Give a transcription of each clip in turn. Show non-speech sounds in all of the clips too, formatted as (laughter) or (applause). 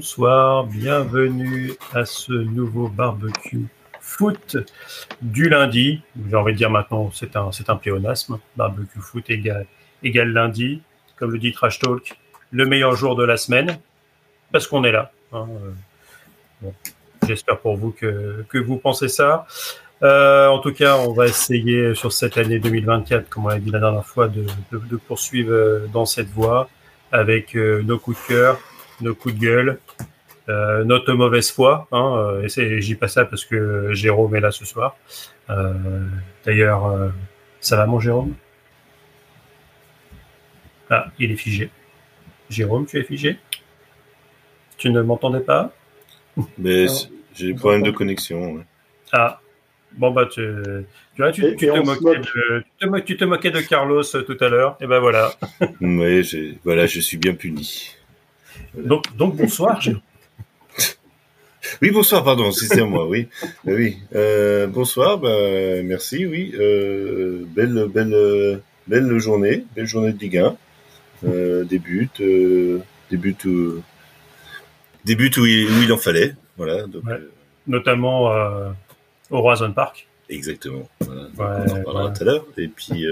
Bonsoir, bienvenue à ce nouveau barbecue foot du lundi. J'ai envie de dire maintenant, c'est un, c'est un pléonasme. Barbecue foot égale, lundi. Comme le dit Trash Talk, le meilleur jour de la semaine, parce qu'on est là. hein. Euh, J'espère pour vous que, que vous pensez ça. Euh, en tout cas, on va essayer sur cette année 2024, comme on l'a dit la dernière fois, de, de, poursuivre euh, dans cette voie avec nos coups de cœur, nos coups de gueule, euh, notre mauvaise foi. Hein, euh, et c'est- j'y passe ça parce que Jérôme est là ce soir. Euh, D'ailleurs, euh, ça va mon Jérôme? Ah, il est figé. Jérôme, tu es figé? Tu ne m'entendais pas? Mais j'ai des problèmes de connexion. ouais. Ah, bon bah tu, tu, vois, tu, Et- tu et te moquais moque. de, tu, te mo- tu te moquais de Carlos tout à l'heure. Et ben voilà. (laughs) J'ai- voilà, je suis bien puni. Donc, donc bonsoir. Jérôme. Oui, bonsoir, pardon, si c'est à moi, oui. Euh, oui. Euh, bonsoir, bah, merci, oui. Euh, belle, belle, belle journée, belle journée de Ligue 1. Euh, des buts, euh, des buts où, des buts où il, où il en fallait. Voilà, donc, Ouais. Notamment au Horizon Park. exactement. Voilà, donc Ouais, on en reparlera ouais. tout à l'heure. Et puis,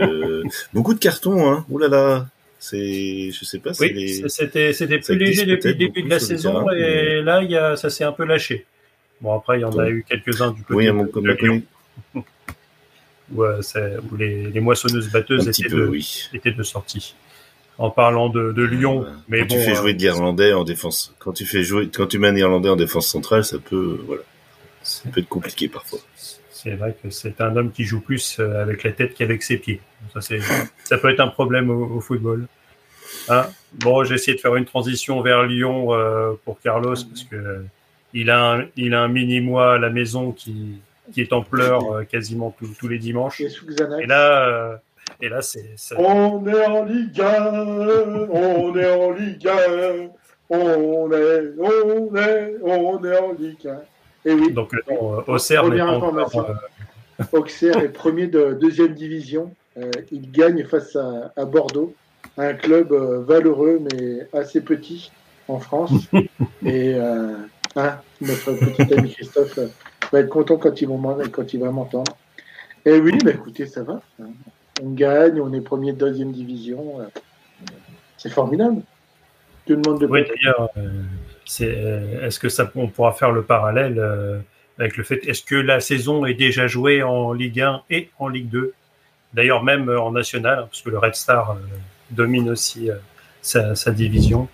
beaucoup de cartons, hein. Ouh là là. C'est, je sais pas, c'est Oui, les, c- c'était c'était plus léger depuis le début de la saison terrain, et là il y a, ça s'est un peu lâché. Bon après il y en a eu quelques-uns du côté oui, mon, de, Lyon (laughs) où, euh, où les, les moissonneuses batteuses étaient peu, de, oui. étaient de sortie. En parlant de, de Lyon, mais quand bon, tu fais euh, jouer de l'Irlandais en défense, quand tu fais jouer, quand tu mets un Irlandais en défense centrale, ça peut, voilà, ça peut être compliqué parfois. C'est vrai que c'est un homme qui joue plus euh, avec la tête qu'avec ses pieds. Ça, ça peut être un problème au, au football. Hein bon, j'ai essayé de faire une transition vers Lyon euh, pour Carlos parce que euh, il a un, il a un mini moi à la maison qui, qui est en pleurs euh, quasiment tous- tous les dimanches. Et là, et là, c'est, c'est- On est en Ligue 1, on est en Ligue 1, on est, on est, on est en Ligue 1. Et oui, donc euh, non, euh, Auxerre Première information. euh, (laughs) Auxerre est premier de deuxième division. Il gagne face à, à Bordeaux, un club valeureux mais assez petit en France. (laughs) Et euh, hein, notre petit ami Christophe va être content quand il, va- quand il va m'entendre. Et oui, bah, écoutez, ça va. On gagne, on est premier de deuxième division. C'est formidable. Tout le monde de Oui, d'ailleurs, euh, euh, est-ce que ça, on pourra faire le parallèle euh, avec le fait, est-ce que la saison est déjà jouée en Ligue 1 et en Ligue 2 D'ailleurs, même euh, en national, hein, parce que le Red Star domine aussi sa, sa division.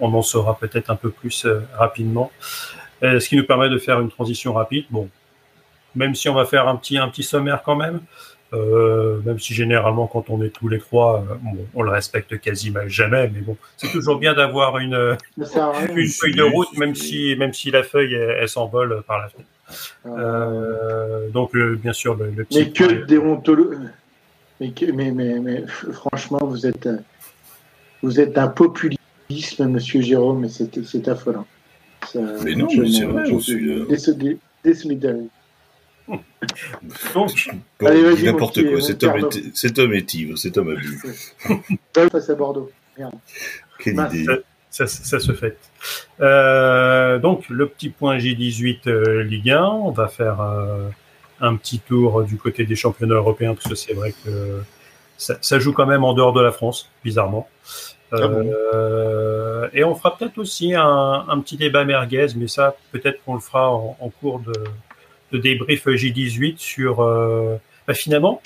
On en saura peut-être un peu plus rapidement. Ce qui nous permet de faire une transition rapide. Bon, même si on va faire un petit, un petit sommaire quand même, euh, même si généralement quand on est tous les trois, euh, bon, on le respecte quasiment jamais, mais bon, c'est toujours bien d'avoir une, euh, une feuille de route, même si. même si la feuille elle, elle s'envole par la fenêtre. Euh, Euh, donc bien sûr le, le petit mais que de déontologie. Mais, que- mais, mais, mais franchement, vous êtes, vous êtes un populisme, monsieur Jérôme, et c'est c'est affolant. Ça- Mais non, c'est vrai, je- suis, euh, désolé- désolidarisé. Donc Bon, Allez, n'importe quoi. Cet homme, est, cet homme est ivre, cet homme a bu. Face à Bordeaux. Quelle idée. ça, ça se fait. Euh, donc le petit point J18 euh, Ligue 1, on va faire euh, un petit tour du côté des championnats européens parce que c'est vrai que ça, ça joue quand même en dehors de la France, bizarrement. Ah bon Euh, et on fera peut-être aussi un, un petit débat merguez, mais ça, peut-être qu'on le fera en, en cours de, de débrief J18 sur euh, bah, finalement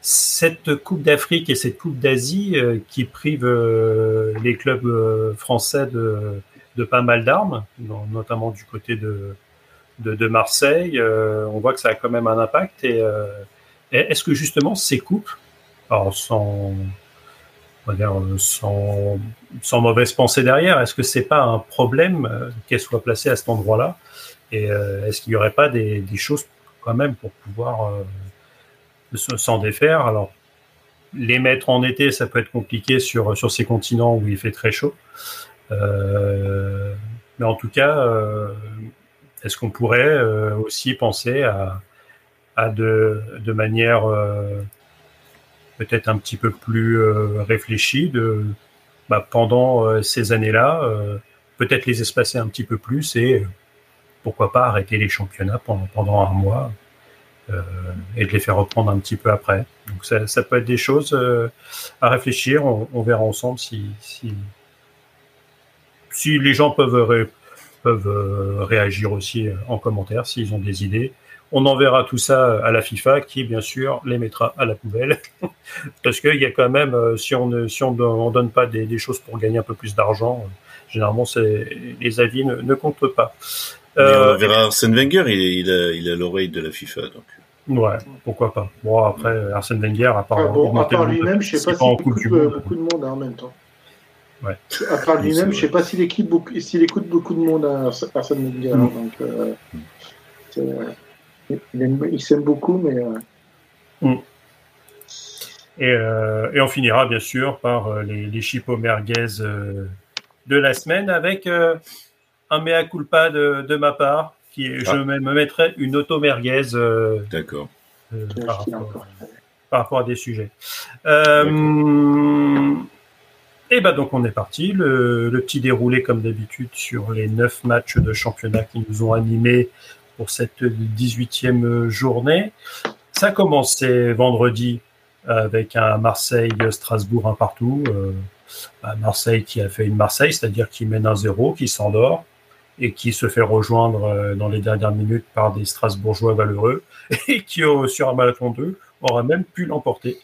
cette Coupe d'Afrique et cette Coupe d'Asie euh, qui prive euh, les clubs euh, français de, de pas mal d'armes, no- notamment du côté de, de, de Marseille. Euh, on voit que ça a quand même un impact. Et, euh, et est-ce que justement ces coupes, alors sans, on va dire, sans, sans mauvaise pensée derrière, est-ce que c'est pas un problème qu'elles soient placées à cet endroit-là? Et euh, est-ce qu'il n'y aurait pas des, choses quand même pour pouvoir euh, se- s'en défaire? Alors, les mettre en été, ça peut être compliqué sur, sur ces continents où il fait très chaud. Euh, mais en tout cas, est-ce qu'on pourrait aussi penser à, de, manière peut-être un petit peu plus réfléchie de bah, pendant ces années-là, peut-être les espacer un petit peu plus et pourquoi pas arrêter les championnats pendant, pendant un mois euh, et de les faire reprendre un petit peu après. Donc ça, ça peut être des choses euh, à réfléchir. On, verra ensemble si, si, les gens peuvent, peuvent euh, réagir aussi en commentaire s'ils ont des idées. On enverra tout ça à la FIFA qui, bien sûr, les mettra à la poubelle. (laughs) Parce qu'il y a quand même, si on ne si on, on donne pas des, choses pour gagner un peu plus d'argent, généralement, les avis ne comptent pas. Euh, on verra Arsène Wenger, il, il a, il a l'oreille de la FIFA. Donc. Ouais, pourquoi pas. Bon, après, Arsène Wenger, à part, ah bon, à part lui-même, je sais pas s'il écoute beaucoup de monde hein, en même temps. Ouais. À part lui-même, je sais pas s'il écoute écoute beaucoup de monde à Arsène Wenger. Mm. Donc, euh, il, il s'aime beaucoup, mais. Euh... Mm. Et, euh, et, on finira bien sûr par euh, les, les chipots merguez euh, de la semaine avec un mea culpa de, de ma part, qui est, ah. je me mettrais une auto merguez. Euh, D'accord. Euh, par, rapport, par, rapport, à des sujets. Euh, et ben donc on est parti. Le, le petit déroulé comme d'habitude sur les neuf matchs de championnat qui nous ont animés pour cette 18e journée. Ça a commencé vendredi avec un Marseille-Strasbourg un partout. Euh, Marseille qui a fait une Marseille, c'est-à-dire qui mène un zéro, qui s'endort et qui se fait rejoindre euh, dans les dernières minutes par des Strasbourgeois valeureux (laughs) et qui, sur un marathon 2, aura même pu l'emporter.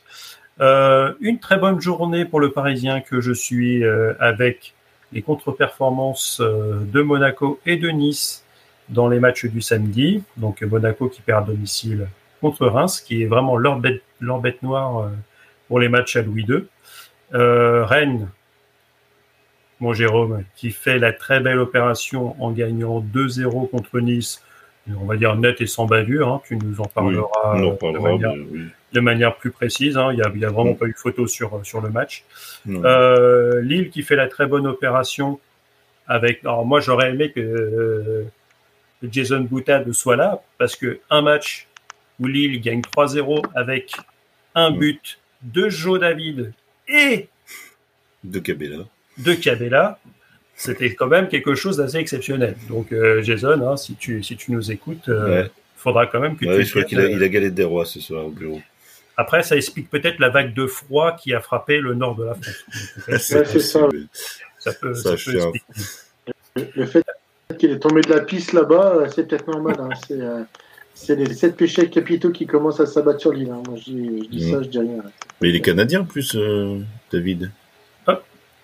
Euh, une très bonne journée pour le Parisien que je suis euh, avec les contre-performances euh, de Monaco et de Nice dans les matchs du samedi. Donc Monaco qui perd à domicile contre Reims, qui est vraiment leur bête, leur bête noire pour les matchs à Louis II. Rennes mon Jérôme, qui fait la très belle opération en gagnant 2-0 contre Nice, on va dire net et sans bavure, hein, tu nous en parleras, oui, parlera, de, manière, oui. de, manière, plus précise, hein, il n'y a, y a, vraiment pas eu photo sur, sur le match. Euh, Lille qui fait la très bonne opération avec... Alors moi j'aurais aimé que euh, Jason Boutade soit là, parce que un match où Lille gagne 3-0 avec un but de Joe David et de Cabella de Cabella, c'était quand même quelque chose d'assez exceptionnel. Donc, euh, Jason, hein, si, tu, si tu nous écoutes, il euh, ouais. faudra quand même que ouais, tu. Je crois qu'il a, il a galette des rois ce soir au bureau. Après, ça explique peut-être la vague de froid qui a frappé le nord de la France. (laughs) ouais, c'est ça. Ça peut, ça, ça peut expliquer. Le fait qu'il est tombé de la piste là-bas, euh, c'est peut-être normal. Hein. C'est, euh, c'est les sept péchés capitaux qui commencent à s'abattre sur l'île. Hein. Moi, je dis, je dis mmh. ça, je dis rien. Mais il est canadien, plus, euh, David.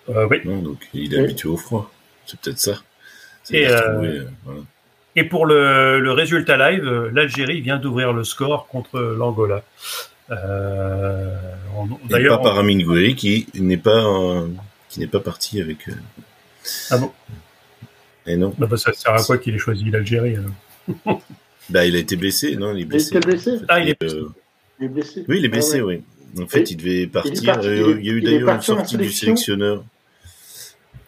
Euh, oui. Non, donc il est oui. habitué au froid. C'est peut-être ça. Et, euh, voilà. et, pour le, le, résultat live, l'Algérie vient d'ouvrir le score contre l'Angola. Euh, D'ailleurs, pas par Amingoué qui n'est pas euh, qui n'est pas parti avec. Euh... Ah bon? Et non. Bah, bah, ça sert à quoi qu'il ait choisi l'Algérie (laughs) Bah, il a été blessé, non Il est blessé. Il était blessé. En fait. Ah, il est, euh... il est blessé. Oui, il est blessé, ah, ouais. oui. En fait, il, il devait partir. Il, parti, il, y a eu d'ailleurs une sortie du sélectionneur.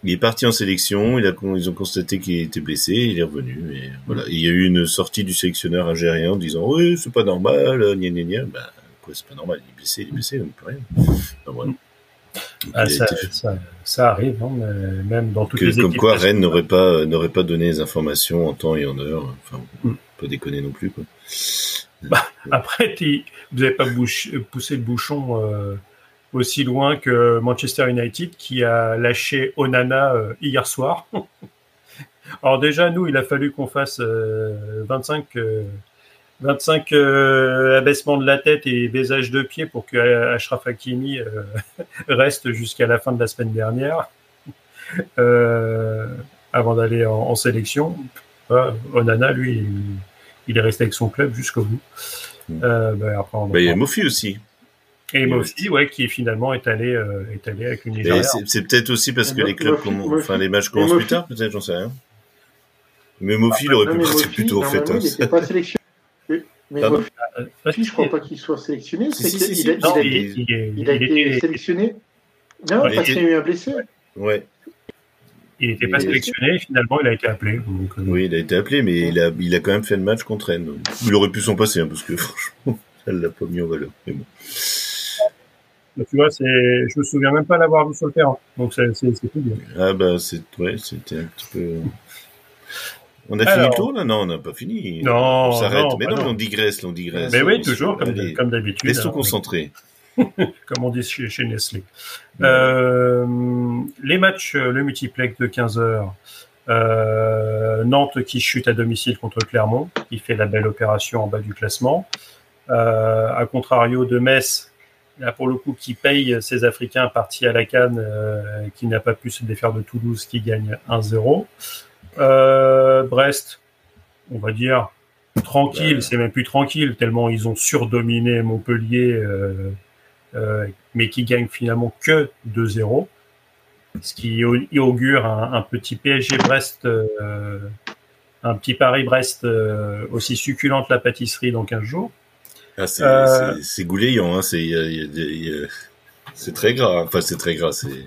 Il est parti en sélection, il a, ils ont constaté qu'il était blessé, il est revenu. Et voilà. Et il y a eu une sortie du sélectionneur algérien en disant Oui, c'est pas normal, gna gna gna. Ben, quoi, c'est pas normal, il est blessé, il est blessé, on peut rien. Ben, voilà. Ah, ça, été... ça, ça, arrive, hein, même dans toutes que, les Comme quoi, Rennes n'aurait pas, n'aurait pas donné les informations en temps et en heure. Enfin, mm. pas déconner non plus, quoi. Bah, après, vous n'avez pas bouché, poussé le bouchon euh, aussi loin que Manchester United qui a lâché Onana euh, hier soir. (laughs) Alors déjà, nous, il a fallu qu'on fasse euh, 25, 25 euh, abaissements de la tête et baisage de pied pour que Ashraf Hakimi (laughs) reste jusqu'à la fin de la semaine dernière (laughs) euh, avant d'aller en, en, sélection. Onana, lui, il, il, est resté avec son club jusqu'au bout. Euh, ben après, on bah, il y a Mofi aussi. Et Mofi, ouais, qui finalement est allé, euh, est allé avec une. C'est peut-être aussi parce que les clubs, Mofi, enfin les matchs commencent plus tard, peut-être, j'en sais rien. Mais Mofi, il aurait pu partir plus tôt, en fait. Il n'était pas sélectionné. Mais Mofi, je crois pas qu'il soit sélectionné. C'est qu'il a été sélectionné. Non, parce qu'il y a eu un blessé. Ouais. Il n'était pas sélectionné, finalement il a été appelé. Donc, euh... Oui, il a été appelé, mais il a, il a quand même fait le match contre Rennes. Il aurait pu s'en passer, hein, parce que (laughs) franchement, elle l'a pas mis en valeur. Mais bon. Tu vois, c'est, je me souviens même pas l'avoir vu sur le terrain. Donc c'est, c'est, c'est tout bien. Ah bah c'est, ouais, c'était un petit peu. On a fini le tour là? Non, on n'a pas fini. Non, on s'arrête. non, mais bah non, non. on digresse, on digresse. Mais oui, On- toujours, comme, comme d'habitude. Restons hein, concentrés. (laughs) comme on dit chez, chez Nestlé. Euh, les matchs, euh, le multiplex de 15 heures. Euh, Nantes qui chute à domicile contre Clermont, qui fait la belle opération en bas du classement. Euh, à contrario de Metz, là pour le coup, qui paye ses Africains partis à la Cannes, euh, qui n'a pas pu se défaire de Toulouse, qui gagne 1-0. Euh, Brest, on va dire tranquille, c'est même plus tranquille, tellement ils ont surdominé Montpellier, euh, mais qui gagne finalement que 2-0. Ce qui augure un, un petit PSG Brest, euh, un petit Paris Brest euh, aussi succulente la pâtisserie dans 15 jours. Ah, c'est, Euh, gouléant, hein. C'est, très gras. Enfin, c'est très gras. C'est.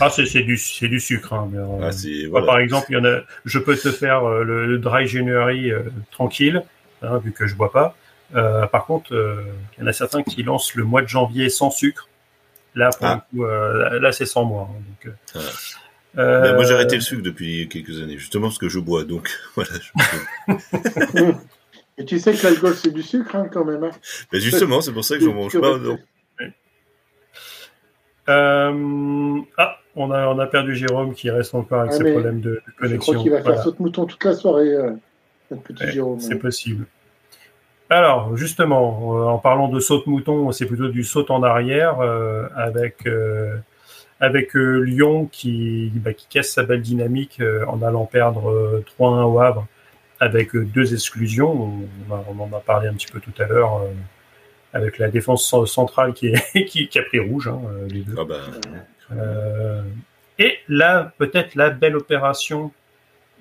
Ah, c'est du, c'est du sucre. Hein, euh, ah, voilà. Par exemple, il y en a, je peux te faire euh, le, le dry January euh, tranquille, hein, vu que je bois pas. Euh, par contre, il y en a certains qui lancent le mois de janvier sans sucre. Là, pour Ah. le coup, là, c'est sans moi. hein, donc, Ah. Ben, moi, j'ai arrêté le sucre depuis quelques années, justement parce que je bois. Donc, (laughs) voilà. je- (laughs) Et tu sais que l'alcool, c'est du sucre, hein, quand même. hein. Ben, justement, c'est pour ça que je mange pas. donc. euh, ah, on a, on a perdu Jérôme qui reste encore avec Ah, ses mais problèmes de, de Je connexion. crois qu'il va Voilà. faire saute mouton toute la soirée, euh, notre petit Ouais, Jérôme. C'est possible. Alors, justement, euh, en parlant de saute-mouton, c'est plutôt du saut en arrière euh, avec euh, avec euh, Lyon qui, bah, qui casse sa belle dynamique euh, en allant perdre euh, 3-1 au Havre avec euh, deux exclusions. On, a- on en a parlé un petit peu tout à l'heure euh, avec la défense cen- centrale qui, est, (laughs) qui, qui a pris rouge, hein, euh, les deux. Ah, ben, Euh, et là, peut-être la belle opération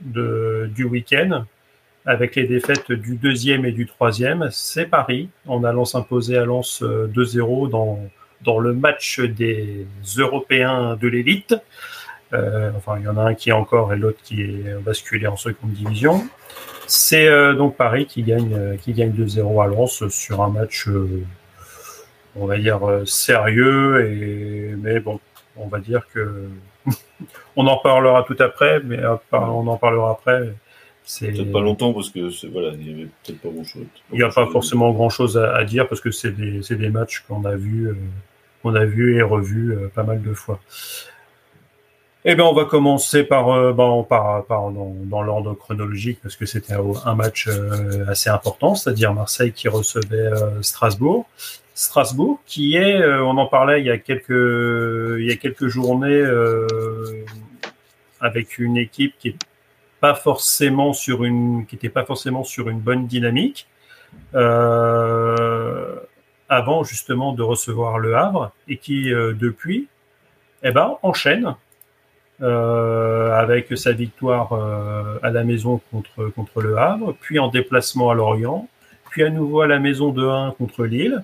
de, du week-end, avec les défaites du deuxième et du troisième, c'est Paris, en allant s'imposer à Lens euh, 2-0 dans, dans le match des Européens de l'élite. Euh, enfin, il y en a un qui est encore et l'autre qui est basculé en seconde division. C'est euh, donc Paris qui gagne, euh, qui gagne 2-0 à Lens sur un match, euh, on va dire, euh, sérieux, et, mais bon, on va dire que (laughs) on en parlera tout après, mais euh, on en parlera après. C'est peut-être pas longtemps parce que c'est, voilà, il y avait peut-être pas grand chose. il n'y a pas forcément grand chose à, à dire parce que c'est des, c'est des matchs qu'on a vus, euh, qu'on a vus et revus euh, pas mal de fois. Eh bien, on va commencer par, euh, ben, par, par dans, l'ordre chronologique parce que c'était un, match euh, assez important, c'est-à-dire Marseille qui recevait euh, Strasbourg. Strasbourg, qui est, euh, on en parlait il y a quelques, il y a quelques journées, euh, avec une équipe qui est pas forcément sur une, bonne dynamique, euh, avant justement de recevoir le Havre et qui euh, depuis, eh ben, enchaîne euh, avec sa victoire euh, à la maison contre contre le Havre, puis en déplacement à Lorient, puis à nouveau à la maison de 1 contre Lille.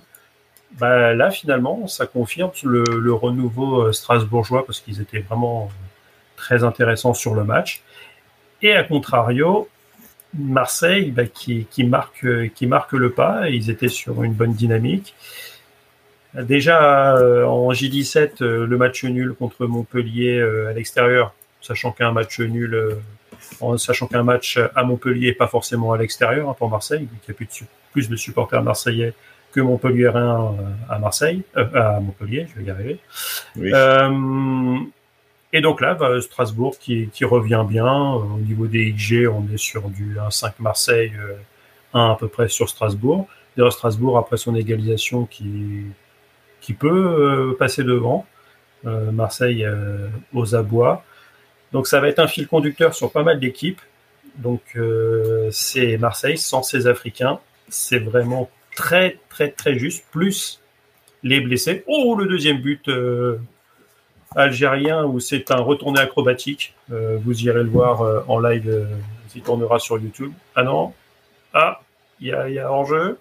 Bah, là, finalement, ça confirme le, le renouveau euh, strasbourgeois parce qu'ils étaient vraiment très intéressants sur le match. Et à contrario, Marseille, bah, qui, qui, marque, euh, qui marque le pas, ils étaient sur une bonne dynamique. Déjà euh, en J17, euh, le match nul contre Montpellier euh, à l'extérieur, sachant qu'un match nul, euh, en sachant qu'un match à Montpellier pas forcément à l'extérieur hein, pour Marseille, il y a plus de, su- plus de supporters marseillais que Montpelliérains euh, à Marseille, euh, à Montpellier, je vais y arriver. Oui. Euh, et donc là, bah, Strasbourg qui, qui revient bien. Au niveau des XG, on est sur du 1-5 Marseille, euh, 1 à peu près sur Strasbourg. D'ailleurs, Strasbourg, après son égalisation, qui, qui peut euh, passer devant. Euh, Marseille euh, aux abois. Donc ça va être un fil conducteur sur pas mal d'équipes. Donc c'est Marseille sans ses Africains. C'est vraiment très très très juste. Plus les blessés. Oh, le deuxième but algérien où c'est un retourné acrobatique. Vous irez le voir en live, il tournera sur YouTube. Ah non Ah, il y a, y a hors-jeu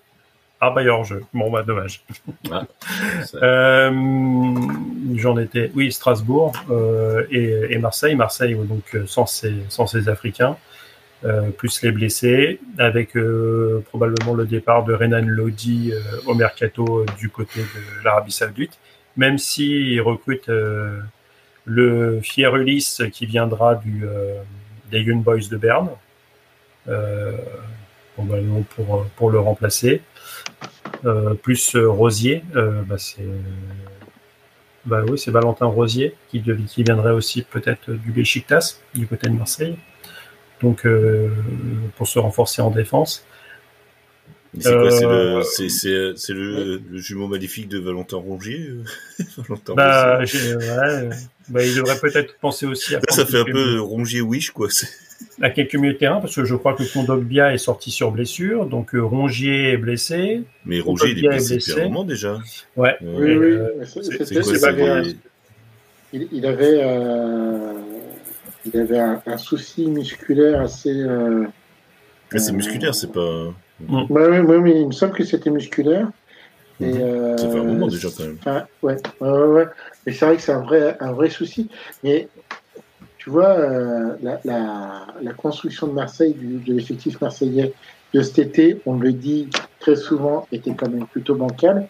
Ah bah il y a hors-jeu. Bon bah dommage. Ça- Euh, J'en étais, oui, Strasbourg euh, et, et Marseille. Marseille, donc euh, sans ses, sans ses Africains, euh, plus les blessés, avec probablement le départ de Renan Lodi au mercato du côté de l'Arabie Saoudite, même s'il recrute le fier Ulysse qui viendra du, des Young Boys de Berne, pour, pour le remplacer. Plus Rosier, bah c'est bah oui, c'est Valentin Rosier qui, qui viendrait aussi peut-être du Besiktas, du côté de Marseille. Donc pour se renforcer en défense. C'est le, euh, le, le, jumeau maléfique de Valentin Rongier euh, (laughs) Valentin bah, ouais, bah, il devrait peut-être penser aussi à. ça fait un peu Rongier Wish, quoi. À quelques milieux de terrain, parce que je crois que Kondogbia est sorti sur blessure, donc euh, Rongier est blessé. Mais Rongier, il est blessé, depuis un moment déjà. Ouais. oui, oui. c'est, quoi, il, il, avait, euh, il avait un, un, souci musculaire assez. Euh, mais c'est musculaire, c'est pas. Mm. Oui, mais il me semble que c'était musculaire. Et, euh, ça fait un moment déjà quand même. Ah, ouais, ouais, ouais. Mais c'est vrai que c'est un vrai, un vrai souci. Mais tu vois, euh, la, la, la, construction de Marseille, du, de l'effectif marseillais de cet été, on le dit très souvent, était quand même plutôt bancal.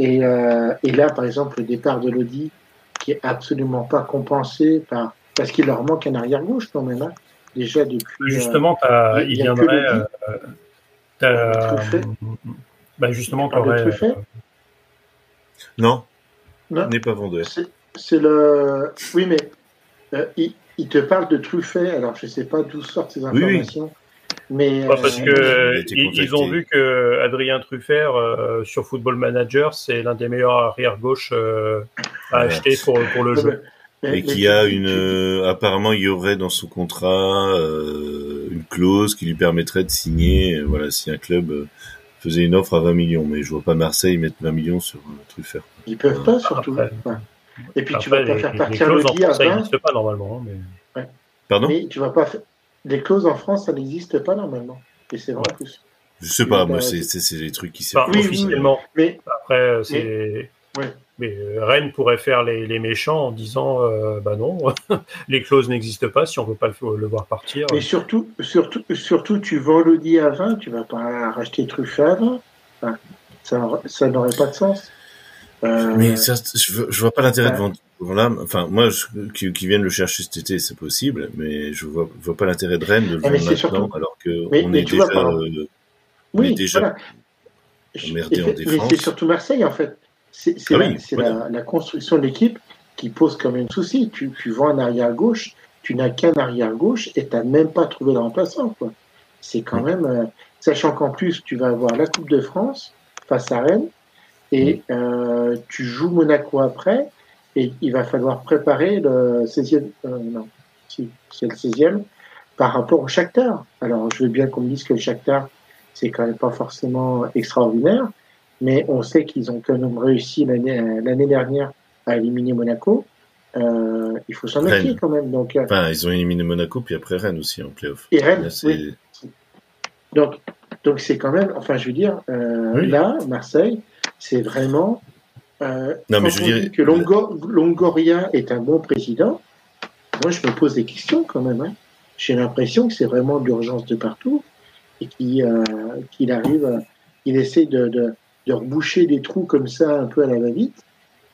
Et, euh, et là, par exemple, le départ de Lodi, qui est absolument pas compensé par parce qu'il leur manque un arrière gauche quand même. Hein. Déjà depuis. Justement, euh, il, il viendrait. Euh, bah justement, aurais, euh, Non, non. n'est pas vendeur. C'est le. Oui, mais euh, il, il, te parle de Truffet. Alors, je ne sais pas d'où sortent ces informations. Mais, parce que ils, ont vu que Adrien Truffert sur Football Manager, c'est l'un des meilleurs arrière gauche à acheter pour, pour le jeu. Et qui a une, apparemment, il y aurait dans son contrat une clause qui lui permettrait de signer, euh, voilà, si un club euh, faisait une offre à 20 millions. Mais je vois pas Marseille mettre 20 millions sur faire. Ils peuvent pas, surtout. Et puis tu vas pas faire partir le à 20. Ça n'existe pas normalement. Hein, mais... Pardon mais tu vas pas Les clauses en France, ça n'existe pas normalement. Et c'est vrai en plus. Je sais pas, moi, c'est les trucs qui s'est oui, officiellement. mais après, c'est. Mais euh, Rennes pourrait faire les, les méchants en disant euh, bah non, (laughs) les clauses n'existent pas si on veut pas le, le, voir partir. Et surtout, surtout, surtout, tu vends le à 20, tu vas pas racheter Truffat enfin, ça, ça n'aurait pas de sens. Euh... Mais ça, je, je vois pas l'intérêt de vendre là. Enfin, moi, je, qui, qui viennent le chercher cet été, c'est possible, mais je vois, je vois pas l'intérêt de Rennes de le vendre maintenant, surtout... alors que mais, on, est déjà, euh, on est déjà, voilà. emmerdé en défense. Mais c'est surtout Marseille en fait. C'est ah la, construction de l'équipe qui pose quand même souci. Tu, tu vends un arrière gauche, tu n'as qu'un arrière gauche et tu n'as même pas trouvé le remplaçant. C'est quand même. Euh, sachant qu'en plus, tu vas avoir la Coupe de France face à Rennes et euh, tu joues Monaco après et il va falloir préparer le 16e. Euh, non, si, c'est le 16e par rapport au Shakhtar. Alors, je veux bien qu'on me dise que le Shakhtar, c'est quand même pas forcément extraordinaire, mais on sait qu'ils ont quand même réussi l'année dernière à éliminer Monaco. Euh, il faut s'en méfier quand même. Donc, enfin, ils ont éliminé Monaco, puis après Rennes aussi en playoff. Et Rennes, oui. Donc, donc c'est quand même, enfin, je veux dire, euh, là, Marseille, c'est vraiment. Euh, non, mais je veux que Longoria est un bon président. Moi, je me pose des questions quand même. Hein. J'ai l'impression que c'est vraiment d'urgence de partout et qu'il euh, qu'il arrive, il essaie de, de de reboucher des trous comme ça un peu à la va-vite,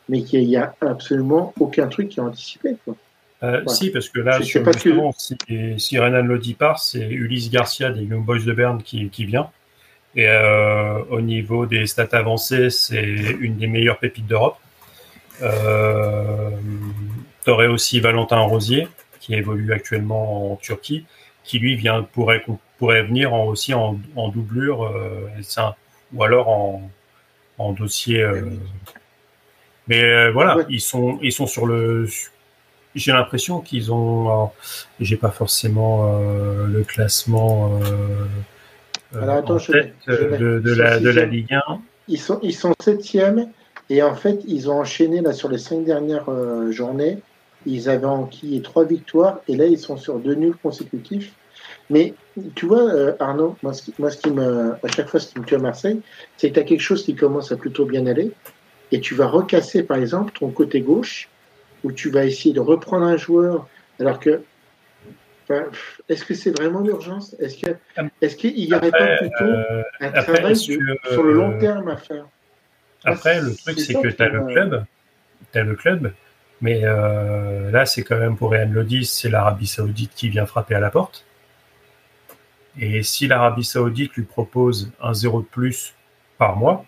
mais qu'il n'y a absolument aucun truc qui est anticipé. Quoi. Euh, Si, parce que là, sur, justement, si, si, Renan Lodi part, c'est Ulysse Garcia des Young Boys de Berne qui, qui vient. Et euh, au niveau des stats avancées, c'est une des meilleures pépites d'Europe. Euh, tu aurais aussi Valentin Rosier, qui évolue actuellement en Turquie, qui lui vient pourrait pourrait venir en, aussi en, en doublure, euh, ou alors en, en dossier. Euh, mais euh, voilà, ils sont ils sont sur le. J'ai l'impression qu'ils ont. J'ai pas forcément euh, le classement en tête de, de, la, de la Ligue 1. Ils sont ils sont septième et en fait ils ont enchaîné là sur les cinq dernières journées. Ils avaient enquis trois victoires et là ils sont sur deux nuls consécutifs. Mais tu vois, euh, Arnaud, moi ce, qui, moi, ce qui me, à chaque fois, ce qui me tue à Marseille, c'est que tu as quelque chose qui commence à plutôt bien aller, et tu vas recasser, par exemple, ton côté gauche, où tu vas essayer de reprendre un joueur, alors que est-ce que c'est vraiment l'urgence? Est-ce qu'il est n'y aurait pas plutôt euh, un travail sur le long terme à faire? Après, le truc, c'est que tu as le club tel club. Mais là, c'est quand même pour Real Lodi, c'est l'Arabie Saoudite qui vient frapper à la porte. Et si l'Arabie Saoudite lui propose un zéro de plus par mois,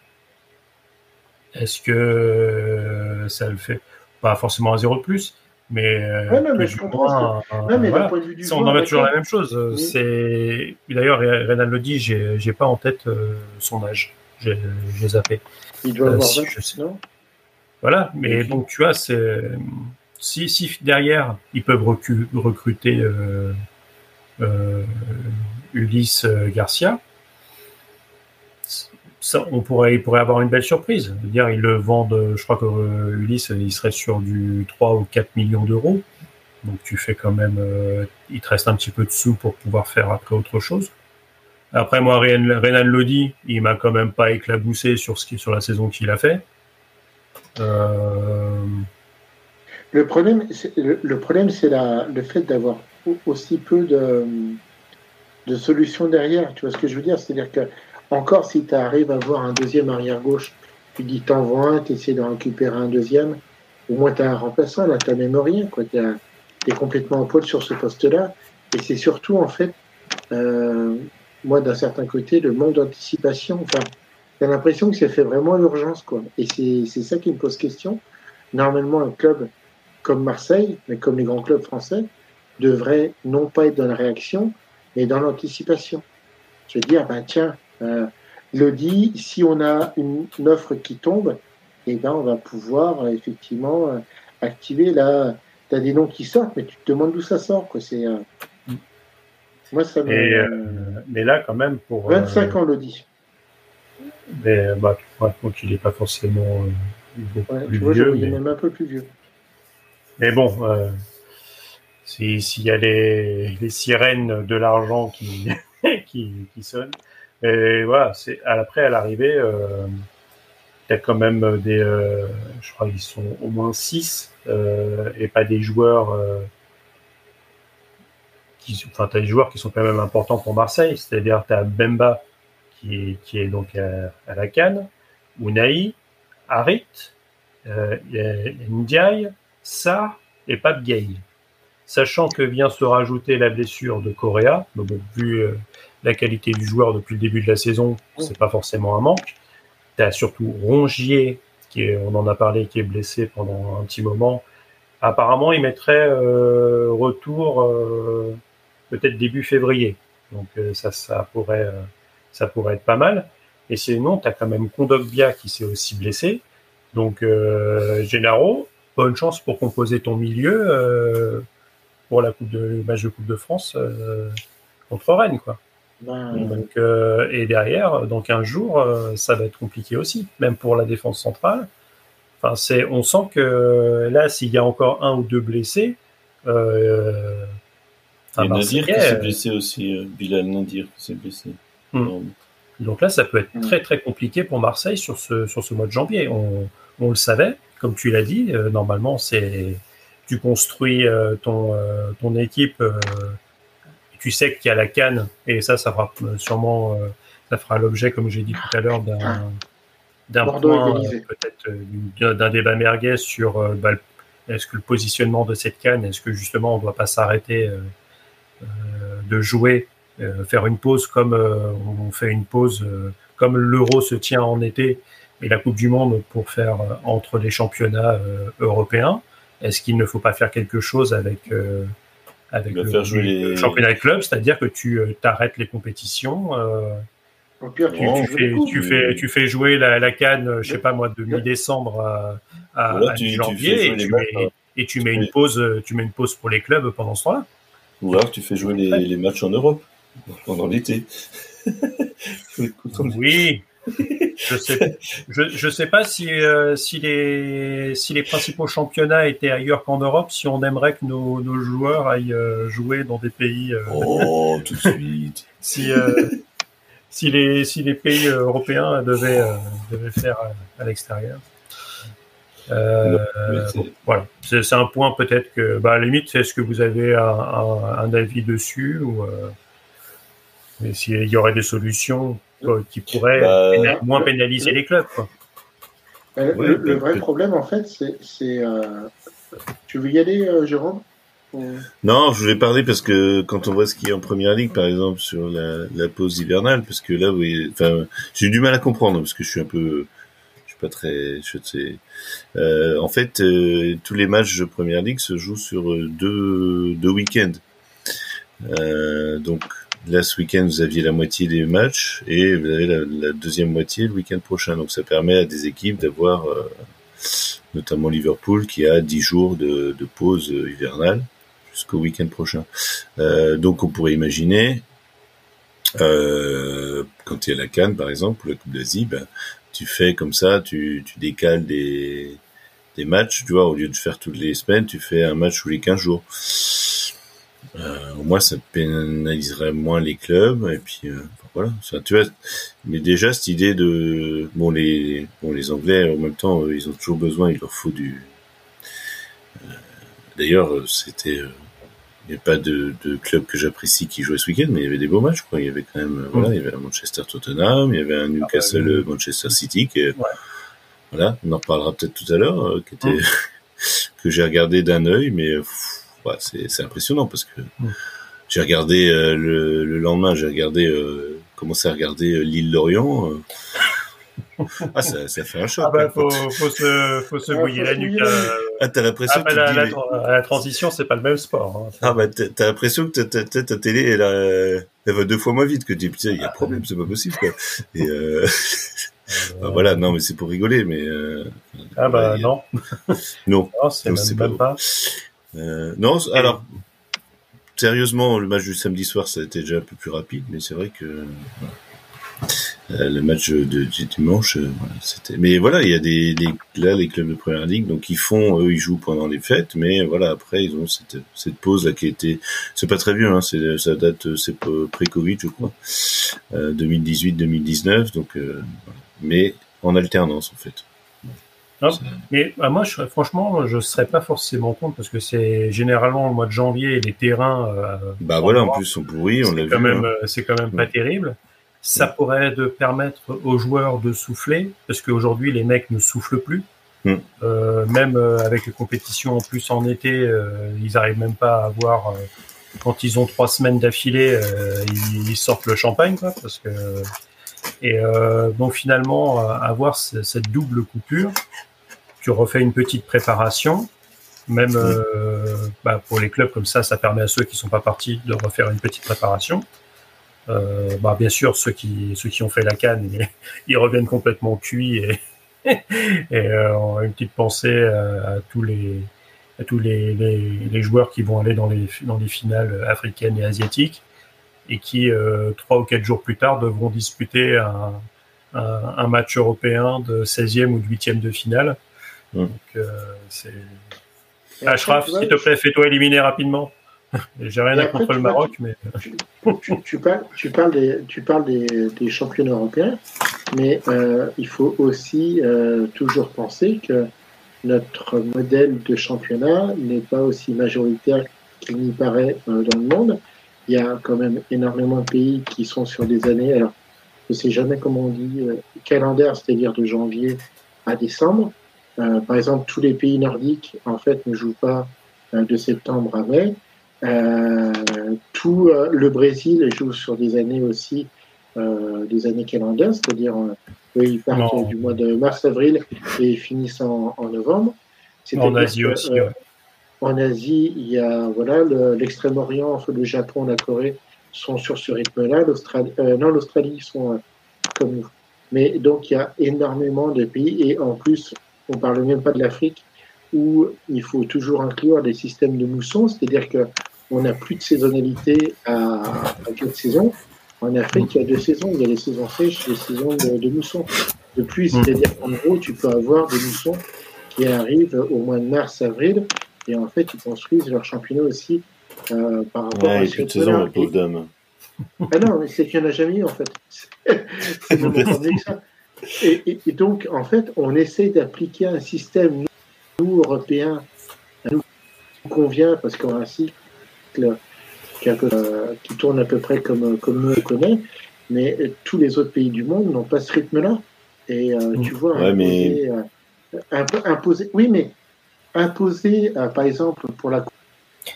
est-ce que ça le fait Pas forcément un zéro de plus, mais, ouais, non, mais je comprends. Un, mais voilà. point de vue du on en a toujours la même chose. C'est d'ailleurs Renan le dit, j'ai pas en tête euh, son âge. J'ai zappé. Il doit euh, avoir si, je sais. Non? Voilà, mais donc tu vois, c'est si, si derrière ils peuvent recruter euh, euh, Ulysse Garcia, on pourrait, il pourrait avoir une belle surprise. Dire, ils le vendent, je crois que euh, Ulysse, il serait sur du 3 ou 4 millions d'euros. Donc tu fais quand même, euh, il te reste un petit peu de sous pour pouvoir faire après autre chose. Après moi, Renan Lodi, il m'a quand même pas éclaboussé sur sur la saison qu'il a fait. Euh, le problème, le, c'est le fait d'avoir aussi peu de, de solutions derrière. Tu vois ce que je veux dire? C'est-à-dire que encore si tu arrives à avoir un deuxième arrière-gauche, tu dis t'envoies un, tu essaies de récupérer un deuxième, au moins tu as un remplaçant, là tu même rien, tu es complètement en pôle sur ce poste-là. Et c'est surtout en fait, euh, moi d'un certain côté, le manque d'anticipation. Enfin, as l'impression que c'est fait vraiment l'urgence. quoi. Et c'est ça qui me pose question. Normalement, un club comme Marseille, mais comme les grands clubs français, devrait non pas être dans la réaction, mais dans l'anticipation. Je veux dire, ben tiens, euh, dit, si on a une, offre qui tombe, eh ben, on va pouvoir euh, effectivement euh, activer. Là, tu as des noms qui sortent, mais tu te demandes d'où ça sort. Quoi. C'est, euh, moi, ça mais là, quand même, pour. 25 ans, Lodi. Mais bah, crois qu'il n'est pas forcément beaucoup plus vieux. Il est même un peu plus vieux. Mais bon, s'il y a les, les, sirènes de l'argent qui, (laughs) qui, qui sonnent, et voilà, c'est après à l'arrivée, euh, il y a quand même des, euh, je crois qu'ils sont au moins 6 euh, et pas des joueurs. Qui, enfin, as des joueurs qui sont quand même importants pour Marseille. C'est-à-dire, tu as Bemba qui est, qui est donc à, la canne, Unai, Harit, Ndiaye, Sarr et Pape Gay. Sachant que vient se rajouter la blessure de Correa, vu la qualité du joueur depuis le début de la saison, c'est pas forcément un manque. Tu as surtout Rongier, qui est, on en a parlé, qui est blessé pendant un petit moment. Apparemment, il mettrait euh, retour euh, peut-être début février. Donc euh, ça, ça pourrait, ça pourrait être pas mal. Et sinon, tu as quand même Kondogbia qui s'est aussi blessé. Donc Gennaro, bonne chance pour composer ton milieu pour la coupe de match de Coupe de France contre Rennes, quoi. Donc, euh, et derrière, dans 15 jours, euh, ça va être compliqué aussi, même pour la défense centrale. Enfin, c'est, on sent que là, s'il y a encore un ou deux blessés, euh, et Nadir qui s'est blessé aussi, Bilal Nadir qui s'est blessé. Hmm. Donc là, ça peut être très très compliqué pour Marseille sur ce, sur ce mois de janvier. On, on le savait, comme tu l'as dit, normalement, c'est tu construis ton, ton équipe tu sais qu'il y a la canne, et ça, ça fera sûrement, euh, ça fera l'objet, comme j'ai dit tout à l'heure, d'un d'un point, peut-être euh, d'un débat merguez sur euh, bah, est-ce que le positionnement de cette canne, est-ce que justement on ne doit pas s'arrêter de jouer, faire une pause comme on fait une pause, comme l'euro se tient en été et la Coupe du Monde pour faire entre les championnats européens? Est-ce qu'il ne faut pas faire quelque chose avec avec le, faire jouer les... championnat de club, c'est-à-dire que tu euh, arrêtes les compétitions. Euh, tu, fais, tu, fais, tu fais jouer la, la canne, euh, je sais pas moi, de mi-décembre à, à, janvier, et, tu mets, et tu mets une pause, tu mets une pause pour les clubs pendant ce temps-là. Ou alors tu fais jouer les, les matchs en Europe pendant l'été. (laughs) oui, je sais, je, sais pas si, euh, si, les, si les principaux championnats étaient ailleurs qu'en Europe, si on aimerait que nos, nos joueurs aillent euh, jouer dans des pays. Euh, oh, tout de suite. (laughs) si, si, les, si les pays européens devaient, devaient faire à, l'extérieur. voilà, c'est un point peut-être que, bah, à la limite, est-ce que vous avez un, un, avis dessus ou s'il y aurait des solutions qui pourraient bah, moins pénaliser les clubs. le, vrai problème, en fait, c'est. Tu veux y aller, Jérôme? Non, je voulais parler parce que quand on voit ce qui est en première ligue, par exemple, sur la, pause hivernale, parce que là, oui, enfin, j'ai du mal à comprendre parce que je suis un peu, je suis pas très, je sais. Euh, en fait, euh, tous les matchs de première ligue se jouent sur euh, deux, deux week-ends. donc là, ce week-end, vous aviez la moitié des matchs et vous avez la, deuxième moitié le week-end prochain. Donc ça permet à des équipes d'avoir, notamment Liverpool, qui a dix jours de, de pause hivernale jusqu'au week-end prochain. Euh, donc on pourrait imaginer, euh, quand tu es à la Cannes par exemple, la Coupe d'Asie, ben, tu fais comme ça, tu, tu décales des, des matchs, tu vois, au lieu de faire toutes les semaines, tu fais un match tous les 15 jours. Euh, au moins, ça pénaliserait moins les clubs, et puis euh, voilà. tu vois, mais déjà cette idée de bon les bon les Anglais en même temps, ils ont toujours besoin, il leur faut du. Euh, d'ailleurs, c'était il n'y a pas de, de club que j'apprécie qui jouait ce week-end, mais il y avait des beaux matchs. Quoi. Il y avait quand même, voilà, il y avait un Manchester Tottenham, il y avait un Newcastle ah Manchester City, qui voilà, on en reparlera peut-être tout à l'heure, euh, qui était (laughs) que j'ai regardé d'un œil, mais ouais, c'est impressionnant parce que j'ai regardé euh, le, le, lendemain, j'ai regardé, euh, commencé à regarder l'île Lorient. (laughs) Ah, ça, ça, fait un choc. Ah bah, faut, faut, se, faut se mouiller la nuque. Ah, t'as l'impression ah, que bah, la, la, la, transition, c'est pas le même sport. Hein. Ah, bah, t'as l'impression que ta, ta, ta, télé, elle, elle, va deux fois moins vite que tu putain, il y a un problème, c'est pas possible, quoi. Et, euh... (laughs) bah, voilà, non, mais c'est pour rigoler, mais, euh... Ah, bah, non. non. non c'est même, pas. Euh, non, alors, sérieusement, le match du samedi soir, ça a été déjà un peu plus rapide, mais c'est vrai que, voilà. Euh, le match de, dimanche, euh, c'était. Mais voilà, il y a des, des, là les clubs de première ligue, donc ils font, eux, ils jouent pendant les fêtes, mais voilà, après ils ont cette, cette pause là qui été, c'est pas très vieux, hein, c'est ça date, c'est pré-Covid, je crois, euh, 2018-2019, donc, euh, mais en alternance en fait. Non, mais bah, moi, je, franchement, je ne serais pas forcément contre parce que c'est généralement le mois de janvier et les terrains. Euh, bah voilà, en plus sont pourris, on l'a vu. Même, hein. C'est quand même pas terrible. Ça pourrait de permettre aux joueurs de souffler, parce qu'aujourd'hui les mecs ne soufflent plus. Mm. Euh, même euh, avec les compétitions en plus en été, euh, ils arrivent même pas à avoir. Euh, quand ils ont trois semaines d'affilée, euh, ils, ils, sortent le champagne, quoi, parce que. Et donc finalement, avoir cette double coupure, tu refais une petite préparation. Même mm. bah, pour les clubs comme ça, ça permet à ceux qui sont pas partis de refaire une petite préparation. Euh, bah, bien sûr, ceux qui, ceux qui ont fait la canne, ils, (laughs) reviennent complètement cuits et, (laughs) et euh, une petite pensée à, tous les à tous les, les, les, joueurs qui vont aller dans les, dans les finales africaines et asiatiques et qui, euh, trois ou quatre jours plus tard, devront disputer un, un, un match européen de 16e ou de 8e de finale. Mmh. Donc, euh, c'est... Ashraf, s'il te plaît, fais-toi éliminer rapidement. (laughs) J'ai rien à contre le Maroc, mais. Tu, tu, parles, tu parles, des, tu parles des, des championnats européens, mais euh, il faut aussi euh, toujours penser que notre modèle de championnat n'est pas aussi majoritaire qu'il n'y paraît euh, dans le monde. Il y a quand même énormément de pays qui sont sur des années. Alors, je ne sais jamais comment on dit euh, calendaire, c'est-à-dire de janvier à décembre. Euh, par exemple, tous les pays nordiques, en fait, ne jouent pas de septembre à mai. Euh, tout euh, le Brésil joue sur des années aussi, euh, des années calendaires, c'est-à-dire ils partent du mois de mars-avril et ils finissent en, novembre. En Asie aussi. En Asie, il y a voilà l'extrême-orient, le Japon, la Corée sont sur ce rythme-là. L'Australie, non, l'Australie sont comme nous. Mais donc il y a énormément de pays et en plus, on parle même pas de l'Afrique où il faut toujours inclure des systèmes de mousson, c'est-à-dire que on n'a plus de saisonnalité à, à quatre saisons. En Afrique, il y a deux saisons. Il y a les saisons sèches et les saisons de, de mousson. De pluie, mm. c'est-à-dire qu'en gros, tu peux avoir des moussons qui arrivent au mois de mars, avril, et en fait, ils construisent leur championnat aussi euh, par rapport ouais, à cette saison. Ah non, mais c'est qu'il n'y en a jamais eu, en fait. (laughs) c'est (laughs) que ça. Et, et, et, donc, en fait, on essaie d'appliquer un système, nous, Européens, nous convient, parce qu'on a un cycle qui, qui, tourne à peu près comme, comme nous on connaît, mais tous les autres pays du monde n'ont pas ce rythme-là. Et euh, tu vois, ouais, mais... Euh, imposer. Oui, mais imposer, euh, par exemple, pour la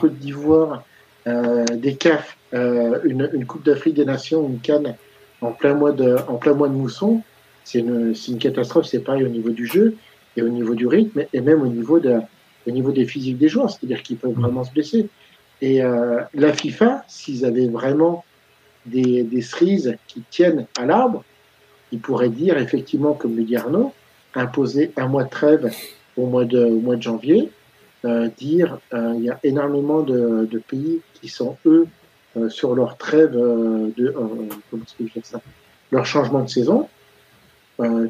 Côte d'Ivoire, euh, des CAF, euh, une, une, Coupe d'Afrique des Nations, une canne en plein mois de, en plein mois de mousson, c'est une, une catastrophe. C'est pareil au niveau du jeu et au niveau du rythme et même au niveau de, au niveau des physiques des joueurs, c'est-à-dire qu'ils peuvent vraiment se blesser. Et euh, la FIFA, s'ils avaient vraiment des, des cerises qui tiennent à l'arbre, ils pourraient dire effectivement, comme le dit Arnaud, imposer un mois de trêve au mois de, au mois de janvier, euh, dire euh, il y a énormément de, de, pays qui sont eux euh, sur leur trêve de comment je ça leur changement de saison.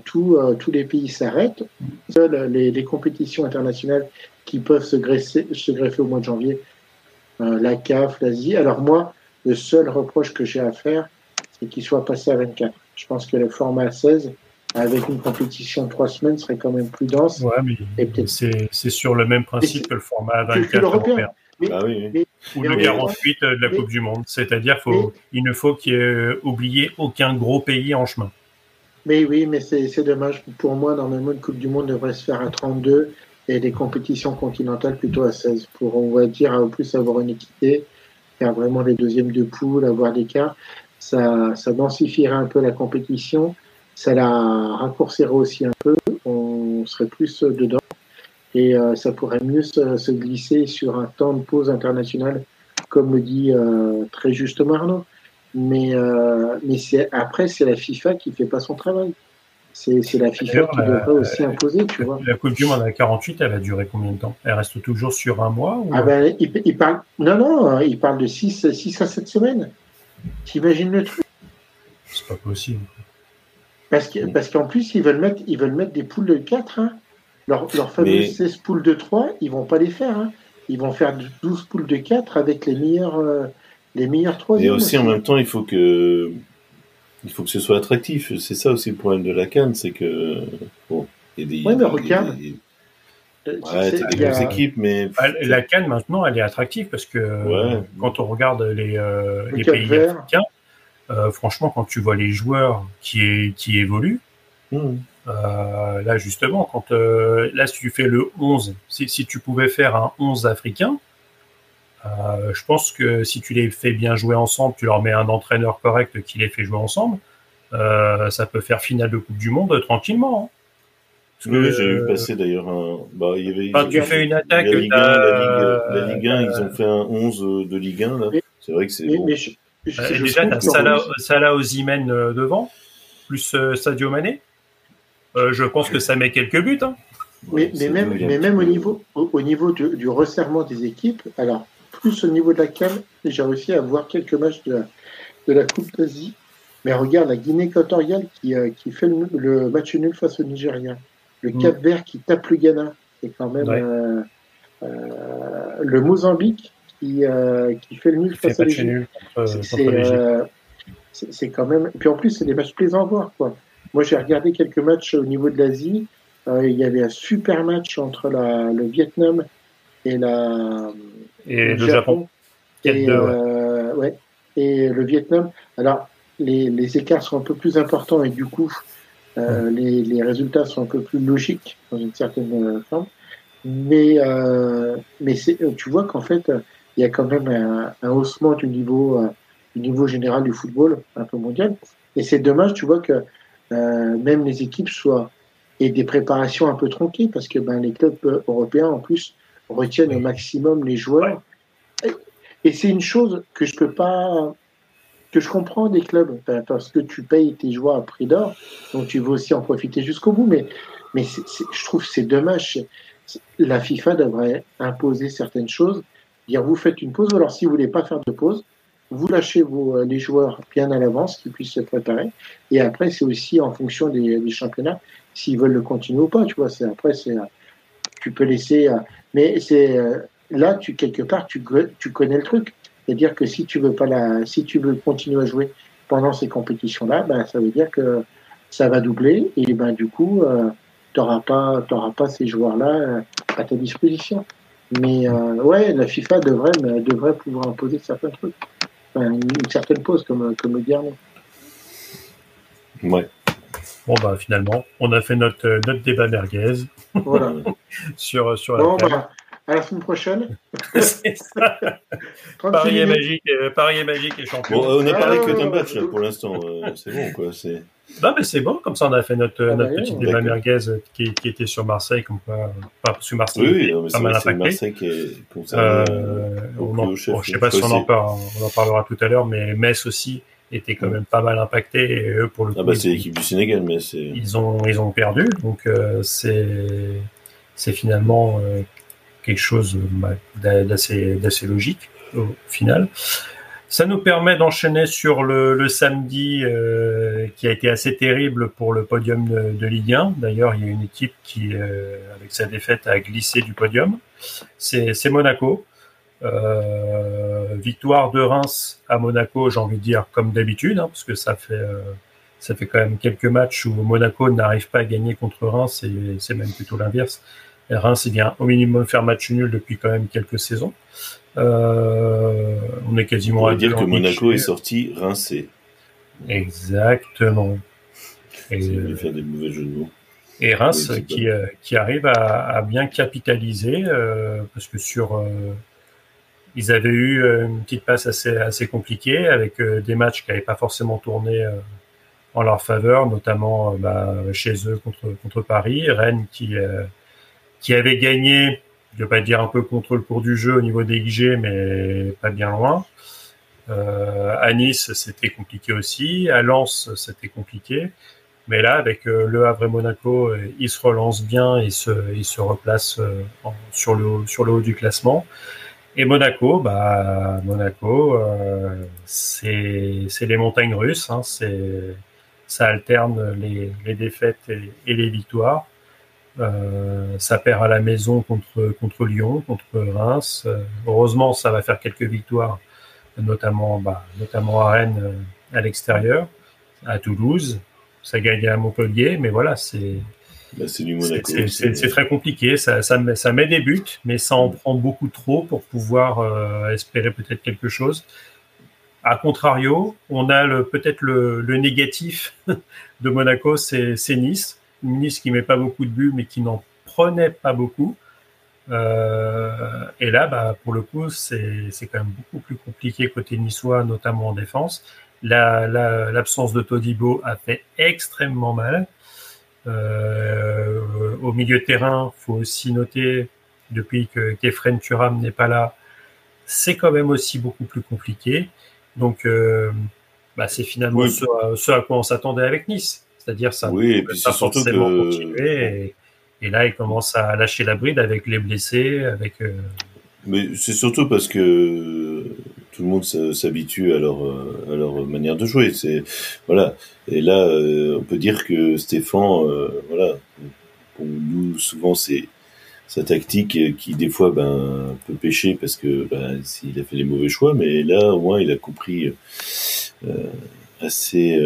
Tout, tous les pays s'arrêtent. Seules les, les, compétitions internationales qui peuvent se, graisser, se greffer au mois de janvier, la CAF, l'Asie. Alors moi, le seul reproche que j'ai à faire, c'est qu'il soit passé à 24. Je pense que le format 16 avec une compétition de trois semaines serait quand même plus dense. Ouais, mais c'est sur le même principe que le format 24 européen. Mais, ah oui, mais, ou le 48 de la Coupe du Monde. C'est-à-dire qu'il ne faut qu'il y ait oublié aucun gros pays en chemin. Mais oui, mais c'est dommage. Pour moi, normalement, une Coupe du Monde devrait se faire à 32 et des compétitions continentales plutôt à 16 pour, on va dire, en plus avoir une équité, faire vraiment les deuxièmes de poule, avoir des cas. Ça, ça densifierait un peu la compétition ça la raccourcirait aussi un peu, on serait plus dedans et euh, ça pourrait mieux se, se, glisser sur un temps de pause international, comme le dit euh, très justement Arnaud. Mais, euh, mais c'est, après, c'est la FIFA qui fait pas son travail. C'est, c'est la FIFA qui devrait aussi imposer, tu vois. La Coupe du Monde à 48, elle a duré combien de temps? Elle reste toujours sur un mois ou... ah ben, il, il, parle... Non, non, il parle de 6, 6 à 7 semaines. T'imagines le truc? C'est pas possible. Parce qu'en parce qu'en plus, ils veulent, mettre, ils veulent mettre des poules de 4. Hein. Leurs leur fameuses 16 poules de 3, ils vont pas les faire. Hein. Ils vont faire 12 poules de 4 avec les meilleurs, euh, les meilleurs 3 Et aussi, en même temps, il faut que, il faut que ce soit attractif. C'est ça aussi le problème de la canne, c'est que. Bon, il y a des. Ouais, mais regarde. Des, Ouais, t'as des grosses équipes, mais. Ah, la canne, maintenant, elle est attractive parce que ouais. quand on regarde les, euh, les pays africains, euh, franchement, quand tu vois les joueurs qui, qui évoluent, mmh. euh, là justement, quand euh, là si tu fais le 11, si, si tu pouvais faire un 11 africain, euh, je pense que si tu les fais bien jouer ensemble, tu leur mets un entraîneur correct qui les fait jouer ensemble, euh, ça peut faire finale de Coupe du Monde tranquillement. Hein. Parce oui, j'ai vu passer d'ailleurs un. Bah, il y avait. Quand tu fais une attaque, la Ligue 1, la Ligue, la Ligue 1 ils ont fait un 11 de Ligue 1 là. C'est vrai que c'est. Bon. Mais je, euh, déjà, tu as Salah, Salah Ozymen euh, devant, plus euh, Sadio Mané. Euh, je pense que ça met quelques buts. Hein. Oui, mais même, mais même au niveau, au, au niveau du, du, resserrement des équipes, alors, plus au niveau de la CAN, j'ai réussi à voir quelques matchs de la, de la Coupe d'Asie. Mais regarde, la Guinée équatoriale qui, euh, qui fait le, le, match nul face au Nigeria. Le mm. Cap Vert qui tape le Ghana. C'est quand même. Ouais. Euh, le Mozambique qui, euh, qui fait le nul face l'Égypte. Euh, c'est quand même. Puis en plus, c'est des matchs plaisants à voir. Quoi. Moi, j'ai regardé quelques matchs au niveau de l'Asie. Euh, il y avait un super match entre la, le Vietnam et la et le, Japon. Et, euh, ouais. et le Vietnam. Alors, les, les, écarts sont un peu plus importants et du coup, euh, les, les, résultats sont un peu plus logiques dans une certaine forme. Mais, euh, mais tu vois qu'en fait, il y a quand même un, un haussement du niveau, euh, du niveau général du football un peu mondial. Et c'est dommage, tu vois, que euh, même les équipes soient et des préparations un peu tronquées parce que ben, les clubs européens en plus retiennent oui. au maximum les joueurs. Et, et c'est une chose que je peux pas que je comprends des clubs parce que tu payes tes joueurs à prix d'or, donc tu veux aussi en profiter jusqu'au bout. Mais mais c est, c est, je trouve c'est dommage. La FIFA devrait imposer certaines choses dire vous faites une pause, alors si vous voulez pas faire de pause, vous lâchez vos, euh, les joueurs bien à l'avance, qu'ils puissent se préparer. Et après, c'est aussi en fonction des, des championnats, s'ils veulent le continuer ou pas. Tu vois, c'est après, c'est tu peux laisser. Euh, mais c'est là, tu quelque part, tu, tu connais le truc. C'est-à-dire que si tu veux pas la, si tu veux continuer à jouer pendant ces compétitions-là, ben, ça veut dire que ça va doubler et ben du coup, euh, tu n'auras pas, t'auras pas ces joueurs-là à ta disposition. Mais euh, ouais, la FIFA devrait, devrait pouvoir imposer certains trucs. Une, certaine pause, comme, comme le Arnaud. Ouais. Bon, bah, finalement, on a fait notre, notre débat merguez. Voilà. (laughs) sur, sur Bon, la bah, à la semaine prochaine. (laughs) C'est ça. 36 Paris est magique, euh, Paris est magique et champion. Bon, euh, on a parlé Ah, que d'un match là pour l'instant. euh, c'est bon quoi. C'est. Non, mais c'est bon, comme ça on a fait notre, Ah, notre bah, petit oui, débat d'accord. merguez euh, qui, qui était sur Marseille, comme quoi, euh, que Marseille Oui, oui, non, mais pas c'est mal impacté. Marseille qui est concerné. Euh, au on plus en, haut chef, bon, je sais pas si on en, parle, on en parlera tout à l'heure, mais Metz aussi était quand même pas mal impacté et eux, pour le coup, Ah bah c'est l'équipe du Sénégal, mais c'est. ils ont ils ont perdu donc euh, c'est c'est finalement euh, quelque chose bah, d'a- d'assez d'assez logique au final. Ça nous permet d'enchaîner sur le, le samedi euh, qui a été assez terrible pour le podium de, de Ligue 1 d'ailleurs il y a une équipe qui avec sa défaite a glissé du podium. C'est c'est Monaco euh, victoire de Reims à Monaco j'ai envie de dire comme d'habitude hein, parce que ça fait euh, ça fait quand même quelques matchs où Monaco n'arrive pas à gagner contre Reims et c'est même plutôt l'inverse. Reims vient au minimum faire match nul depuis quand même quelques saisons. Euh, on est On quasiment va à dire que Monaco est sorti rincé. Exactement. Et, faire des mauvais jeux de mots. et Reims Oui, qui, qui arrive à, à bien capitaliser parce que sur ils avaient eu euh, une petite passe assez assez compliquée avec euh, des matchs qui n'avaient pas forcément tourné euh, en leur faveur, notamment bah, chez eux contre contre Paris, Rennes qui qui avait gagné, je vais pas dire un peu contre le cours du jeu au niveau des XG, mais pas bien loin. Euh, à Nice, c'était compliqué aussi. À Lens, c'était compliqué. Mais là, avec Le Havre et Monaco, ils se relancent bien et se, ils se replacent en- sur, le, sur le haut du classement. Et Monaco, bah, Monaco, euh, c'est les montagnes russes. Hein, ça alterne les, les défaites et, les victoires. Euh, ça perd à la maison contre contre Lyon, contre Reims. Euh, heureusement, ça va faire quelques victoires, notamment bah, notamment à Rennes euh, à l'extérieur, à Toulouse. Ça gagne à Montpellier, mais voilà, c'est c'est très compliqué. Ça, ça, met, ça met des buts, mais ça en prend beaucoup trop pour pouvoir euh, espérer peut-être quelque chose. A contrario, on a peut-être le, le négatif (laughs) de Monaco, c'est Nice. Nice qui met pas beaucoup de buts, mais qui n'en prenait pas beaucoup. Euh, et là, bah, pour le coup, c'est quand même beaucoup plus compliqué côté niçois, notamment en défense. La- la- L'absence de Todibo a fait extrêmement mal. Euh, au milieu de terrain, faut aussi noter, depuis que Kefren Turam n'est pas là, c'est quand même aussi beaucoup plus compliqué. Donc, euh, bah, c'est finalement Oui. ce, à, ce à quoi on s'attendait avec Nice. C'est-à-dire ça Oui, et puis pas forcément que- continuer. Et, et là, il commence à lâcher la bride avec les blessés, avec euh, Mais c'est surtout parce que tout le monde s'habitue à leur euh, à leur manière de jouer. C'est voilà. Et là, euh, on peut dire que Stéphane, euh, voilà, nous souvent c'est sa tactique qui des fois ben peut pêcher parce que ben, s'il a fait les mauvais choix, mais là au moins il a compris euh, assez.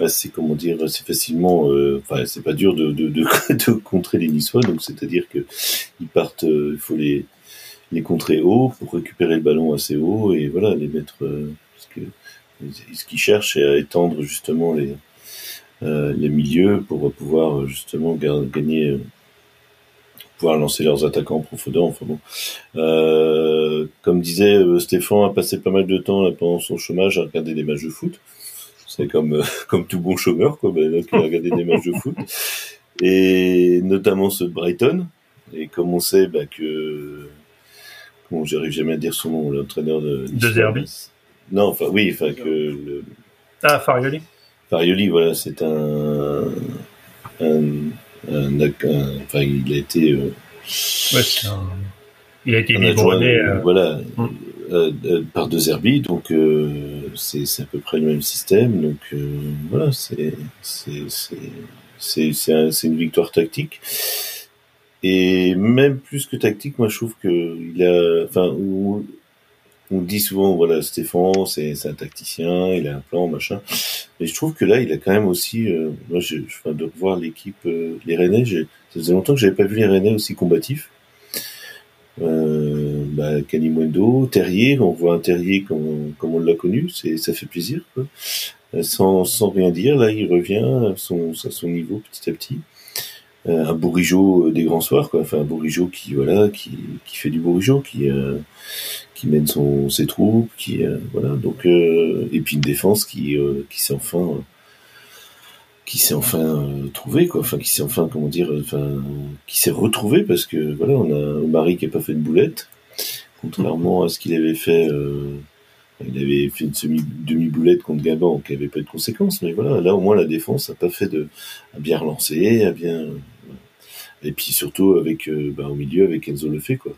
assez comment dire assez facilement euh, enfin c'est pas dur de, (laughs) contrer les Niçois donc c'est à dire que ils partent il faut les les contrer haut pour récupérer le ballon assez haut et voilà les mettre euh, parce que ce qu'ils cherchent c'est à étendre justement les euh, les milieux pour pouvoir euh, justement ga- gagner pouvoir lancer leurs attaquants en profondeur enfin bon. Euh, comme disait Stéphane a passé pas mal de temps là, pendant son chômage à regarder des matchs de foot. C'est comme (laughs) comme tout bon chômeur quoi ben, là, qui a regardé des matchs de foot. Et notamment ce Brighton. Et comme on sait bah, que bon j'arrive jamais à dire son nom l'entraîneur de De Zerbi. non enfin oui enfin que le ah Farioli. Farioli voilà c'est un un, un, un- enfin il a été euh, Ouais, c'est un- Il a été adjoint, euh, voilà Mm. euh, euh, par De Zerbi donc euh, c'est à peu près le même système donc euh, voilà c'est c'est une victoire tactique et même plus que tactique moi je trouve que il a enfin on, on dit souvent voilà Stéphane c'est un tacticien il a un plan machin mais je trouve que là il a quand même aussi euh, moi je je de revoir l'équipe euh, les Rennais ça faisait longtemps que j'avais pas vu les Rennais aussi combatifs euh, bah, Kalimundo, Terrier, on voit un Terrier comme, comme on l'a connu, c'est, ça fait plaisir. Quoi. sans, sans rien dire. Là, il revient à son, à son niveau petit à petit. Euh, un bourrigeau des grands soirs, quoi. Enfin, un bourrigeau qui, voilà, qui, qui fait du bourrigeau, qui, qui mène son, ses troupes, qui, voilà. Donc, et puis une défense qui, qui s'est enfin qui s'est enfin trouvé quoi enfin qui s'est enfin comment dire enfin qui s'est retrouvé parce que voilà on a Marie qui a pas fait de boulette contrairement à ce qu'il avait fait. Il avait fait une semi demi boulette contre Gabon qui avait pas de conséquences, mais voilà, là au moins la défense a pas fait de a bien relancé, a bien et puis surtout avec euh, bah, au milieu avec Enzo Lefebvre quoi.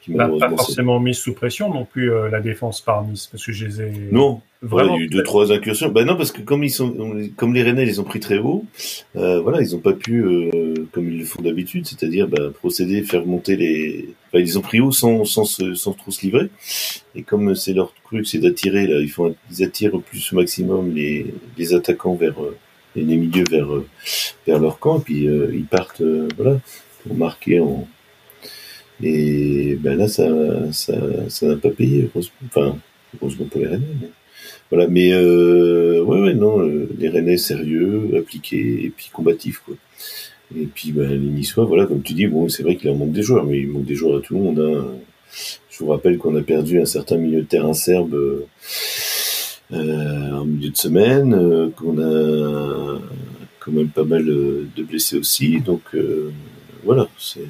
Qui bah, pas forcément mis sous pression non plus euh, la défense par Nice parce que je les ai non. Vraiment il y a eu deux trois incursions. Bah non parce que comme ils sont comme les Rennais les ont pris très haut euh, voilà ils ont pas pu euh, comme ils le font d'habitude c'est-à-dire bah, procéder faire monter les enfin, ils ont pris haut sans sans sans trop se livrer. Et comme c'est leur truc c'est d'attirer là ils font ils attirent au plus au maximum les les attaquants vers les milieux vers vers leur camp et puis ils partent voilà pour marquer en et ben là, ça, ça, ça n'a pas payé, Enfin, heureusement pour les Rennais. Mais... Voilà, mais euh, ouais, ouais, non, euh, les Rennais sérieux, appliqués et puis combatifs, quoi. Et puis ben, les Niçois, voilà, comme tu dis, bon, c'est vrai qu'il en manque des joueurs, mais il manque des joueurs à tout le monde. Hein. Je vous rappelle qu'on a perdu un certain milieu de terrain serbe euh, en milieu de semaine, euh, qu'on a quand même pas mal de blessés aussi, donc euh, voilà, c'est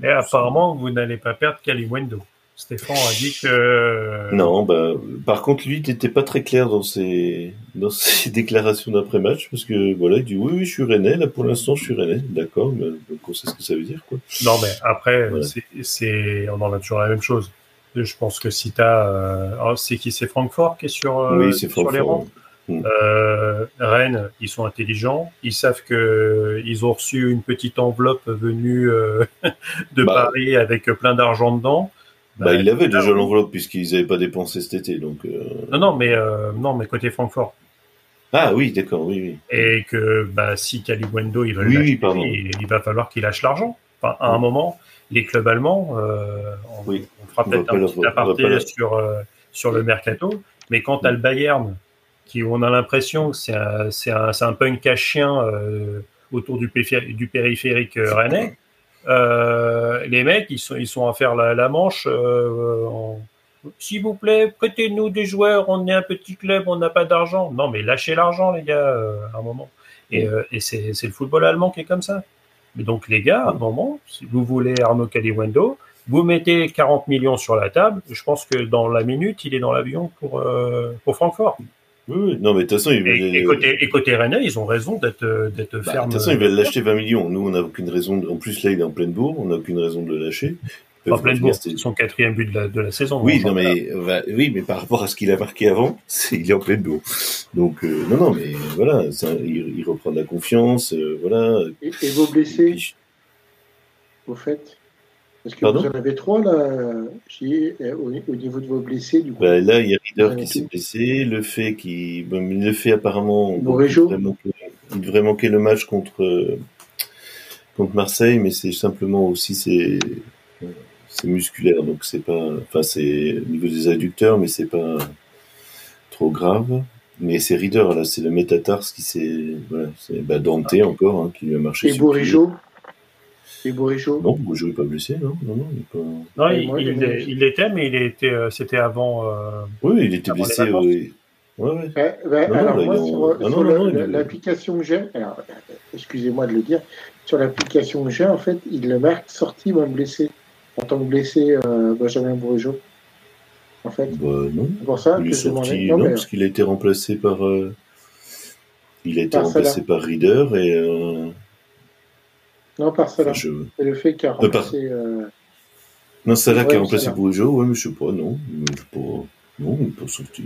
mais apparemment, vous n'allez pas perdre Caliwendo. Stéphane a dit que. Non, bah, par contre, lui, il n'était pas très clair dans ses, dans (laughs) ses déclarations d'après-match, parce que, voilà, il dit oui, oui, je suis Rennais, là, pour l'instant, je suis Rennais. D'accord, mais on sait ce que ça veut dire, quoi. Non, mais après, c'est, on en a toujours la même chose. Je pense que si t'as, euh... Oh, c'est qui, c'est Francfort qui est sur, euh, oui, c'est sur les rangs? Mm. Euh, Rennes, ils sont intelligents. Ils savent que ils ont reçu une petite enveloppe venue euh, (laughs) de bah. Paris avec plein d'argent dedans. Bah, bah ils l'avaient déjà l'enveloppe puisqu'ils n'avaient pas dépensé cet été, donc. Euh... Non, non, mais non, mais côté Francfort. Ah oui, d'accord, oui, oui. Et que bah si Caliwendo il, veut oui, il, il, va falloir qu'il lâche l'argent. Enfin, à un moment, les clubs allemands, on, oui. on fera peut-être un petit aparté sur sur le mercato, mais quand à le Bayern qui on a l'impression que c'est un, c'est un, un, peu une cache-chien euh, autour du, du périphérique euh, rennais. Euh, les mecs, ils sont, ils sont à faire la, la manche. Euh, en... S'il vous plaît, prêtez-nous des joueurs. On est un petit club, on n'a pas d'argent. Non, mais lâchez l'argent, les gars, à un moment. Et, et c'est, c'est le football allemand qui est comme ça. Mais donc, les gars, à un moment, si vous voulez Arnaud Caliwendo, vous mettez 40 millions sur la table. Je pense que dans la minute, il est dans l'avion pour, pour Francfort. Oui, non, mais de toute façon, ils et, et, côté, et côté Rennais, ils ont raison d'être, d'être bah, fermes. De toute façon, ils veulent l'acheter 20 millions. Nous, on n'a aucune raison. En plus, là, il est en pleine bourre. On n'a aucune raison de le lâcher. En pleine bourre, c'est son quatrième but de la, de la saison. Oui, non, mais, bah, oui, mais par rapport à ce qu'il a marqué avant, (laughs) il est en pleine bourre. Donc, euh, non, non, mais voilà, ça, il, il, reprend de la confiance, euh, voilà. Et, et vos blessés, puis, au fait parce que vous en avez trois, là, euh, au, au, niveau de vos blessés, du coup. Bah, là, il y a Rieder qui s'est blessé, le fait qui, bon, le fait apparemment, il devrait, manquer, il devrait, manquer, le match contre, contre Marseille, mais c'est simplement aussi, c'est, c'est musculaire, donc c'est pas, enfin, c'est au niveau des adducteurs, mais c'est pas trop grave. Mais c'est Rieder, là, c'est le métatars qui s'est, voilà, c'est, bah, Dante ah. encore, hein, qui lui a marché. Et Bourigeau et Bourigeau Non, Bourigeau n'est pas blessé, non Non, non, il, pas... non, il, moi, il, mais il était, euh, c'était avant. Euh, oui, il était blessé. Oui. Ouais, ouais. non, alors, non, moi, sur, ah, sur l'application que j'ai, alors, excusez-moi de le dire, sur l'application que j'ai, en fait, il le marque sorti ou blessé, en tant que blessé euh, Benjamin Bourigeau. En fait. Bah, non. C'est pour ça il que je sorti, non, non mais... parce qu'il a été remplacé par. Euh... Il a été par remplacé par Reader et. Non, par Salah. Enfin, je... C'est le fait qu'il a remplacé. Euh... Non, Salah qui a remplacé Bourigeau, ouais, mais je sais pas, non. Je sais pas. Non, il n'est pas sorti.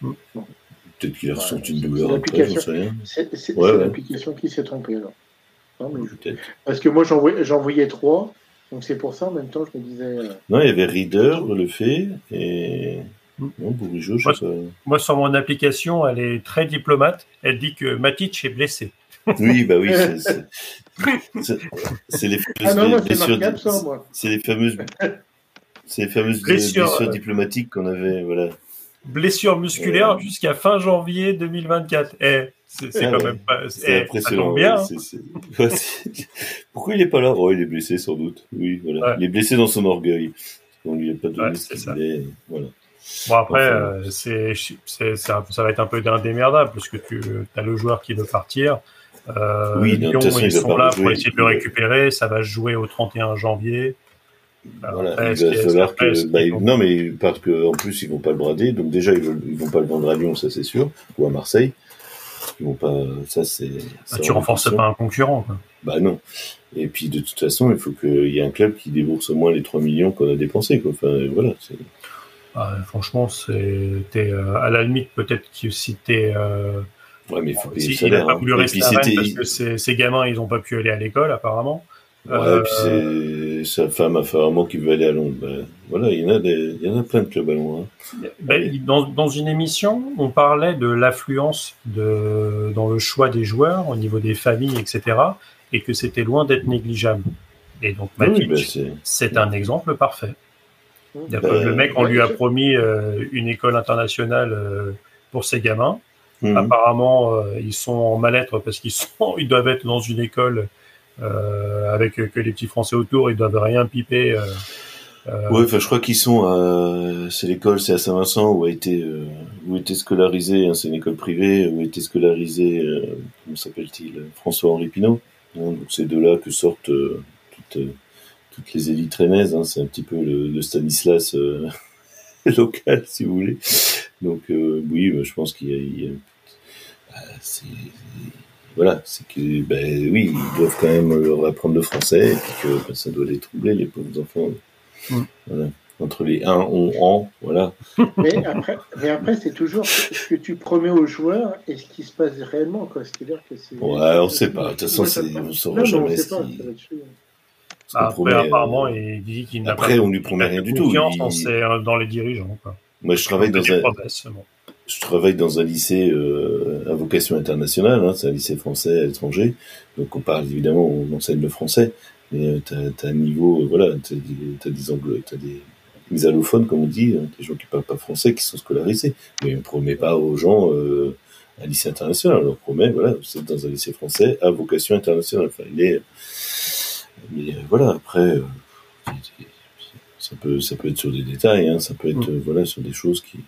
Hmm. Peut-être qu'il a ouais, ressenti une douleur après, j'en sais rien. C'est ouais, ouais. l'application qui s'est trompée, alors. Non, mais... Parce que moi, j'en voyais trois. Donc c'est pour ça, en même temps, je me disais. Euh... Non, il y avait Reader, le fait, et. Hmm. Non, Bourigeau, je moi, sais pas. Moi, sur mon application, elle est très diplomate. Elle dit que Matic est blessé. Oui, bah oui, c'est les C'est les fameuses, c'est les fameuses blessures, blessures diplomatiques qu'on avait, voilà. blessure musculaire jusqu'à fin janvier 2024. Eh, c'est Ah quand ouais. même pas. C'est eh, ça impressionnant. tombe bien. ouais, c'est- c'est- ouais, c'est- Pourquoi il est pas là? Oh, il est blessé sans doute. Oui, voilà. Ouais. Il est blessé dans son orgueil. On lui a pas donné Ouais, ce qu'il ça. voulait. Voilà. Bon après, Enfin. euh, c'est, c'est, ça, ça va être un peu indémerdable parce que tu as le joueur qui veut partir. Euh, Oui, de toute Lyon, façon, il ils sont là pour essayer de le récupérer. Ça va se jouer au 31 janvier. Voilà, Après, il va falloir que. Bah, non, mais parce que en plus ils vont pas le brader, donc déjà ils, veulent- ils vont pas le vendre à Lyon, ça c'est sûr, ou à Marseille. Ils vont pas. Ça c'est. Bah, c'est tu renforces pas un concurrent. Quoi. Bah non. Et puis de toute façon, il faut qu'il y ait un club qui débourse au moins les 3 millions qu'on a dépensés. Quoi. Enfin voilà. Ah, franchement, c'est, euh, à la limite, peut-être que si t'es. Euh, Ouais, mais il faut payer il n'a pas hein. voulu rester à Rennes parce que ces, ces gamins, ils ont pas pu aller à l'école, apparemment. Ouais, Euh, puis sa femme apparemment qui veut aller à Londres. Ben, voilà, il y en a des, il y en a plein de clubs à Londres. hein. Ben, dans, dans une émission, on parlait de l'affluence de, dans le choix des joueurs au niveau des familles, etc. Et que c'était loin d'être négligeable. Et donc, Ah oui, ben, c'est. un exemple parfait. A le mec, on lui a promis euh, une école internationale euh, pour ses gamins. Mhm. Apparemment, euh, ils sont en mal-être parce qu'ils sont, (laughs) ils doivent être dans une école euh, avec euh, que les petits Français autour, ils doivent rien piper. euh, euh, Ouais, enfin, je crois qu'ils sont à, c'est l'école, c'est à Saint-Vincent où a été, euh, où été scolarisé, hein, c'est une école privée, où a été scolarisé, euh, comment s'appelle-t-il, François-Henri Pinault. Hein, donc c'est de là que sortent toutes, toutes les élites rennaises, hein, c'est un petit peu le, le Stanislas euh, (laughs) local, si vous voulez. Donc euh, oui, bah, je pense qu'il y a, il y a- c'est, voilà, c'est que, ben oui, ils doivent quand même leur apprendre le français, et puis que ben, ça doit les troubler, les pauvres enfants. Mm. Voilà. Entre les 1, on, en, voilà. (laughs) Mais après, mais après c'est toujours ce que tu promets aux joueurs et ce qui se passe réellement. quoi. C'est-à-dire que c'est. Ouais, on sait pas. De toute façon, on saura Non, mais jamais ce qui- Après, promet, euh, apparemment, il dit qu'il n'a après, pas on lui promet rien du tout. confiance Il- dans, ses- dans les dirigeants. Quoi. Moi, je travaille dans un, promesses, bon. Je travaille dans un lycée euh, à vocation internationale, hein, c'est un lycée français à l'étranger, donc on parle évidemment, on enseigne le français, mais euh, t'as as un niveau, euh, voilà, t'as des, des anglo, t'as des, des allophones comme on dit, hein, des gens qui parlent pas français qui sont scolarisés, mais on promet pas aux gens euh, un lycée international, on leur promet, voilà, vous êtes dans un lycée français à vocation internationale, enfin il est, mais euh, voilà, après, ça peut, ça peut être sur des détails, hein, ça peut être, voilà, sur des choses qui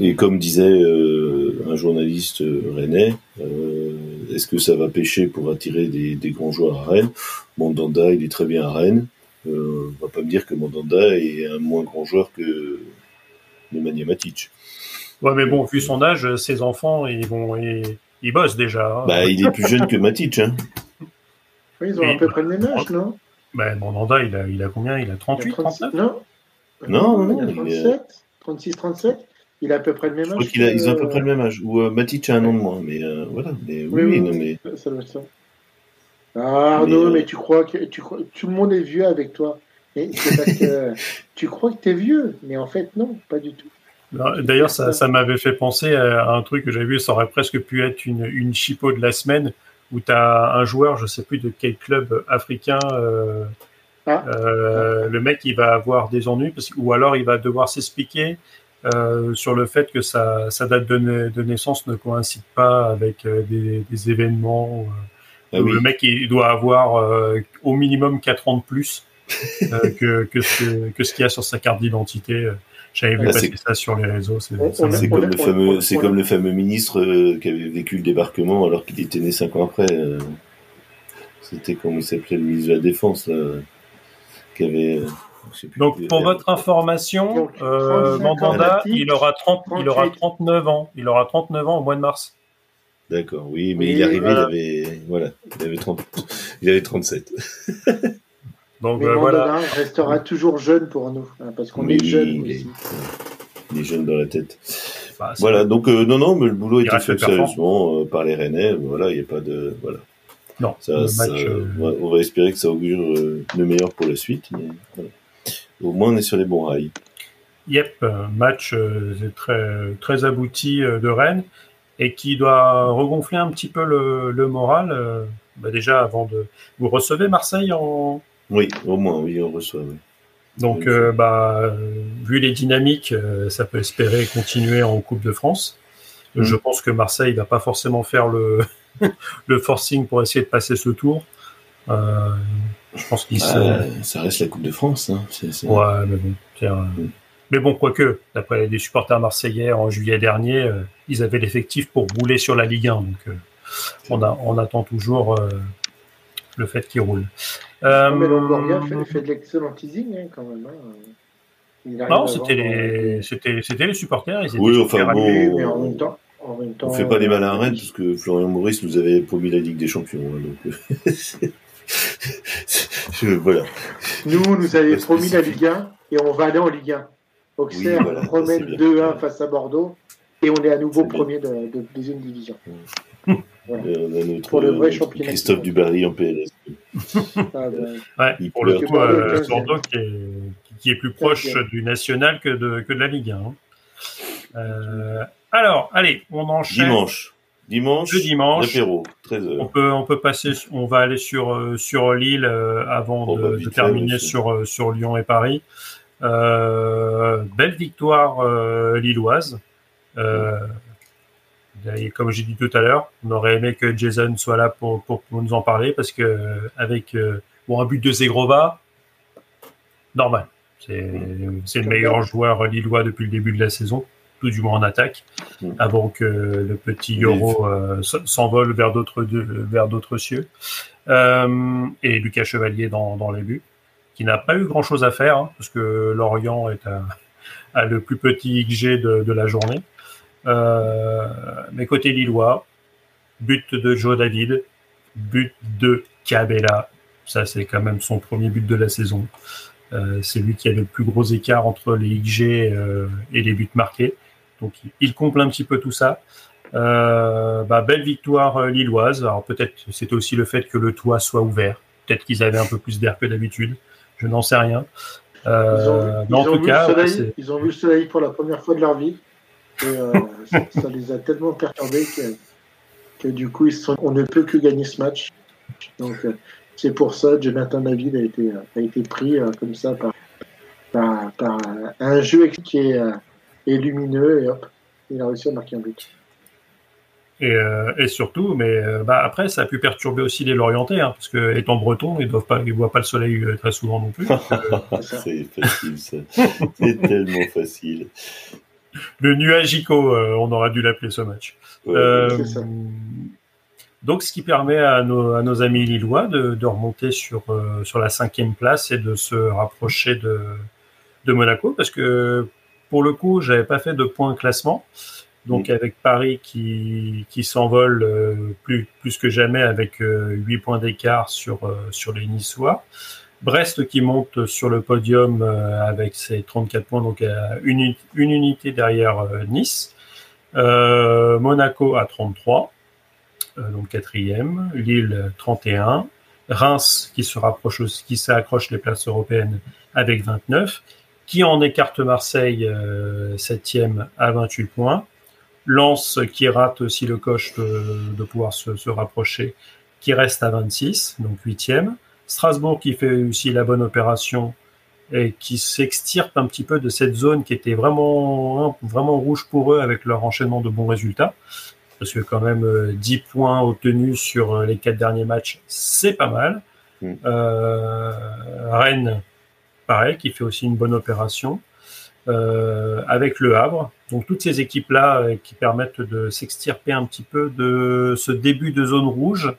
Et comme disait euh, un journaliste euh, rennais, euh, est-ce que ça va pêcher pour attirer des, des grands joueurs à Rennes? Mandanda, il est très bien à Rennes. Euh, on va pas me dire que Mandanda est un moins grand joueur que Nemanja Matic. Ouais, mais bon, vu son âge, ses enfants, ils vont, ils, ils bossent déjà. hein. Bah, il est plus jeune que Matic. Hein. Oui, ils ont à peu près le même âge, non? Ben, Mandanda, il a, il a combien? Il a Il a 38, 36 39 Non Non, non, il a non, il est- 37, 36, 37. Il a à peu près le même Je âge. crois qu'il a, ils ont à peu près le même âge. Ou euh, Matic a un an de moins, mais euh, voilà. Mais oui, Oui, oui, oui, non, mais Ça doit être ça. Ah, Arnaud, Mais, mais, euh, tu crois que tu crois, tout le monde est vieux avec toi. Et c'est parce que (laughs) tu crois que t'es vieux, mais en fait non, pas du tout. Non, D'ailleurs, ça, ça m'avait fait penser à un truc que j'avais vu, ça aurait presque pu être une, une chipo de la semaine, où tu as un joueur, je sais plus de quel club africain, euh, Ah. euh, le mec, il va avoir des ennuis, parce, que- ou alors il va devoir s'expliquer euh, sur le fait que sa, sa date de, na- de naissance ne coïncide pas avec euh, des, des événements. euh, ah oui. Le mec, il doit avoir euh, au minimum 4 ans de plus euh, (laughs) que, que, ce, que ce qu'il y a sur sa carte d'identité. J'avais vu Ah, passer ça sur les réseaux. C'est comme le fameux, c'est comme le ministre euh, qui avait vécu le débarquement alors qu'il était né cinq ans après. euh. C'était comment il s'appelait le ministre de la Défense là, qui avait. euh. Donc, pour votre information, euh, 35 Mandanda, il aura, 30, il aura 38. 39 ans. Il aura 39 ans au mois de mars. D'accord, oui, mais Oui, il est arrivé, voilà. il avait, voilà, il avait 30, il avait 37. (laughs) Donc, Mais euh, voilà. restera toujours jeune pour nous, hein, parce qu'on est jeune il est- aussi. Il est jeune dans la tête. Bah, Voilà, donc euh, non, non, mais le boulot Il était fait sérieusement euh, par les Rennais. Voilà, il n'y a pas de, voilà. Non, Ça, le ça, match, euh, on, va, espérer que ça augure euh, le meilleur pour la suite. Mais, voilà. Au moins, on est sur les bons rails. Yep, un match euh, très, très abouti euh, de Rennes et qui doit regonfler un petit peu le, le moral. euh, bah déjà, avant de. Vous recevez Marseille en. Oui, au moins, oui, on reçoit. Oui. Donc, euh, bah, euh, vu les dynamiques, euh, ça peut espérer continuer en Coupe de France. Mm. Je pense que Marseille va pas forcément faire le, (laughs) le forcing pour essayer de passer ce tour. Euh, je pense qu'ils se... Ah, ça reste la Coupe de France. Hein. Ouais, mais bon. tiens, Mm. Mais bon, quoique, d'après les supporters marseillais en juillet dernier, euh, ils avaient l'effectif pour rouler sur la Ligue 1. Donc, euh, on, a, on attend toujours euh, le fait qu'ils roulent. Euh, mais Longoria fait, fait de l'excellent teasing hein, quand même. hein. Non, c'était les, c'était les supporters. Ils étaient Oui, enfin, bon, mais en même temps, en même temps, On fait pas les malins à euh, Rennes parce que Florian Maurice nous avait promis la Ligue des Champions. hein, donc, euh, (laughs) je, voilà. Nous, on nous avait Pas promis la. Ligue 1 et on va aller en Ligue 1. Auxerre Oui, voilà, ça, remène c'est bien. 2-1 face à Bordeaux et on est à nouveau premier de, de deuxième division. (laughs) On a notre, Pour le vrai euh, championnat. Christophe Dubarry en PLS. Ah, ben, Ouais, Il pour le coup. Bordeaux qui est, qui est plus proche du national que de, que de la Ligue 1. hein. Euh, alors, allez, on enchaîne. Dimanche. Dimanche. Le dimanche. L'apéro, On 13h. peut, on peut passer, on va aller sur, euh, sur Lille euh, avant Oh, de, bah, terminer aussi. sur, sur Lyon et Paris. Euh, belle victoire euh, lilloise. Euh, et comme j'ai dit tout à l'heure, on aurait aimé que Jason soit là pour, pour, pour nous en parler parce que avec euh, bon, un but de Zegrova, normal. C'est c'est le meilleur joueur lillois depuis le début de la saison, tout du moins en attaque, Mm. avant que le petit Euro euh, s'envole vers d'autres vers d'autres cieux. Euh, et Lucas Chevalier dans, dans les buts, qui n'a pas eu grand chose à faire, hein, parce que Lorient est à, à le plus petit XG de, de la journée. Euh, mais côté Lillois, but de Joe David, but de Cabella. Ça, c'est quand même son premier but de la saison. Euh, c'est lui qui a le plus gros écart entre les XG euh, et les buts marqués. Donc, il- comble un petit peu tout ça. Euh, bah, belle victoire euh, lilloise. Alors, peut-être c'était aussi le fait que le toit soit ouvert. Peut-être qu'ils avaient un peu plus d'air que d'habitude. Je n'en sais rien. Ils ont, Euh, en ils ont tout vu cas, le soleil, ils ont vu le soleil pour la première fois de leur vie. Et euh, (laughs) ça, ça les a tellement perturbés que, que du coup, ils se sont, on ne peut que gagner ce match. Donc, c'est pour ça que Jonathan David a été, a été pris comme ça par, par, par un jeu qui est, est lumineux et hop, il a réussi à marquer un but. Et, euh, et surtout, mais euh, bah, après, ça a pu perturber aussi les Lorientais, hein, parce que étant breton, ils doivent pas, ils voient pas le soleil euh, très souvent non plus. (laughs) C'est facile, ça. C'est tellement facile. le nuagico, euh, on aurait dû l'appeler ce match. Ouais. Euh, c'est ça. donc, ce qui permet à nos, à nos amis lillois de, de remonter sur, euh, sur la cinquième place et de se rapprocher de, de Monaco, parce que pour le coup, j'avais pas fait de point classement. Donc, avec Paris qui, qui s'envole euh, plus, plus que jamais avec euh, 8 points d'écart sur, euh, sur les Niçois. Brest qui monte sur le podium euh, avec ses 34 points, donc à une, une unité derrière euh, Nice. Euh, Monaco à 33, euh, donc quatrième. Lille 31. Reims qui se rapproche, qui s'accroche les places européennes avec 29. Qui en écarte Marseille euh, septième à 28 points. Lens qui rate aussi le coche de, de pouvoir se, se rapprocher, qui reste à 26, donc huitième. Strasbourg qui fait aussi la bonne opération et qui s'extirpe un petit peu de cette zone qui était vraiment vraiment rouge pour eux avec leur enchaînement de bons résultats. Parce que quand même euh, 10 points obtenus sur euh, les quatre derniers matchs, c'est pas mal. Mm. Euh, Rennes, pareil, qui fait aussi une bonne opération. Euh, avec le Havre. Donc toutes ces équipes-là euh, qui permettent de s'extirper un petit peu de ce début de zone rouge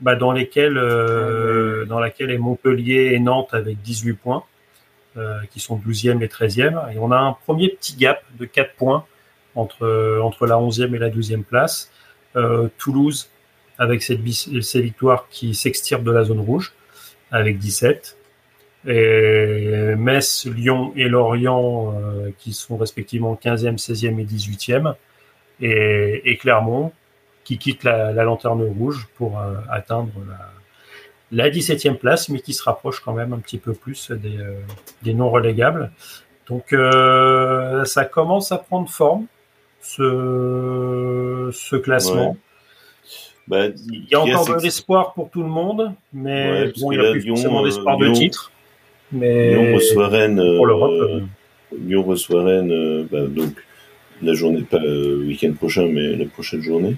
bah, dans lesquelles euh, dans laquelle est Montpellier et Nantes avec 18 points euh, qui sont 12e et 13e et on a un premier petit gap de 4 points entre entre la 11e et la 12e place. Euh, Toulouse avec ces victoires qui s'extirpent de la zone rouge avec 17 et Metz, Lyon et Lorient euh, qui sont respectivement 15e, 16e et 18e et, et Clermont qui quitte la, la lanterne rouge pour euh, atteindre la, la 17e place mais qui se rapproche quand même un petit peu plus des, euh, des non relégables. Donc euh, ça commence à prendre forme ce, ce classement. Ouais. Bah, Il y a encore de l'espoir pour tout le monde, mais Ouais, bon, il n'y a plus Lyon, forcément euh, d'espoir de titre. Mais Lyon reçoit Rennes. pour l'Europe, euh, euh, Lyon reçoit Rennes, euh, bah, donc la journée, pas le week-end prochain, mais la prochaine journée.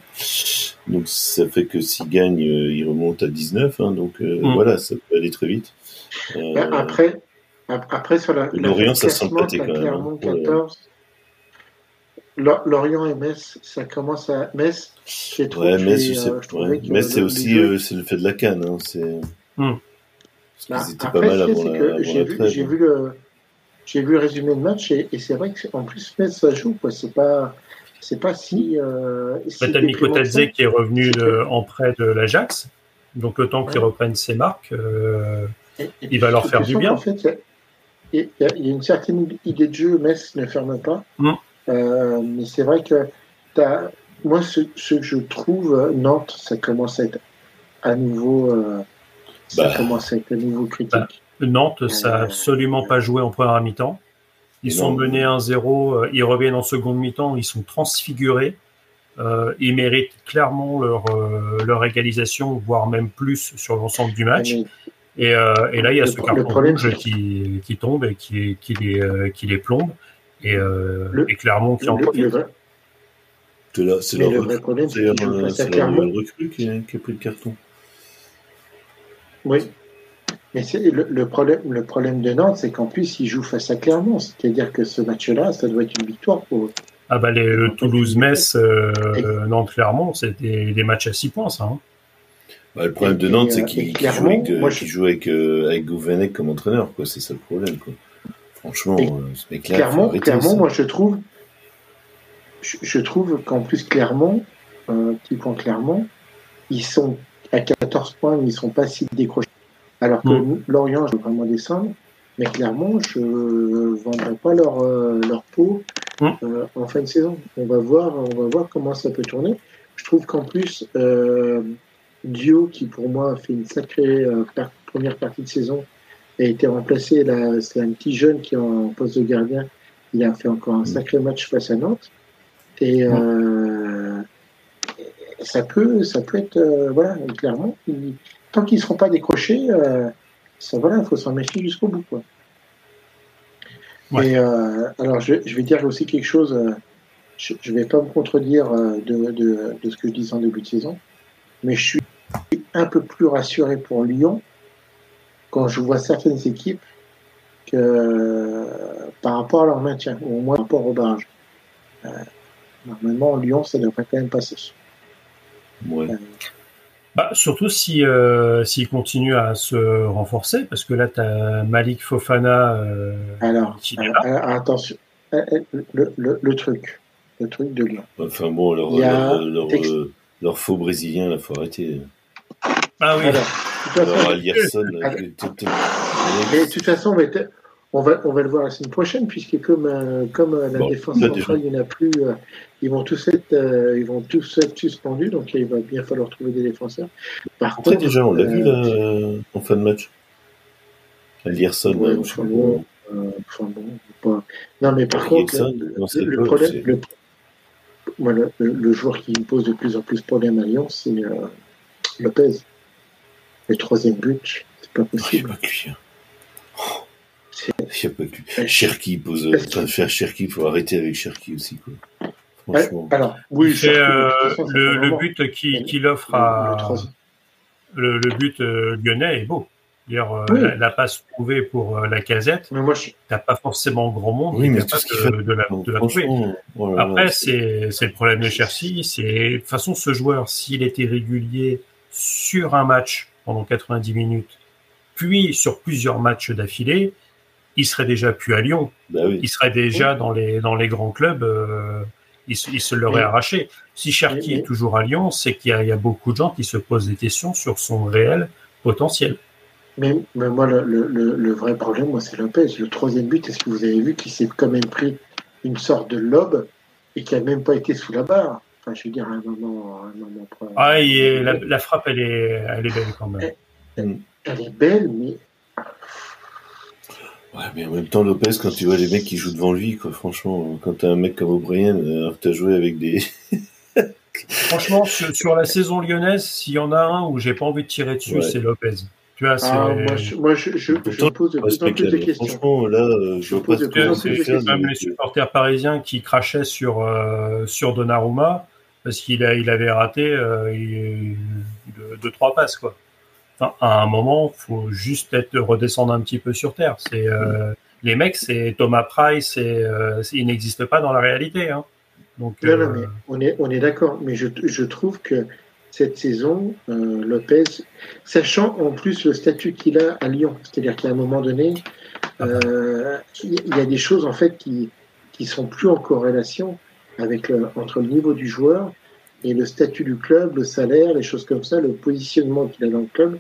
Donc ça fait que s'il gagne, euh, il remonte à 19. Hein, donc euh, Mm. voilà, ça peut aller très vite. Euh, Ben, Après, ap- après, sur la, Lorient, ça sent quand même, Clermont. Ouais. 14. Lo- Lorient et Metz, ça commence à. Metz, trouvé. ouais, Metz, euh, c'est aussi euh, c'est le fait de la canne. Hein, c'est Mm. Parce qu'ils étaient après, pas mal avant c'est la, que avant j'ai la vu, trêve. j'ai vu le, j'ai vu le résumé de match et, et c'est vrai que c'est- en plus Metz ça joue quoi. C'est pas, c'est pas si. Euh, si t'as Nico déprimant que ça. Tadze qui est revenu de- en prêt de l'Ajax. Donc le temps qu'il Ouais. reprenne ses marques, euh, Et- et il va leur faire du bien. qu'en fait, il y a- y, y une certaine idée de jeu, Metz ne ferme pas. Mm. Euh, mais c'est vrai que t'as- moi, ce, ce que je trouve, Nantes, ça commence à être à nouveau, euh, ça Bah. commence à être à nouveau critique. Bah, Nantes, ça n'a Euh, absolument pas joué en première mi-temps. Ils sont Non. menés 1-0, euh, ils reviennent en seconde mi-temps, ils sont transfigurés. Euh, ils méritent clairement leur, euh, leur égalisation, voire même plus sur l'ensemble du match. Et, euh, et là, il y a Le ce carton le problème, rouge qui, qui tombe et qui, qui, les, euh, qui les plombe. Et, euh, Le- et Clermont qui en profite. le C'est leur le recrue- euh, qui a pris le carton. Oui. Mais c'est le, le problème, le problème de Nantes, c'est qu'en plus, ils jouent face à Clermont. C'est-à-dire que ce match-là, ça doit être une victoire pour eux. Ah bah les, le Toulouse-Metz, euh, Et- euh, Nantes-Clermont, c'est des, des matchs à 6 points, ça. hein. Bah, le problème Et- de Nantes, c'est euh, qu'il qu'il joue avec, moi, je- joue avec, euh, comme entraîneur, quoi. C'est ça le problème, quoi. Franchement, Et ce mec-là, Clermont, arrêter Clermont moi, je trouve, je, je trouve qu'en plus, Clermont, euh, petit point Clermont, ils sont à 14 points, ils sont pas si décrochés. Alors que Mm. Lorient, je veux vraiment descendre, mais Clermont, je ne vendrai pas leur, euh, leur peau Mm. euh, en fin de saison. On va voir, on va voir comment ça peut tourner. Je trouve qu'en plus, euh, Dio, qui pour moi a fait une sacrée euh, par- première partie de saison, a été remplacé. Là, c'est un petit jeune qui est en poste de gardien. Il a fait encore un sacré match face à Nantes. Et euh, ça peut, ça peut être, euh, voilà, clairement, il- tant qu'ils ne seront pas décrochés, euh, ça, voilà, il faut s'en méfier jusqu'au bout, quoi. Ouais. Et euh, alors, je, je vais dire aussi quelque chose. je ne vais pas me contredire de, de, de ce que je disais en début de saison, mais je suis un peu plus rassuré pour Lyon quand je vois certaines équipes que par rapport à leur maintien, ou au moins par rapport au barrage. Euh, normalement, Lyon, ça devrait quand même passer. Ouais. Bah, surtout si euh, s'il continue à se renforcer, parce que là, tu as Malik Fofana euh, Alors, qui est alors, là. alors, attention, Euh, euh, le, le, le truc, le truc de Lyon. Enfin bon, leur, Il leur, leur, euh, faux brésilien, là, faut arrêter. Ah oui, Alors, de toute Alors, façon, Alierson, que- mais de toute façon, être- on va, on va le voir la semaine prochaine, puisque comme, euh, comme euh, la Bon, défense centrale, il n'y en a plus, euh, ils, vont tous être, ils vont tous être suspendus, donc il va bien falloir trouver des défenseurs. Par contre, déjà, on l'a vu, là, en fin de match. Alierson, Ouais, enfin bon, euh, enfin bon, pas- Non, mais par contre, le, non, c'est le pas- problème, le, le, le- joueur qui me pose de plus en plus de problèmes à Lyon, c'est euh, Lopez. Le troisième but, c'est pas Il n'y a possible. pas que lui. hein. C'est- Il n'y a pas que. Cherki pose. Enfin, faire Cherki, il faut arrêter avec Cherki aussi, quoi. Ouais, Franchement. alors, oui, Cherki, euh, le, but qu'il qu'il offre le- à le troisième. le, le but euh, lyonnais est beau. Dire, euh, Oui. la, la passe trouvée pour euh, la casette, je, t'as pas forcément grand monde Oui, qui mais capable tout ce qu'il de, fait- de la, de la trouver. Oh là Après, c'est c'est le problème de Chercy. C'est de toute façon ce joueur, s'il était régulier sur un match pendant 90 minutes, puis sur plusieurs matchs d'affilée, il serait déjà plus à Lyon. Bah oui. Il serait déjà dans les dans les grands clubs. euh, il, se- il se l'aurait arraché. Si Cherki est toujours à Lyon, c'est qu'il y, a- il y a beaucoup de gens qui se posent des questions sur son réel potentiel. mais, mais moi, le, le, le, le vrai problème, moi, c'est Lopez. Le troisième but, est-ce que vous avez vu qu'il s'est quand même pris une sorte de lobe et qui a même pas été sous la barre? Enfin, je veux dire, à un moment, un moment. Ah, et la, la frappe, elle est, elle est belle quand même. Elle est belle, mais Ouais, mais en même temps, Lopez, quand tu vois les mecs qui jouent devant lui, quoi, franchement, quand t'as un mec comme O'Brien, euh, alors que t'as joué avec des. (laughs) Franchement, sur, sur la saison lyonnaise, s'il y en a un où j'ai pas envie de tirer dessus, Ouais. c'est Lopez. Tu vois, ah, moi, je, moi, je, je, je pose de plus en plus de questions. Franchement, là, euh, je, pose de plus en plus de questions. Même les supporters parisiens qui crachaient sur, euh, sur Donnarumma parce qu'il a, il avait raté euh, deux, deux, trois passes, quoi. Enfin, à un moment, faut juste être redescendre un petit peu sur terre. C'est euh, les mecs, c'est Thomas Price, et euh, il n'existe pas dans la réalité. Hein. Donc, non, non, mais on est, on est d'accord. Mais je, je trouve que cette saison, euh, Lopez, sachant en plus le statut qu'il a à Lyon, c'est-à-dire qu'à un moment donné, euh, il y a des choses en fait qui qui sont plus en corrélation avec le, entre le niveau du joueur et le statut du club, le salaire, les choses comme ça, le positionnement qu'il a dans le club.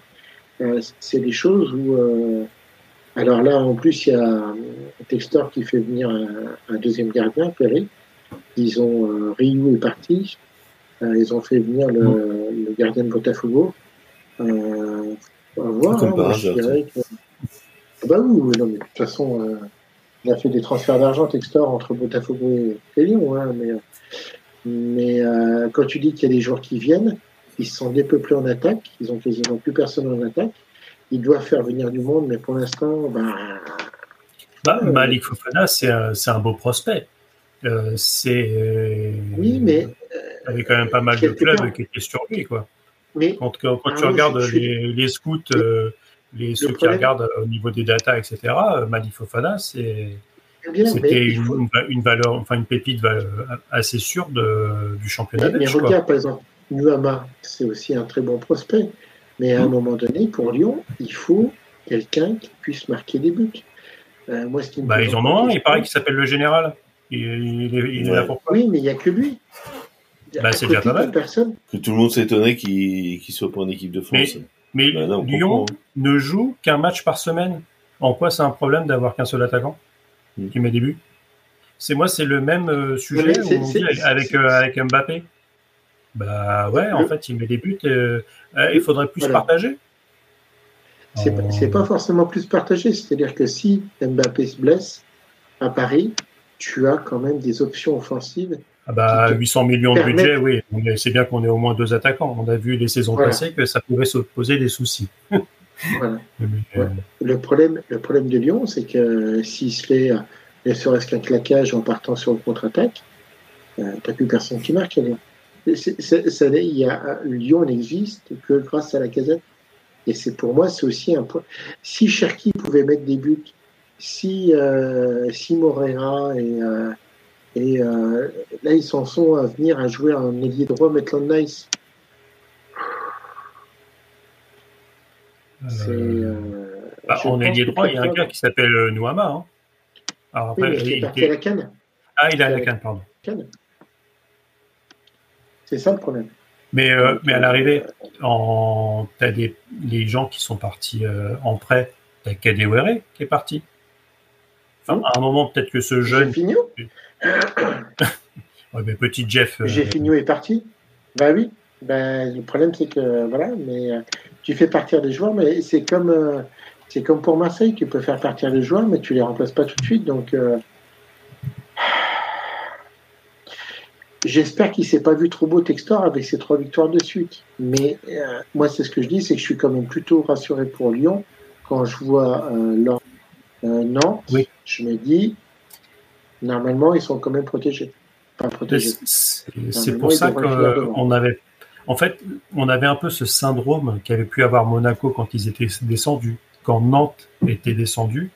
Euh, c'est des choses où euh, alors là, en plus, il y a Textor qui fait venir un, un deuxième gardien, Perry. Ils ont euh, Ryu est parti, euh, ils ont fait venir le, le gardien de Botafogo. Euh, on va voir. Hein, moi, je dirais que... ah bah oui, non, mais de toute façon, euh, il a fait des transferts d'argent Textor entre Botafogo et, et Lyon. Hein, mais mais euh, quand tu dis qu'il y a des joueurs qui viennent, ils se sont dépeuplés en attaque, ils ont quasiment plus personne en attaque. Ils doivent faire venir du monde, mais pour l'instant, bah, bah, Malik Fofana, c'est un, un, beau prospect. Euh, c'est. Oui, mais. Il y avait quand même pas mal de clubs qui étaient sur lui, quoi. Mais, quand, quand, quand ah, tu regardes je, les, les, scouts, euh, les, ceux problème, qui regardent au niveau des datas, etc., Malik Fofana, c'est. C'était une, une, valeur, enfin une pépite assez sûre de, du championnat. Mais, mais regarde, par exemple, Nuama, c'est aussi un très bon prospect. Mais à un mmh. moment donné, pour Lyon, il faut quelqu'un qui puisse marquer des buts. Euh, moi, ce qui me bah, ils en ont un, il paraît qu'il s'appelle le général. Il, il, est, il ouais. est là pourquoi Oui, mais il n'y a que lui. Bah, c'est déjà pas mal. Personne. Que tout le monde s'étonnait qu'il qu soit pas en équipe de France. Mais, mais bah, non, Lyon ne joue qu'un match par semaine. En quoi c'est un problème d'avoir qu'un seul attaquant? Mmh. qui met des buts C'est moi, c'est le même euh, sujet on dit avec, euh, avec Mbappé. Bah ouais, en fait, il met des buts. euh, il faudrait plus Voilà. partager. C'est Euh, pas- forcément plus partagé. C'est-à-dire que si Mbappé se blesse à Paris, tu as quand même des options offensives. Ah bah, qui te 800 millions de budget, oui. C'est bien qu'on ait au moins deux attaquants. On a vu les saisons Voilà. passées que ça pouvait se poser des soucis. (laughs) Voilà. Mais, Ouais. euh, Le problème, le problème de Lyon, c'est que s'il se fait ne serait-ce qu'un claquage en partant sur le contre-attaque, euh, t'as plus personne qui marque. à Lyon. Y a, Lyon n'existe que grâce à la casette. Et c'est pour moi, c'est aussi un point. Si Cherki pouvait mettre des buts, si, euh, si Moreira et, euh, et là ils s'en sont à venir à jouer un ailier droit Maitland Nice. C'est, euh, euh, bah, je en pense ailier droit, il y a un gars qui s'appelle euh, Nouama. hein. Alors après, est il la canne. Ah, il est à la canne, pardon. C'est ça le problème. Mais, euh, à euh, l'arrivée, en... tu as des les gens qui sont partis euh, en prêt. Tu as Kadewere qui est parti. Enfin, à un moment, peut-être que ce jeune. Géfinio (coughs) Ouais, mais petit Jeff. euh, est parti. Bah oui. Ben, le problème, c'est que voilà, mais euh, tu fais partir des joueurs, mais c'est comme euh, c'est comme pour Marseille, tu peux faire partir des joueurs, mais tu les remplaces pas tout de suite. Donc, euh, j'espère qu'il s'est pas vu trop beau Textor avec ses trois victoires de suite. Mais euh, moi, c'est ce que je dis, c'est que je suis quand même plutôt rassuré pour Lyon quand je vois leur Nantes. Oui. Je me dis, normalement, ils sont quand même protégés. Protégés. C'est pour ça qu'on avait. En fait, on avait un peu ce syndrome qu'avait pu avoir Monaco quand ils étaient descendus, quand Nantes était descendu.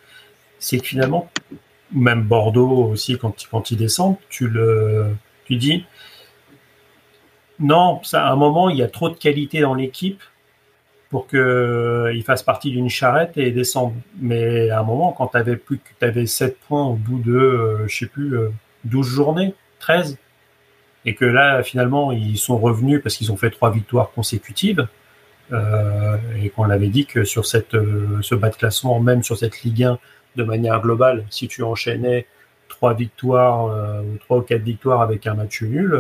C'est que finalement, même Bordeaux aussi, quand, ils descendent, tu le, tu dis, non, ça, à un moment, il y a trop de qualité dans l'équipe pour qu'ils fassent partie d'une charrette et descendent. Mais à un moment, quand tu avais plus avais 7 points au bout de, euh, je sais plus, euh, 12 journées, 13, et que là, finalement, ils sont revenus parce qu'ils ont fait trois victoires consécutives, euh, et qu'on l'avait dit que sur cette, euh, ce bas de classement, même sur cette Ligue 1, de manière globale, si tu enchaînais trois victoires, euh, ou trois ou quatre victoires avec un match nul,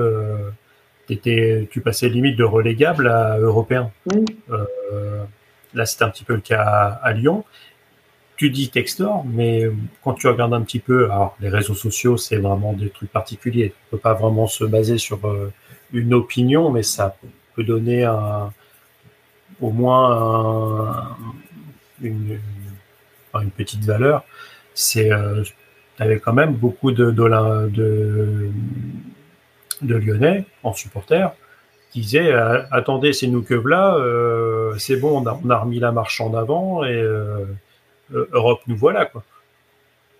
t'étais- tu passais limite de relégable à européen. Là, c'était un petit peu le cas à, à Lyon. Tu dis Textor, mais quand tu regardes un petit peu, alors les réseaux sociaux, c'est vraiment des trucs particuliers. On peut pas vraiment se baser sur euh, une opinion, mais ça peut donner au moins un, une, petite valeur, c'est euh, avait quand même beaucoup de, Lyonnais en supporters qui disaient euh, attendez c'est nous que euh, c'est bon on a, remis la marche en avant et euh, Europe nous voilà quoi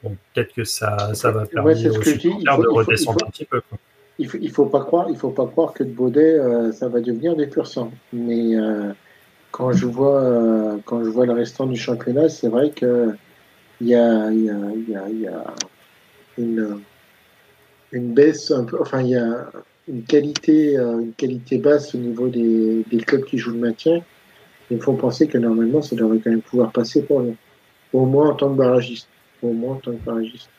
bon, peut-être que ça ça va permettre aux supporters de redescendre un petit peu quoi. Il faut, il faut pas croire il faut pas croire que de Baudet ça va devenir des pur sang mais quand je vois quand je vois le restant du championnat c'est vrai que il y a, y, a, y, a, y a une, une baisse un peu, enfin il y a une qualité, euh, une qualité basse au niveau des, des clubs qui jouent le maintien. Il faut penser que normalement ça devrait quand même pouvoir passer pour eux. Au moins en tant que barragiste. En tant que barragiste.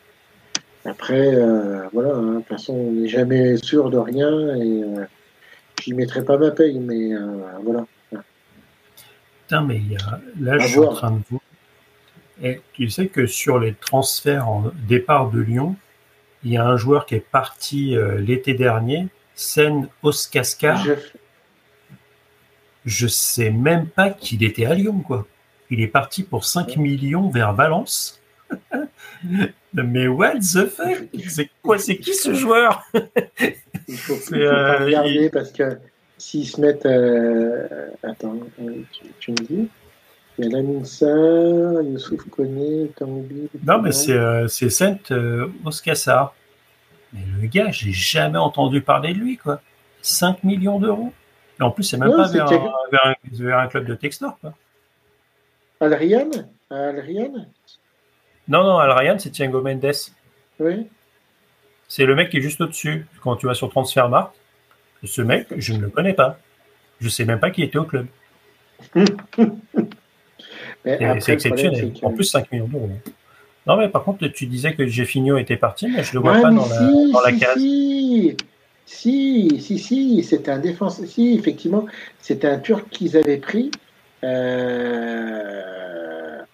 Après, euh, voilà, hein, de toute façon, on n'est jamais sûr de rien et euh, j'y mettrai pas ma paye, mais euh, voilà. Putain, mais il y a, là, je suis en train de vous. Et tu sais que sur les transferts en départ de Lyon, il y a un joueur qui est parti euh, l'été dernier, Sen Oskaskar. Je... je sais même pas qu'il était à Lyon, quoi. Il est parti pour 5 millions vers Valence. (laughs) Mais what the fuck? C'est quoi C'est qui ce joueur? Il faut, (laughs) euh, regarder il... parce que s'ils se mettent. Euh... Attends, euh, tu, tu, me dis? Il y a Laminsa, Youssouf Koné, Tanguy. Non, mais c'est euh, Saint Oskassar. Mais le gars, j'ai jamais entendu parler de lui, quoi. 5 millions d'euros. Et en plus, c'est même non, pas vers, un, vers, un, vers, un, club de Textor, quoi. Alrian Alrian Non, non, Alrian, c'est Thiago Mendes. Oui. C'est le mec qui est juste au-dessus. Quand tu vas sur Transfermarkt, ce mec, je ne le connais pas. Je sais même pas qui était au club. (laughs) C'est exceptionnel. Que... En plus, 5 millions d'euros. Non, mais par contre, tu disais que Jeffinho était parti, mais je ne le vois ouais, pas dans, si, la, dans la si, case. Si, si, si, si c'était un défenseur. Si, effectivement, c'était un Turc qu'ils avaient pris. Euh,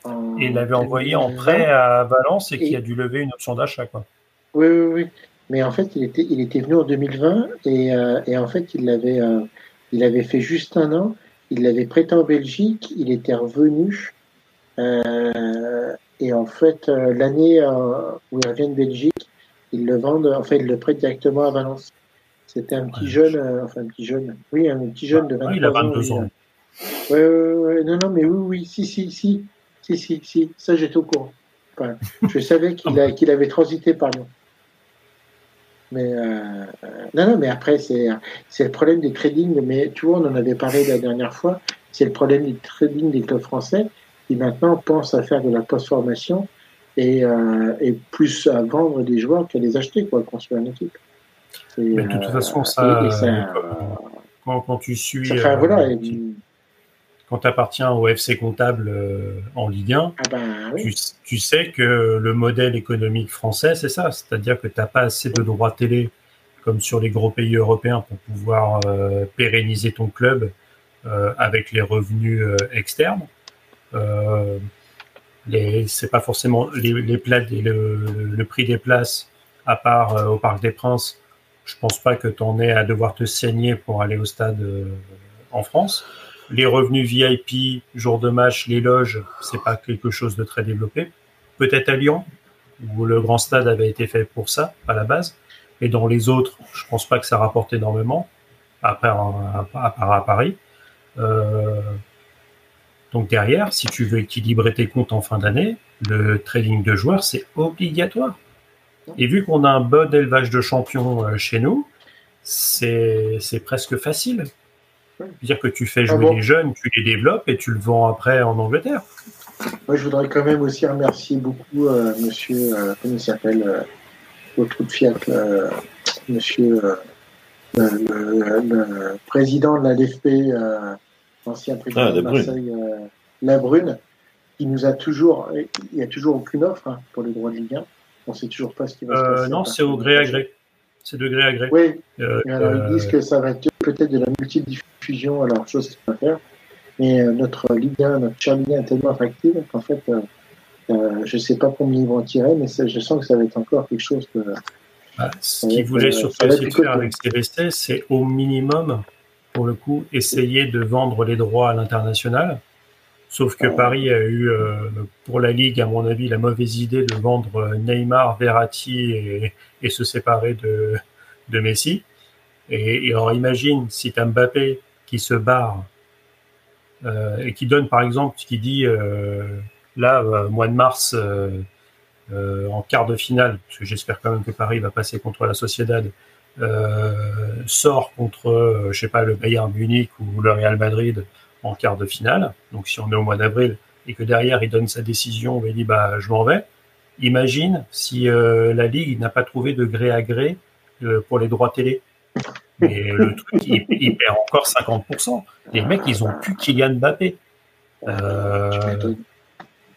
en... Et il l'avait envoyé en prêt à Valence et, et... qui a dû lever une option d'achat. quoi. Oui, oui, oui. Mais en fait, il était, il était venu en 2020 et, euh, et en fait, il avait, euh, il avait fait juste un an. Il l'avait prêté en Belgique. Il était revenu. Et en fait, l'année où il revient de Belgique, ils le vendent, enfin, ils le prêtent directement à Valence. C'était un petit ouais, jeune, enfin, un petit jeune, oui, un petit jeune de 23 oui, il a 22 ans. ans. Oui, ouais, ouais, non, non, mais oui, oui, si, si, si, si, si, si, ça j'étais au courant. Enfin, je savais qu'il avait transité par Lyon. Mais euh, non, non, mais après, c'est, le problème des trading. Mais tu vois, on en avait parlé la dernière fois. C'est le problème du trading des clubs français qui maintenant pensent à faire de la post-formation et, euh, et, plus à vendre des joueurs qu'à les acheter, quoi, construire une équipe. Et, Mais de toute façon, ça, et, ça quand, quand, tu suis. Ça fait, voilà, euh, tu, quand tu appartiens au FC comptable euh, en Ligue 1, ah ben, oui. tu, tu, sais que le modèle économique français, c'est ça. C'est-à-dire que tu n'as pas assez de droits télé comme sur les gros pays européens pour pouvoir euh, pérenniser ton club euh, avec les revenus externes. C'est pas forcément les, les plats, le, le, prix des places, à part au Parc des Princes. Je pense pas que tu en aies à devoir te saigner pour aller au stade en France. Les revenus VIP, jour de match, les loges, c'est pas quelque chose de très développé. Peut-être à Lyon, où le grand stade avait été fait pour ça à la base. Et dans les autres, je pense pas que ça rapporte énormément, à part à, Paris. Euh, donc derrière, si tu veux équilibrer tes comptes en fin d'année, le trading de joueurs, c'est obligatoire. Et vu qu'on a un bon élevage de champions euh, chez nous, c'est presque facile. C'est-à-dire que tu fais jouer ah bon les jeunes, tu les développes et tu le vends après en Angleterre. Moi, je voudrais quand même aussi remercier beaucoup euh, monsieur, euh, comment il s'appelle, euh, au trou de Fiat, euh, monsieur le, le, le, président de la LFP, ancien président ah, de Marseille, euh, Labrune, qui nous a toujours, il n'y a toujours aucune offre hein, pour les droits de Ligue 1. On ne sait toujours pas ce qui va euh, se passer. Non, c'est au gré à gré. C'est de gré à gré. Oui. Euh, alors ils disent que ça va être peut-être de la multidiffusion, alors chose qu'il faut faire. Mais euh, notre Ligue 1, notre chère Ligue 1 est tellement attractive qu'en fait, euh, je ne sais pas combien ils vont en tirer, mais je sens que ça va être encore quelque chose de. Bah, ce qu'ils voulaient surtout essayer de faire avec CVC, c'est au minimum pour le coup, essayer de vendre les droits à l'international, Sauf que Paris a eu, pour la Ligue, à mon avis, la mauvaise idée de vendre Neymar, Verratti et, et se séparer de, de Messi. Et, et alors imagine si tu as Mbappé qui se barre euh, et qui donne par exemple, qui dit euh, là, euh, mois de mars, en quart de finale, parce que j'espère quand même que Paris va passer contre la Sociedad, sort contre, je sais pas, le Bayern Munich ou le Real Madrid en quart de finale. Donc si on est au mois d'avril et que derrière il donne sa décision, il dit bah je m'en vais. Imagine si la ligue n'a pas trouvé de gré à gré pour les droits télé. Mais le truc, il, perd encore 50%. Les mecs, ils ont plus Kylian Mbappé. Euh,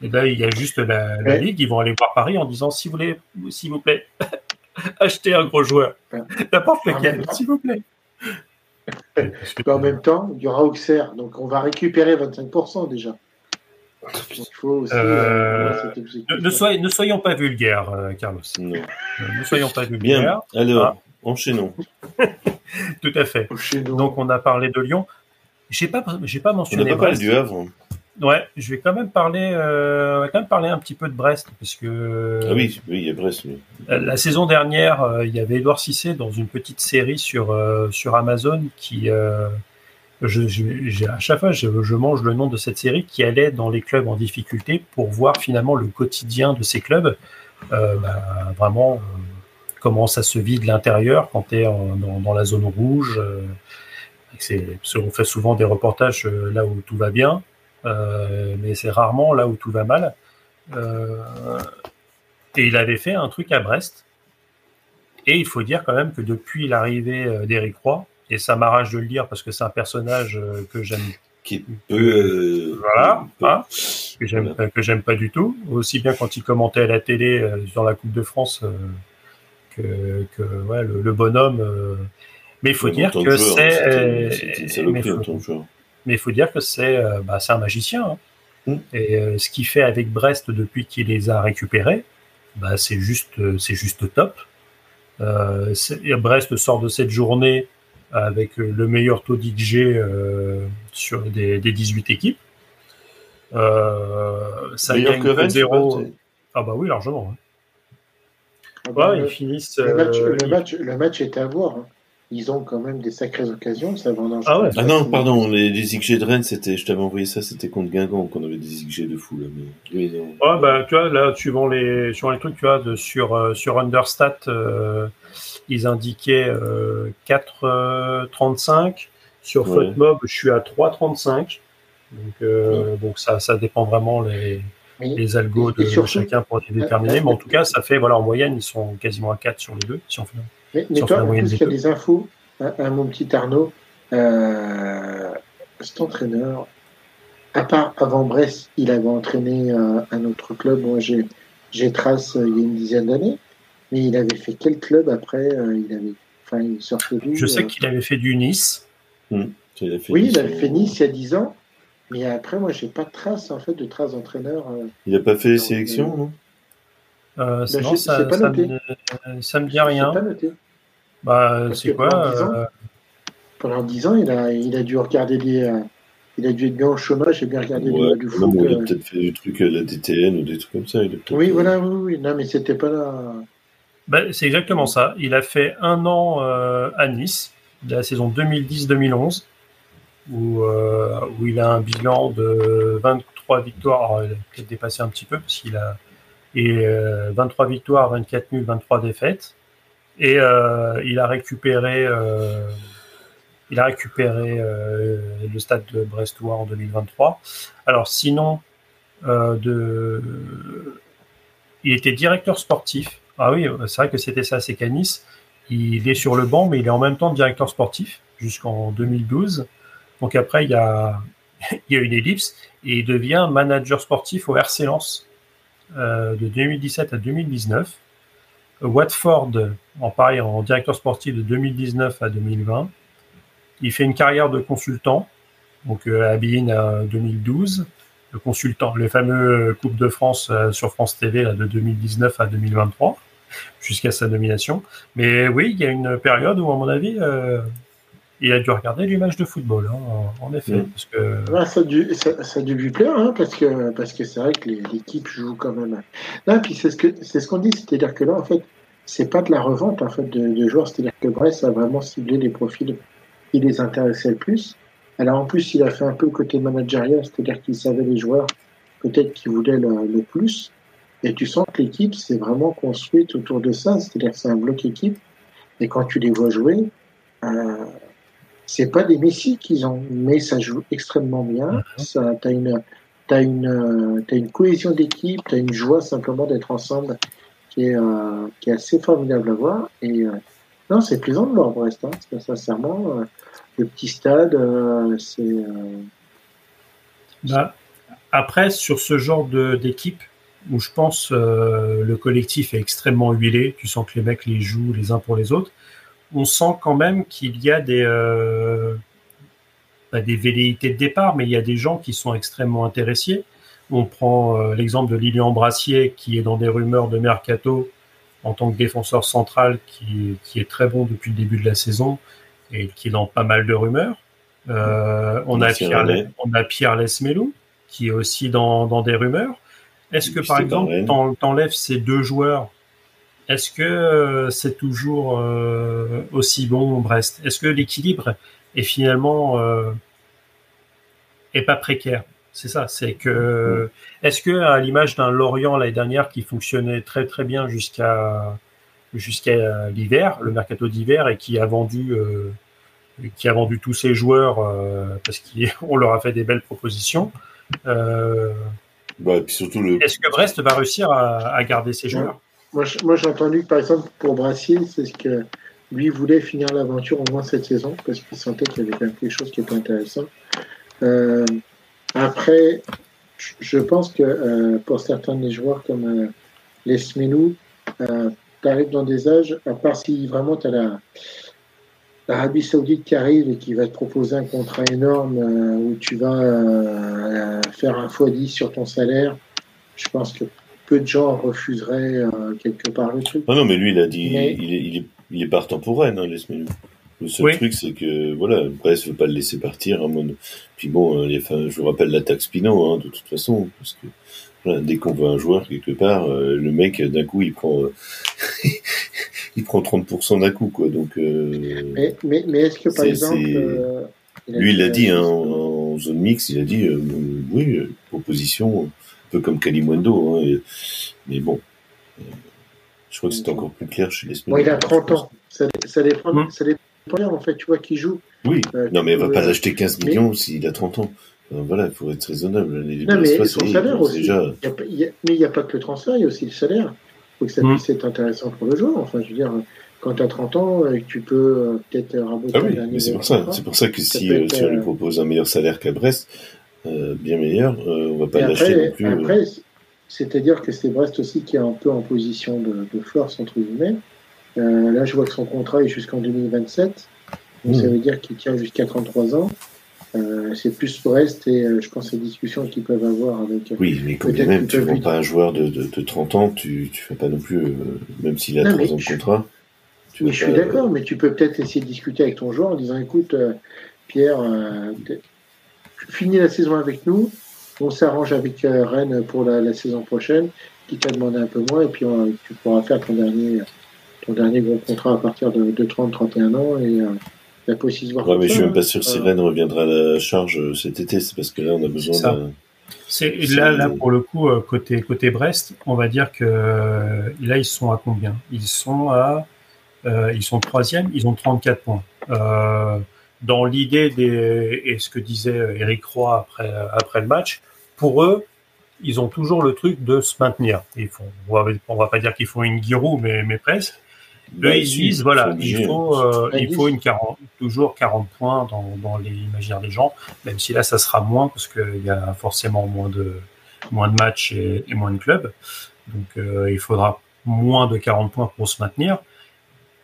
et là, il y a juste la, Ligue, ils vont aller voir Paris en disant s'il vous plaît, s'il vous plaît, (laughs) achetez un gros joueur. N'importe lequel, s'il vous plaît. en même temps, il y aura Auxerre, donc on va récupérer 25% déjà. il faut aussi, euh, euh, ne, soyons, ne, soyons, pas vulgaires, Carlos. Ne soyons pas vulgaires. Bien. Alors, ah. Enchaînons. (laughs) Tout à fait. Donc on a parlé de Lyon. J'ai pas, j'ai pas mentionné. On n'a pas parlé du Havre. Ouais, je vais quand même parler, euh, quand même parler un petit peu de Brest parce que. Ah oui, oui, il y a Brest. La saison dernière, euh, il y avait Edouard Cissé dans une petite série sur euh, sur Amazon qui, je, à chaque fois, je, mange le nom de cette série qui allait dans les clubs en difficulté pour voir finalement le quotidien de ces clubs. Bah, vraiment comment ça se vit de l'intérieur quand tu es dans, la zone rouge. Euh, on fait souvent des reportages euh, là où tout va bien, euh, mais c'est rarement là où tout va mal. et il avait fait un truc à Brest. Et il faut dire quand même que depuis l'arrivée d'Éric Roy, et ça m'arrache de le dire parce que c'est un personnage que j'aime qui peut voilà hein, que j'aime que j'aime pas du tout aussi bien quand il commentait à la télé dans la Coupe de France que, ouais, le, bonhomme. Euh, mais il faut dire que c'est. Mais il faut dire que c'est bah, un magicien. Hein. Hmm. Et euh, ce qu'il fait avec Brest depuis qu'il les a récupérés, bah, c'est juste, c'est juste top. Euh, Brest sort de cette journée avec le meilleur taux d'XG euh, sur des, des, 18 équipes. ça gagne que 0. Ah bah oui, largement. Hein. Ah bah, ils finissent. Le match, euh, le, match, le match était à voir. Hein. Ils ont quand même des sacrées occasions, ça Ah, ouais. ah non, pardon, les, les XG de Rennes, c'était, je t'avais envoyé ça, c'était contre Guingamp qu'on avait des XG de fou là. Mais... Ouais, bah, tu vois, là, suivant les, sur les trucs, tu vois, de, sur, euh, sur Understat, euh, ils indiquaient euh, 4,35. sur ouais. Footmob, je suis à 3,35. Donc, donc ça, ça dépend vraiment les, les algos de chacun pour les déterminer. Mais en tout cas, ça fait, voilà, en moyenne, ils sont quasiment à 4 sur les deux. Si on fait, mais, mais toi, en plus, il y a des infos, hein, mon petit Arnaud, euh, cet entraîneur, à part avant Brest, il avait entraîné euh, un autre club. Moi, j'ai, j'ai Trace euh, il y a une dizaine d'années. Mais il avait fait quel club après il avait, enfin, il sortait Je sais qu'il avait fait du Nice. Hmm. oui, il avait fait Nice il y a 10 ans. Mais après, moi, j'ai pas de traces, en fait, de traces d'entraîneur. Euh, il n'a pas fait les sélections, non? Euh, ben, ça, ça, me, ça me dit rien. Pas noté. Bah, c'est quoi euh, Pendant 10 ans, il a, il a dû regarder des. Euh, il a dû être bien au chômage et bien regarder ouais, du foot. il a peut-être fait des trucs à la DTN ou des trucs comme ça. oui, voilà, oui, oui. Non, mais c'était pas là. Ben, c'est exactement ça. Il a fait un an à Nice, de la saison 2010-2011 où, euh, où il a un bilan de 23 victoires. Il a peut-être dépassé un petit peu parce qu'il a et 23 euh, victoires, 24 nuls, 23 défaites. Et euh, il a récupéré, il a récupéré le stade de Brestois en 2023. Alors sinon, de, il était directeur sportif. Ah oui, c'est vrai que c'était ça, c'est qu'à Nice, il est sur le banc, mais il est en même temps directeur sportif jusqu'en 2012. Donc après, (laughs) il y a, une ellipse et il devient manager sportif au RC Lens euh, de 2017 à 2019. Watford, en pareil, en directeur sportif de 2019 à 2020. Il fait une carrière de consultant, donc euh, à Bein à 2012. Le consultant, le fameux Coupe de France euh, sur France TV là, de 2019 à 2023, (laughs) jusqu'à sa nomination. Mais oui, il y a une période où, à mon avis, euh, il a dû regarder du match de football, hein, en effet. Parce que... ça, a dû, ça, dû lui plaire, hein, parce que parce que c'est vrai que l'équipe joue quand même. Là, puis c'est ce que c'est ce qu'on dit, c'est-à-dire que là, en fait, c'est pas de la revente en fait de, joueurs, c'est-à-dire que Brest a vraiment ciblé les profils qui les intéressaient le plus. Alors en plus, il a fait un peu le côté managérial, c'est-à-dire qu'il savait les joueurs peut-être qui voulaient le, plus. Et tu sens que l'équipe s'est vraiment construite autour de ça, c'est-à-dire que c'est un bloc équipe. Et quand tu les vois jouer, euh, c'est pas des Messi qu'ils ont, mais ça joue extrêmement bien. Mhm. Ça, t'as une, t'as une, euh, as une cohésion d'équipe, t'as une joie simplement d'être ensemble qui est, euh, qui est assez formidable à voir. Et euh, non, c'est plaisant de voir Brest. Hein, sincèrement, le petit stade, c'est. Bah, après, sur ce genre d'équipe, où je pense le collectif est extrêmement huilé, tu sens que les mecs les jouent les uns pour les autres on sent quand même qu'il y a des, euh, des velléités de départ, mais il y a des gens qui sont extrêmement intéressés. On prend euh, l'exemple de Lilian Brassier, qui est dans des rumeurs de mercato en tant que défenseur central, qui, est très bon depuis le début de la saison et qui est dans pas mal de rumeurs. Euh, on, a Pierre, on a Pierre Lesmelou, qui est aussi dans, des rumeurs. Est-ce que, par exemple, t'enlèves ces deux joueurs est-ce que euh, c'est toujours euh, aussi bon Brest? Est-ce que l'équilibre est finalement euh, est pas précaire? C'est ça. C'est que est-ce que à l'image d'un Lorient l'année dernière qui fonctionnait très très bien jusqu'à jusqu'à l'hiver, le mercato d'hiver et qui a vendu qui a vendu tous ses joueurs parce qu'on (laughs) leur a fait des belles propositions. Bah, surtout le... Est-ce que Brest va réussir à garder ses joueurs? Moi, j'ai entendu que, par exemple, pour Brassier, c'est ce que lui voulait finir l'aventure au moins cette saison, parce qu'il sentait qu'il y avait quand même quelque chose qui était intéressant. Euh, après, je pense que euh, pour certains des joueurs comme euh, les Smelou, tu arrives dans des âges, à part si vraiment tu as la, l'Arabie Saoudite qui arrive et qui va te proposer un contrat énorme où tu vas faire un x10 sur ton salaire, je pense que peu de gens refuseraient euh, quelque part le truc. Ah non, mais lui, il a dit, il, est, il, est, il est partant pour Rennes, hein, Le seul truc, c'est que voilà, Brest veut pas le laisser partir. Hein, Puis bon, euh, les, je vous rappelle la taxe Pinot, hein, de toute façon, parce que voilà, dès qu'on veut un joueur quelque part, euh, le mec d'un coup il prend, (laughs) il prend 30% d'un coup, quoi. Donc. mais, mais, mais est-ce que par exemple, lui, il l'a dit hein, en, en, zone mixte, il a dit oui, proposition peu comme Kalimundo. Hein, mais bon, euh, je crois que c'est encore plus clair chez les bon, Il a 30 ans. Ça, ça, dépend, hum. ça dépend, en fait, tu vois, qui joue. Oui, euh, non, mais elle va pas l'acheter 15 millions s'il a 30 ans. voilà, il faut être raisonnable. non, mais son salaire aussi. Déjà... mais il n'y a pas que le transfert, il y a aussi le salaire. Il faut que ça hum. puisse être intéressant pour le joueur. Enfin, je veux dire, quand tu as 30 ans, tu peux peut-être raboter ah oui, c'est pour ça. C'est pour ça que si, euh, si on lui propose un meilleur salaire qu'à Brest, euh, bien meilleur. Euh, on va pas l'acheter non plus. Euh. C'est-à-dire que c'est Brest aussi qui est un peu en position de, force, entre guillemets. là, je vois que son contrat est jusqu'en 2027. Donc, ça hmm. veut dire qu'il tient jusqu'à 33 ans. c'est plus Brest et je pense les discussions qu'ils peuvent avoir avec. Oui, mais quand même, tu ne vends pas un joueur de, de, 30 ans, tu ne fais pas non plus, même s'il a 3 ans de contrat. Oui, je suis d'accord, mais tu peux peut-être essayer de discuter avec ton joueur en disant écoute, Pierre, finis la saison avec nous, on s'arrange avec euh, Rennes pour la, saison prochaine, qui t'a demandé un peu moins, et puis tu pourras faire ton dernier, ton dernier gros contrat à partir de, 30-31 ans, et euh, la possible voir. Ouais, mais je suis même pas sûr si euh, Rennes reviendra à la charge cet été, c'est parce que là, on a besoin d'un. C'est là, là pour le coup côté côté Brest, on va dire que là ils sont à combien? Ils sont à ils sont troisième, ils ont 34 points. Euh, dans l'idée des et ce que disait Eric Roy après après le match, pour eux, ils ont toujours le truc de se maintenir. Ils font, on va, va pas dire qu'ils font une guirou, mais mais presque. Eux, ils disent voilà, il faut euh, il faut une 40, toujours 40 points dans dans l'imaginaire des gens, même si là ça sera moins parce qu'il y a forcément moins de moins de matchs et, moins de clubs. Donc euh, il faudra moins de 40 points pour se maintenir.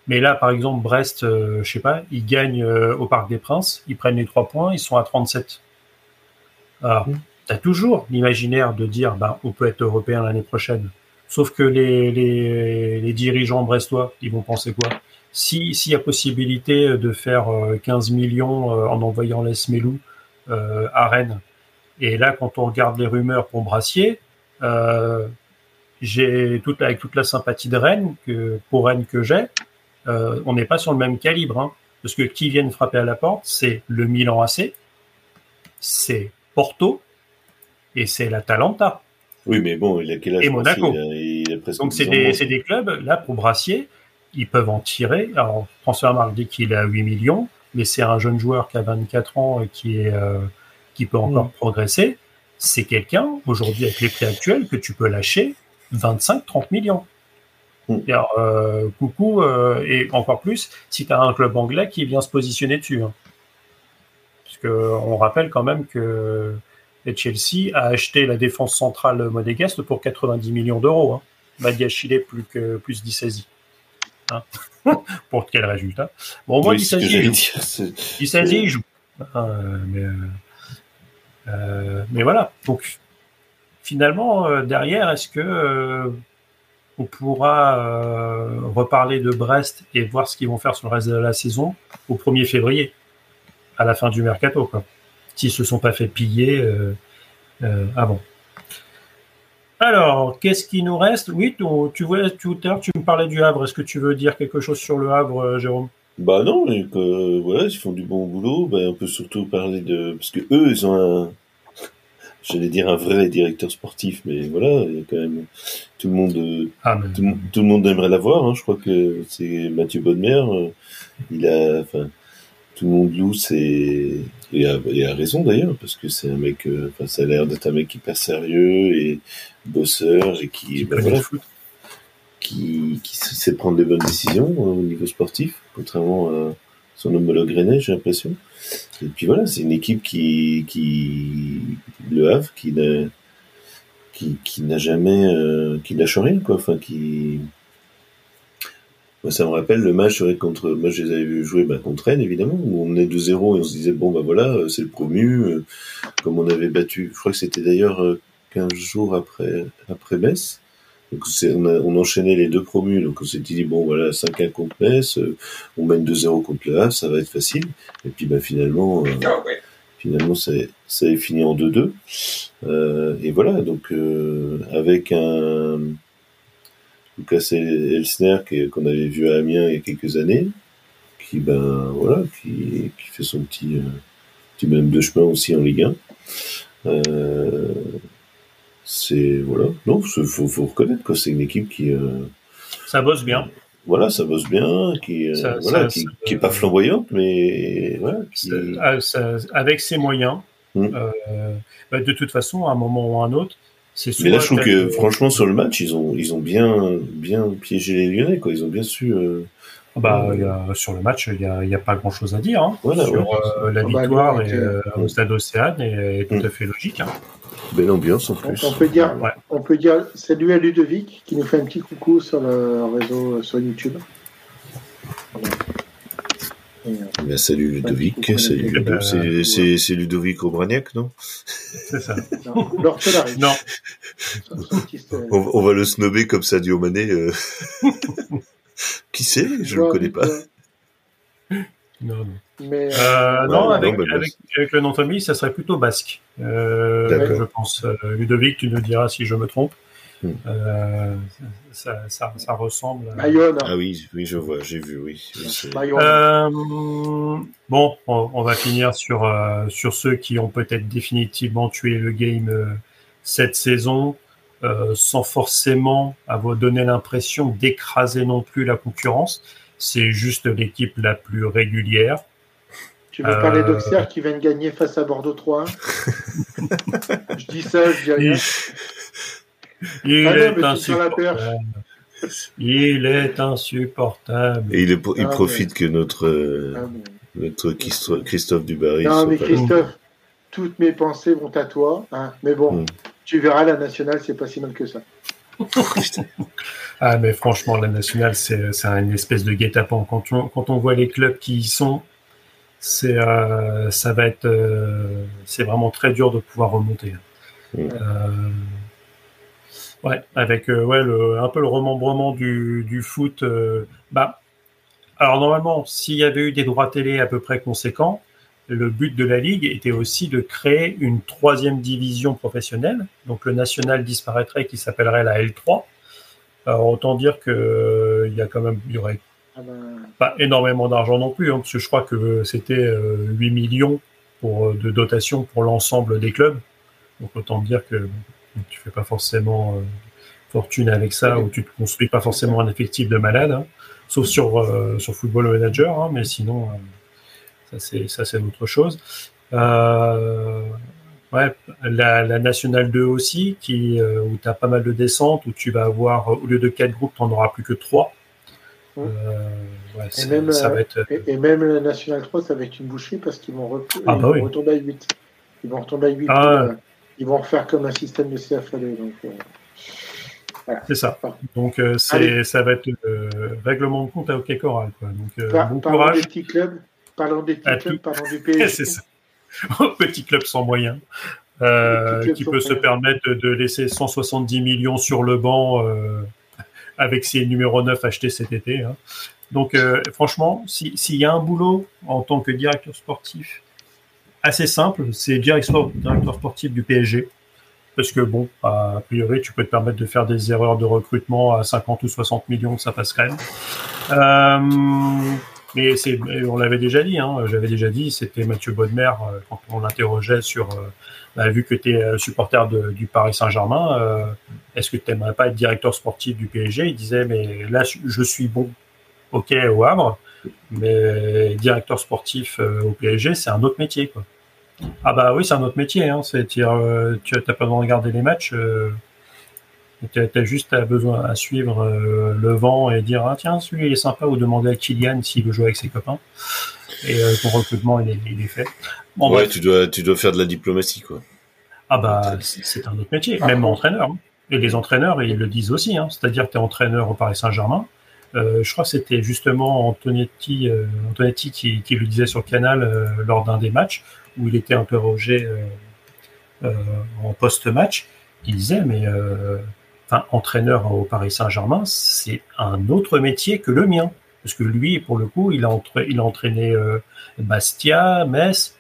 Mais là, par exemple, Brest, euh, je sais pas, ils gagnent euh, au Parc des Princes, ils prennent les trois points, ils sont à 37. Alors, mmh. tu as toujours l'imaginaire de dire, ben, on peut être européen l'année prochaine. Sauf que les, les, les dirigeants brestois, ils vont penser quoi? Si s'il y a possibilité de faire 15 millions en envoyant les Smelou à Rennes, et là, quand on regarde les rumeurs pour Brassier, euh, j'ai toute avec toute la sympathie de Rennes que pour Rennes que j'ai, euh, on n'est pas sur le même calibre, hein, parce que qui viennent frapper à la porte, c'est le Milan AC, c'est Porto et c'est la Talenta. Oui, mais bon, il a quel âge Et Monaco. il a, Donc c'est 10 ans des, moins. c'est des clubs là pour Brassier, ils peuvent en tirer. Alors Transfermarkt dit qu'il est à 8 millions, mais c'est un jeune joueur qui a 24 ans et qui est euh, qui peut encore progresser. C'est quelqu'un aujourd'hui avec les prix actuels que tu peux lâcher 25-30 millions. Mm. Alors, euh, coucou, euh, et encore plus si tu as un club anglais qui vient se positionner dessus. hein. Parce que on rappelle quand même que le Chelsea a acheté la défense centrale monégasque pour 90 millions d'euros. Hein. Badiachile plus que plus d'Issasi. Hein. (laughs) pour quel résultat? Bon, au moins Oui, il joue. c'est- Dissasi, il joue. Euh, mais, euh, euh, mais voilà. Donc, finalement, euh, derrière, est-ce que euh, on pourra euh, reparler de Brest et voir ce qu'ils vont faire sur le reste de la saison au 1er février, à la fin du mercato, quoi. S'ils se sont pas fait piller euh, euh, avant. Alors, qu'est-ce qui nous reste? Oui, tu, vois, tout à l'heure, tu me parlais du Havre. Est-ce que tu veux dire quelque chose sur le Havre, Jérôme? Bah non, mais voilà, ils font du bon boulot. Ben, on peut surtout parler de parce que eux, ils ont un, j'allais dire un vrai directeur sportif, mais voilà, il y a quand même tout le monde, Ah, mais- tout, le monde- tout le monde aimerait l'avoir. Hein. Je crois que c'est Mathieu Bonnemer. euh, il a, enfin, tout le monde loue, c'est et a, et a raison d'ailleurs parce que c'est un mec, euh, enfin, ça a l'air d'être un mec hyper sérieux et bosseur et qui, qui ben, voilà, qui, qui sait prendre les bonnes décisions euh, au niveau sportif, contrairement à son homologue rennais, j'ai l'impression. Et puis voilà, c'est une équipe qui, qui le Havre, qui n'a, qui, qui n'a jamais, euh, qui lâche rien, quoi. Enfin, qui, moi, ça me rappelle le match contre, moi, je les avais vu jouer bah, contre Rennes, évidemment, où on menait 2-0 et on se disait, bon, bah voilà, euh, c'est le promu, euh, comme on avait battu, je crois que c'était d'ailleurs euh, 15 jours après, après Metz. Donc on, a, on enchaînait les deux promus, donc on s'était dit, bon, voilà, 5-1 contre Metz, euh, on mène 2-0 contre le Havre, ça va être facile. Et puis, bah, finalement, euh, finalement, ça, ça est fini en 2-2. Euh, et voilà, donc, euh, avec un Lucas Elsner qu'on avait vu à Amiens il y a quelques années, qui, ben, voilà, qui, qui fait son petit, euh, petit bonhomme de chemin aussi en Ligue 1. Euh, c'est, voilà, non, il faut, faut reconnaître que c'est une équipe qui, euh, Ça bosse bien. voilà, ça bosse bien, qui, euh, Ça- voilà, ça- qui, ça- qui est pas flamboyante, mais voilà, qui, Ça- ah, ça- avec ses moyens, Mm. euh, bah, de toute façon, à un moment ou à un autre, c'est mais là, je trouve que franchement sur le match, ils ont, ils ont bien, bien piégé les Lyonnais, quoi. Ils ont bien su. euh, Bah, il y a- sur le match, il n'y a, y a pas grand-chose à dire. hein. Voilà, sur ouais. euh, la Ah bah, victoire et, euh, au stade Océane est, est tout Mm. à fait logique. hein. Belle ambiance en On, plus. on peut dire, Ouais. on peut dire salut à Ludovic qui nous fait un petit coucou sur le réseau sur YouTube. Et, Ben, salut Ludovic, salut. Ludo. Euh, C'est- C'est c'est Ludovic Aubragnac, non? C'est ça. non, Non, euh, on, on va le snobber comme Sadio Mané. euh. (laughs) Qui c'est? Je ne le connais pas. Non, non. Mais euh, Euh, non, non, avec, bah, avec, avec le nom de famille, ça serait plutôt basque. Euh, D'accord. je pense. Euh, Ludovic, tu nous diras si je me trompe. Hmm. Euh, ça, ça, ça ressemble. à- Bayonne, Ah oui, oui, je vois, j'ai vu, oui. Euh, bon, on, on va finir sur, euh, sur ceux qui ont peut-être définitivement tué le game euh, cette saison, euh, sans forcément avoir donné l'impression d'écraser non plus la concurrence. C'est juste l'équipe la plus régulière. tu veux parler euh, d'Auxerre qui vient de gagner face à Bordeaux 3 (laughs) Je dis ça, je dis rien. Il, il Ah non, est insupportable. Il est insupportable. Et il, est- il Ah, profite que notre, euh, Ah, mais- notre Christo- Christophe Dubarry Non, soit mais là. Christophe, toutes mes pensées vont à toi. hein. Mais bon, Mm. tu verras, la nationale, c'est pas si mal que ça. Ah, mais franchement, la nationale, c'est c'est une espèce de guet-apens. Quand on, quand on voit les clubs qui y sont, c'est euh, ça va être euh, c'est vraiment très dur de pouvoir remonter. Mm. Euh, Ouais, avec ouais, le, un peu le remembrement du, du foot. bah, alors normalement, s'il y avait eu des droits télé à peu près conséquents, le but de la ligue était aussi de créer une troisième division professionnelle. Donc le national disparaîtrait, qui s'appellerait la L3. Alors autant dire que il y a quand même, il y aurait ah ben. pas énormément d'argent non plus, hein, parce que je crois que c'était 8 millions pour, de dotation pour l'ensemble des clubs. Donc autant dire que tu fais pas forcément euh, fortune avec ça, ou tu te construis pas forcément un effectif de malade, hein. sauf sur euh, sur Football Manager, hein, mais sinon euh, ça c'est autre chose. ouais, la, la Nationale 2 aussi, qui où tu as pas mal de descentes, où tu vas avoir au lieu de quatre groupes, tu n'en auras plus que trois. ouais, et, même, ça va être... et, même la Nationale 3, ça va être une bouchée parce qu'ils vont, ah bah retomber à 8. Ils vont retomber à 8 ils vont refaire comme un système de CFL. Donc, euh, voilà. C'est ça. Donc euh, ça va être euh, règlement de compte à OK Coral. Quoi. Donc, Par, bon parlons courage. des petits clubs, parlons des petits clubs, parlons du PSG. (laughs) c'est ça. petit club sans moyens. qui peut se permettre de laisser 170 millions sur le banc avec ses numéros 9 achetés cet été. Hein. Donc, franchement, s'il y a un boulot en tant que directeur sportif assez simple, c'est directeur, directeur sportif du PSG. Parce que bon, a priori, tu peux te permettre de faire des erreurs de recrutement à 50 ou 60 millions, ça passe quand même. Euh, mais c'est, on l'avait déjà dit, hein, j'avais déjà dit, c'était Mathieu Bodmer euh, quand on l'interrogeait sur, euh, bah, vu que tu es supporter de, du Paris Saint-Germain, euh, est-ce que tu n'aimerais pas être directeur sportif du PSG Il disait, mais là, je suis bon, ok, au Havre, mais directeur sportif au PSG, c'est un autre métier, quoi. Ah bah oui, c'est un autre métier. Hein. Euh, tu n'as pas besoin de regarder les matchs. Euh, tu as, juste besoin à suivre euh, le vent et dire ah tiens celui il est sympa ou demander à Kylian s'il veut jouer avec ses copains. Et ton recrutement il est, fait. ouais, tu dois tu dois faire de la diplomatie quoi. Ah bah c'est un autre métier, même entraîneur. Hein. Et les entraîneurs ils le disent aussi. Hein. C'est-à-dire que tu es entraîneur au Paris Saint-Germain. je crois que c'était justement Antonetti, Antonetti qui, qui, le disait sur Canal lors d'un des matchs où il était interrogé euh, euh, en post-match, il disait mais euh, enfin entraîneur au Paris Saint-Germain, c'est un autre métier que le mien parce que lui pour le coup il a, il a entraîné Bastia, Metz,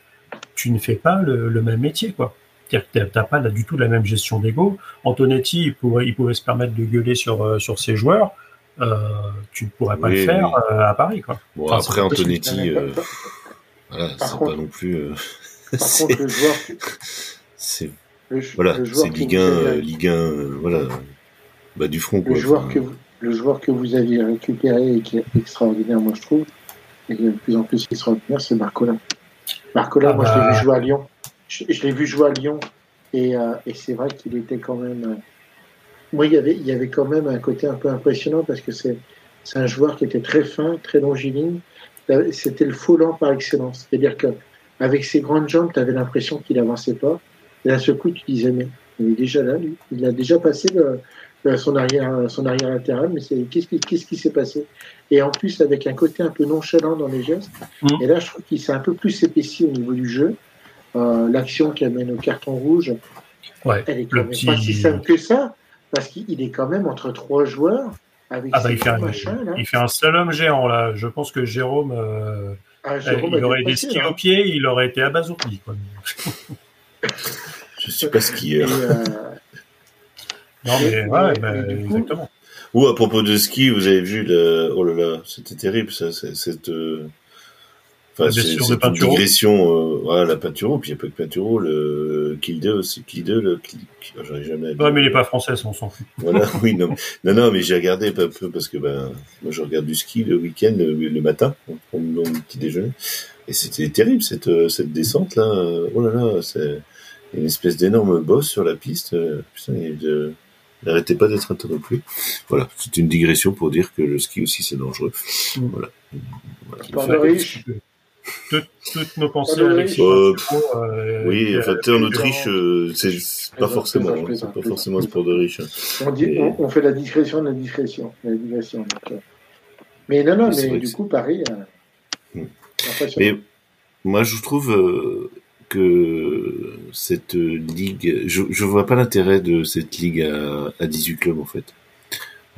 tu ne fais pas le, même métier quoi. Tu n'as pas du tout la même gestion d'ego. Antonetti, il pouvait, il pouvait se permettre de gueuler sur, sur ses joueurs. tu ne pourrais pas le faire à Paris. Quoi. Bon, après, Antonetti, voilà, c'est pas non plus. Euh, Par contre, (laughs) le joueur. C'est. Voilà, c'est Ligue 1, Ligue 1, voilà. Bah, du front, quoi. Le joueur, que vous, le joueur que vous aviez récupéré et qui est extraordinaire, moi, je trouve, et de plus en plus extraordinaire, c'est Marcola. Marcola, ah moi, je l'ai vu bah. jouer à Lyon. Je, l'ai vu jouer à Lyon. Et, euh, et c'est vrai qu'il était quand même. Euh, moi, il y, avait, il y avait quand même un côté un peu impressionnant parce que c'est un joueur qui était très fin, très longiligne, c'était le faux lent par excellence. C'est-à-dire que avec ses grandes jambes, tu avais l'impression qu'il avançait pas. Et à ce coup, tu disais, mais il est déjà là, lui. Il a déjà passé son arrière, son arrière latéral, mais c'est, qu'est-ce, qu'est-ce qui s'est passé? Et en plus, avec un côté un peu nonchalant dans les gestes. Mmh. Et là, je trouve qu'il s'est un peu plus épaissi au niveau du jeu. Euh, l'action qui amène au carton rouge, ouais, elle est quand même pas si simple que ça, parce qu'il est quand même entre trois joueurs ah bah, il, fait un, il fait un slalom géant là. Je pense que Jérôme, euh, ah, il aurait des skis hein. au pied, il aurait été abasourdi. Quoi. je suis pas skieur. Euh... non mais ouais, bah, exactement. Ou à propos de ski, vous avez vu le... Oh là là, c'était terrible ça, cette. Euh, Enfin, c'est une digression, euh, voilà, la Pinturo, puis il n'y a pas que Pinturo, le Kill 2 aussi, Kill 2, le j'aurais jamais. Ouais, mais il n'est pas français, on s'en fout. Voilà, (laughs) oui, non, non, non, mais j'ai regardé un peu parce que ben, moi je regarde du ski le week-end, le, matin, pour mon petit déjeuner, et c'était terrible cette euh, cette descente là. Oh là là, c'est une espèce d'énorme boss sur la piste. Euh, putain, il de... n'arrêtait pas d'être interrompu. Voilà, c'est une digression pour dire que le ski aussi c'est dangereux. Mm. Voilà. voilà toutes, nos pensées à euh, euh, oui, en fait, en Autriche, euh, c'est pas forcément, hein, c'est pas forcément un sport de riche. Hein. On, dit, on, fait la discrétion de la discrétion. La digression, mais non, non, mais, du coup, Paris. Hmm. Mais moi, je trouve que cette ligue, je, je vois pas l'intérêt de cette ligue à, à 18 clubs en fait.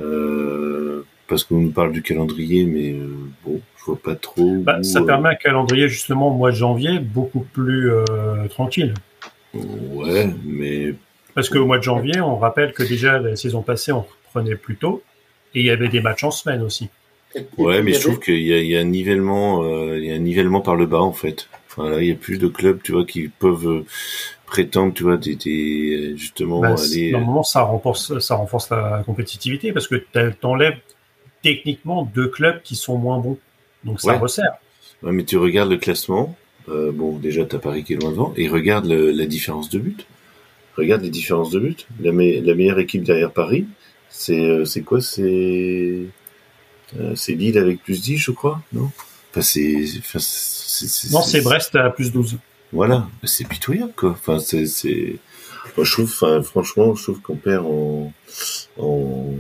Euh, parce qu'on nous parle du calendrier, mais euh, bon, je vois pas trop. Bah, ça où, permet un calendrier justement au mois de janvier beaucoup plus euh, tranquille. Ouais, mais Parce qu'au mois de janvier, on rappelle que déjà la saison passée, on reprenait plus tôt et il y avait des matchs en semaine aussi. Ouais, mais je trouve qu'il y a, il y a un nivellement, euh, il y a un nivellement par le bas en fait. Enfin là, il y a plus de clubs, tu vois, qui peuvent euh, prétendre, tu vois, des, des- justement Bah, aller. normalement, ça renforce, ça renforce la compétitivité parce que t'enlèves techniquement deux clubs qui sont moins bons. Donc ça Ouais. resserre. Ouais, mais tu regardes le classement. euh, bon, déjà, t'as Paris qui est loin devant, et regarde le- la différence de but. Regarde les différences de but. La, me- la meilleure équipe derrière Paris, c'est euh, c'est quoi? C'est euh, c'est Lille avec plus 10, je crois, non? Enfin, c'est c'est Non, c'est Brest à plus 12. Voilà, c'est pitoyable quoi. Enfin, c'est c'est. Moi, je trouve, enfin, franchement, je trouve qu'on perd en en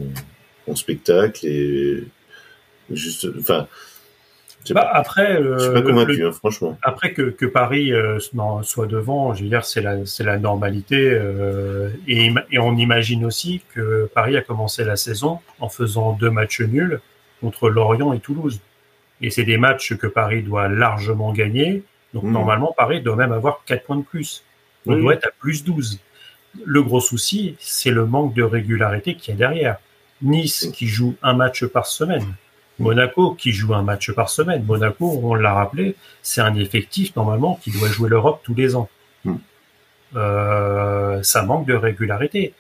en spectacle et juste, enfin, Bah, après, euh, Je suis pas convaincu, le- hein, franchement. après que, que Paris euh, non, soit devant, je veux dire, c'est la, c'est la normalité. euh, et on imagine aussi que Paris a commencé la saison en faisant deux matchs nuls contre Lorient et Toulouse. Et c'est des matchs que Paris doit largement gagner. Donc Mhm. normalement, Paris doit même avoir 4 points de plus. On doit être à plus 12. Le gros souci, c'est le manque de régularité qu'il y a derrière. Nice qui joue un match par semaine. Monaco qui joue un match par semaine. Monaco, on l'a rappelé, c'est un effectif normalement qui doit jouer l'Europe tous les ans. Mm. Euh, ça manque de régularité.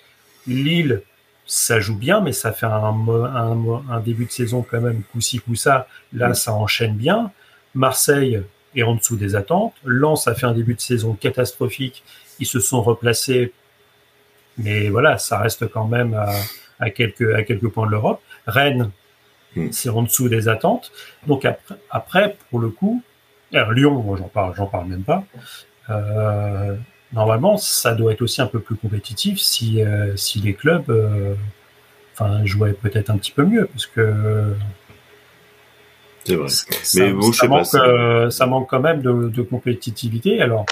Lille, ça joue bien, mais ça fait un, début de saison quand même coup-ci coup-ça. Là, ça enchaîne bien. Marseille est en dessous des attentes. Lens a fait un début de saison catastrophique. Ils se sont replacés, mais voilà, ça reste quand même à, à quelques à quelques points de l'Europe. Rennes, Mm. c'est en dessous des attentes. Donc après, après pour le coup, alors Lyon, j'en parle, j'en parle même pas. Euh, normalement, ça doit être aussi un peu plus compétitif si euh, si les clubs, euh, enfin, jouaient peut-être un petit peu mieux, parce que C'est vrai. ça, Mais bon, je ça sais pas, manque, euh, ça manque quand même de, de compétitivité. Alors,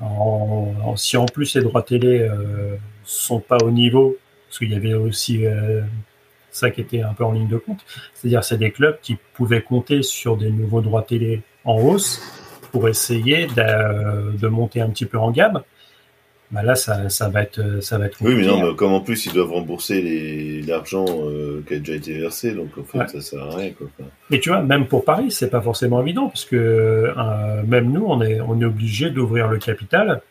en- en- si en plus les droits télé euh, sont pas au niveau, parce qu'il y avait aussi ça qui était un peu en ligne de compte, c'est-à-dire c'est des clubs qui pouvaient compter sur des nouveaux droits télé en hausse pour essayer de, de monter un petit peu en gamme. Bah là, ça, ça va être, ça va être. Oui, mais non, mais comme en plus ils doivent rembourser l'argent euh, qui a déjà été versé, donc en fait Ouais. ça sert à rien. Quoi. Mais tu vois, même pour Paris, c'est pas forcément évident parce que euh, même nous, on est, on est obligé d'ouvrir le capital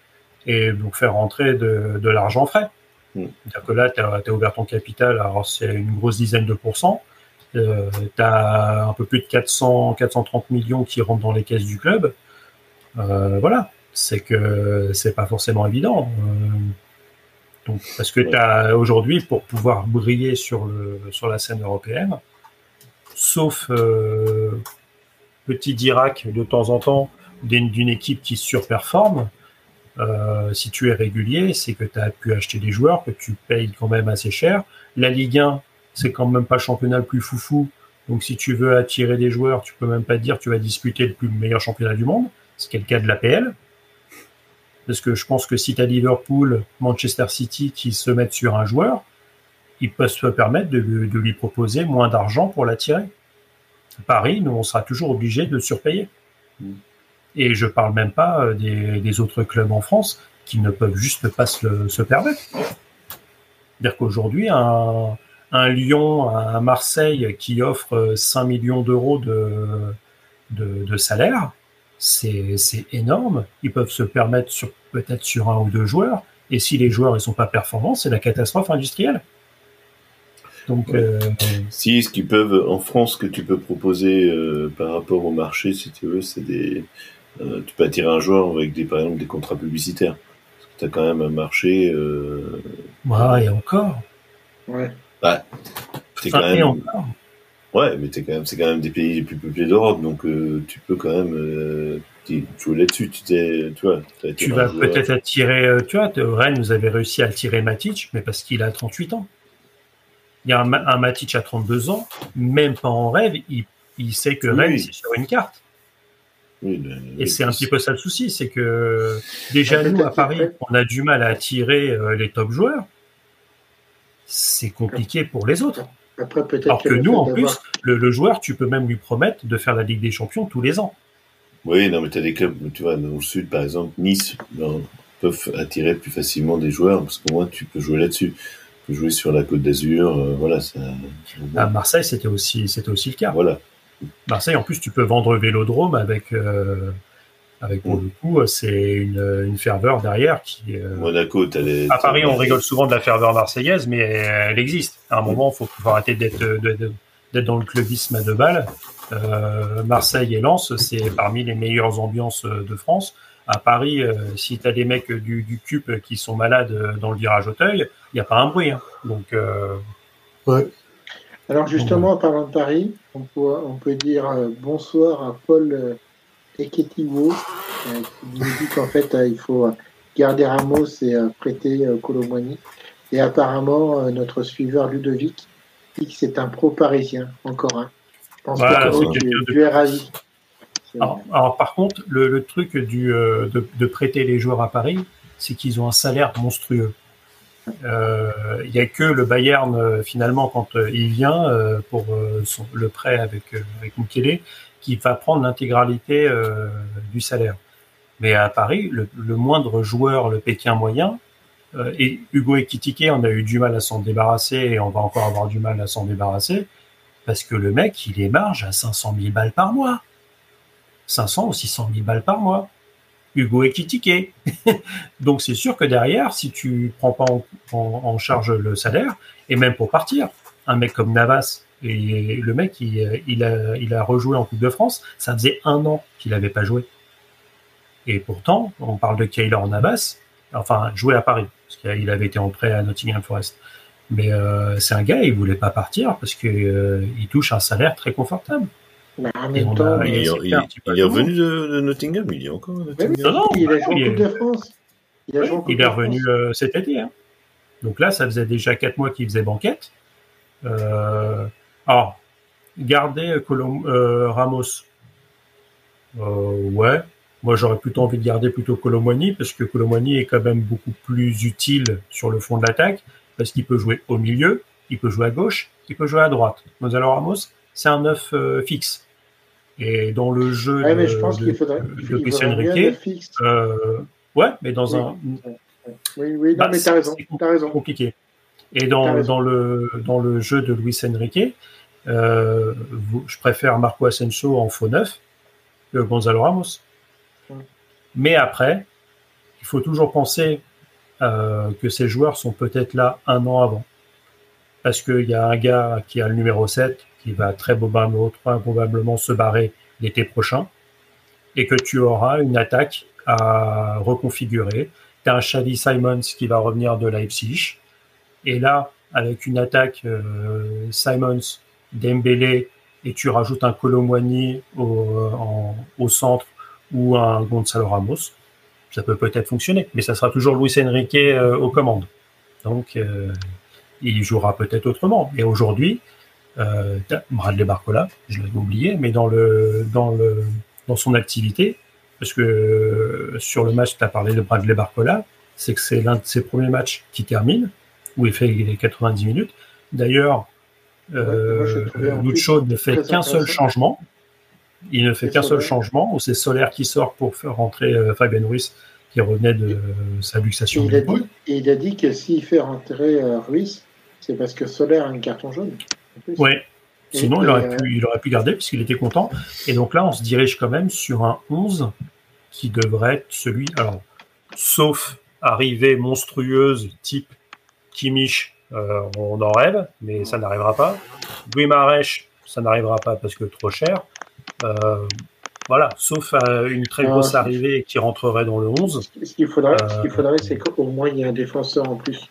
et donc faire rentrer de, de l'argent frais. Mm. C'est-à-dire que là, tu as, ouvert ton capital, alors c'est une grosse dizaine de pourcents. Euh, tu as un peu plus de 400, 430 millions qui rentrent dans les caisses du club. Euh, voilà, c'est que c'est pas forcément évident. Euh, donc, parce que Ouais. t'as aujourd'hui, pour pouvoir briller sur, le, sur la scène européenne, sauf euh, petit Dirac de temps en temps d'une d'une équipe qui surperforme, euh, si tu es régulier, c'est que tu as pu acheter des joueurs que tu payes quand même assez cher. La Ligue 1, c'est quand même pas le championnat le plus foufou. Donc si tu veux attirer des joueurs, tu peux même pas dire que tu vas disputer le plus meilleur championnat du monde, ce qui est le cas de l'APL. Parce que je pense que si tu as Liverpool, Manchester City qui se mettent sur un joueur, ils peuvent se permettre de, lui- de lui proposer moins d'argent pour l'attirer. Paris, nous, on sera toujours obligé de surpayer. Mm. Et je parle même pas euh, des, des autres clubs en France qui ne peuvent juste pas se, permettre. C'est-à-dire qu'aujourd'hui, un, un Lyon, un Marseille qui offre euh, 5 millions d'euros de, de, de salaire, c'est énorme. Ils peuvent se permettre sur peut-être sur un ou deux joueurs. Et si les joueurs ne sont pas performants, c'est la catastrophe industrielle. Donc, Ouais. euh, Si, ce qu'ils peuvent, en France, que tu peux proposer euh, par rapport au marché, si tu veux, c'est des. euh, tu peux attirer un joueur avec des, par exemple, des contrats publicitaires. Parce que tu as quand même un marché. Euh, voilà, et encore. Ouais. Enfin, et même, encore. Ouais, mais t'es quand même, c'est quand même des pays les plus peuplés d'Europe, donc euh, tu peux quand même euh, jouer là-dessus. Tu, tu vois, vas peut-être attirer, euh, tu vois, Rennes, vous avez réussi à attirer Matic, mais parce qu'il a 38 ans. Il y a un, Ma- un Matic à 32 ans, même pas en rêve, il, il sait que Oui. Rennes, c'est sur une carte. Et c'est un petit peu ça le souci, c'est que déjà nous à Paris, on a du mal à attirer les top joueurs. C'est compliqué pour les autres. Après, Alors que, nous, en plus, le, joueur, tu peux même lui promettre de faire la Ligue des Champions tous les ans. Oui, non, mais tu as des clubs, tu vois, dans le sud, par exemple, Nice, peuvent attirer plus facilement des joueurs, parce que moi, tu peux jouer là-dessus. Tu peux jouer sur la Côte d'Azur, euh, voilà. Ça, à Marseille, c'était aussi, c'était aussi le cas. Voilà. Marseille, en plus, tu peux vendre Vélodrome avec, euh, avec pour mm. le coup, c'est une, une, ferveur derrière qui. Euh, Monaco, as les, À Paris, on rigole souvent de la ferveur marseillaise, mais elle existe. À un mm. moment, il faut, faut arrêter d'être, d'être dans le clubisme à deux balles. Euh, Marseille et Lens, c'est parmi les meilleures ambiances de France. À Paris, si tu as des mecs du, du CUP qui sont malades dans le virage Auteuil, il n'y a pas un bruit. Hein. Donc, ouais. Alors justement, en parlant de Paris, on peut, on peut dire euh, bonsoir à Paul euh, Eketiwo, euh, qui nous dit qu'en fait, il faut garder Ramos et prêter Colomboigny. Et apparemment, notre suiveur Ludovic dit que c'est un pro-parisien, encore un. Je pense que du, du RAI. Alors, alors, par contre, le, truc du, de, de prêter les joueurs à Paris, c'est qu'ils ont un salaire monstrueux. Euh, il n'y a que le Bayern euh, finalement quand euh, il vient pour son, le prêt avec avec Mukele va prendre l'intégralité du salaire. Mais à Paris, le, moindre joueur, le Pékin moyen, et Hugo Ekitike, on a eu du mal à s'en débarrasser et on va encore avoir du mal à s'en débarrasser parce que le mec, il est marge à 500 000 balles par mois. 500 ou 600 000 balles par mois. Hugo Ekitike. (laughs) Donc c'est sûr que derrière, si tu prends pas en, charge le salaire, et même pour partir, un mec comme Navas, et le mec, il, a, il a rejoué en Coupe de France, ça faisait un an qu'il n'avait pas joué. Et pourtant, on parle de Kaylor Navas, enfin, joué à Paris, parce qu'il avait été en prêt à Nottingham Forest. Mais euh, c'est un gars, il voulait pas partir parce qu'il euh, touche un salaire très confortable. Mais en même temps, il, est, revenu de, Nottingham, il est encore à Nottingham. non, non, il a joué en Coupe de France. Il, est revenu euh, cet été. Hein. Donc là, ça faisait déjà 4 mois qu'il faisait banquette. Euh, alors, garder euh, Ramos. ouais, moi j'aurais plutôt envie de garder plutôt Colomwani parce que Colomwani est quand même beaucoup plus utile sur le fond de l'attaque parce qu'il peut jouer au milieu, il peut jouer à gauche, il peut jouer à droite. Gonzalo Ramos, c'est un neuf fixe. Et dans le jeu ouais, mais je pense qu'il faudrait, de Luis Enrique, euh, ouais, mais dans un. Oui, oui, non, bah, mais t'as raison, as raison. Compliqué. Et dans, dans le dans le jeu de Luis Enrique, euh, je préfère Marco Asensio en faux neuf que Gonzalo Ramos. Mais après, il faut toujours penser euh, que ces joueurs sont peut-être là un an avant. Parce qu'il y a un gars qui a le numéro 7 qui va très probablement se barrer l'été prochain, et que tu auras une attaque à reconfigurer. Tu as un Xavi Simons qui va revenir de Leipzig, et là, avec une attaque euh, Simons, Dembélé, et tu rajoutes un Colomwani au, au centre ou un Gonzalo Ramos, ça peut peut-être fonctionner, mais ça sera toujours Luis Enrique euh, aux commandes. Donc, euh, il jouera peut-être autrement. Et aujourd'hui, euh, Bradley Barcola, je l'avais oublié, mais dans le dans le dans son activité, parce que euh, sur le match, tu as parlé de Bradley Barcola, c'est que c'est l'un de ses premiers matchs qui termine, où il fait les 90 minutes. D'ailleurs, euh, Lucho ne fait qu'un seul changement. Il ne fait qu'un seul changement, où c'est Solaire qui sort pour faire rentrer euh, Fabien Ruiz, qui revenait de sa luxation. Il a, dit, il a dit que s'il fait rentrer Ruiz, c'est parce que Solaire a un carton jaune. Oui. Sinon, il, aurait pu, il aurait pu garder puisqu'il était content. Et donc là, on se dirige quand même sur un 11 qui devrait être celui. Alors, sauf arrivée monstrueuse type Kimmich, euh, on en rêve, mais ça n'arrivera pas. Guimarães, ça n'arrivera pas parce que trop cher. Euh, voilà, sauf une très grosse arrivée qui rentrerait dans le 11. Ce qu'il faudrait, euh, faudrait c'est qu'au moins il y ait un défenseur en plus.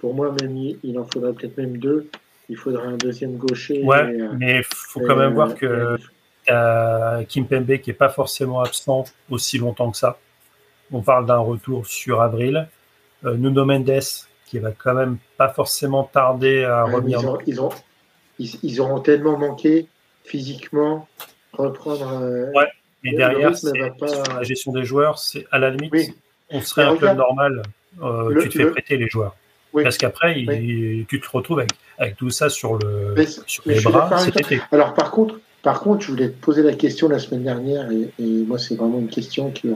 Pour moi, même il en faudrait peut-être même deux il faudra un deuxième gaucher. Ouais, euh, mais il faut quand même voir que Kim Pembe qui est pas forcément absent aussi longtemps que ça. On parle d'un retour sur avril. Euh, Nuno Mendes qui va quand même pas forcément tarder à revenir. Ils, ont, ils, ils, auront tellement manqué physiquement reprendre. Euh, ouais, Mais derrière, la gestion des joueurs, c'est à la limite, on serait un club normal. Euh, tu te fais prêter les joueurs. Parce qu'après, tu te retrouves avec, tout ça sur, le, les bras. Alors par contre, par contre, je voulais te poser la question la semaine dernière, et, moi c'est vraiment une question que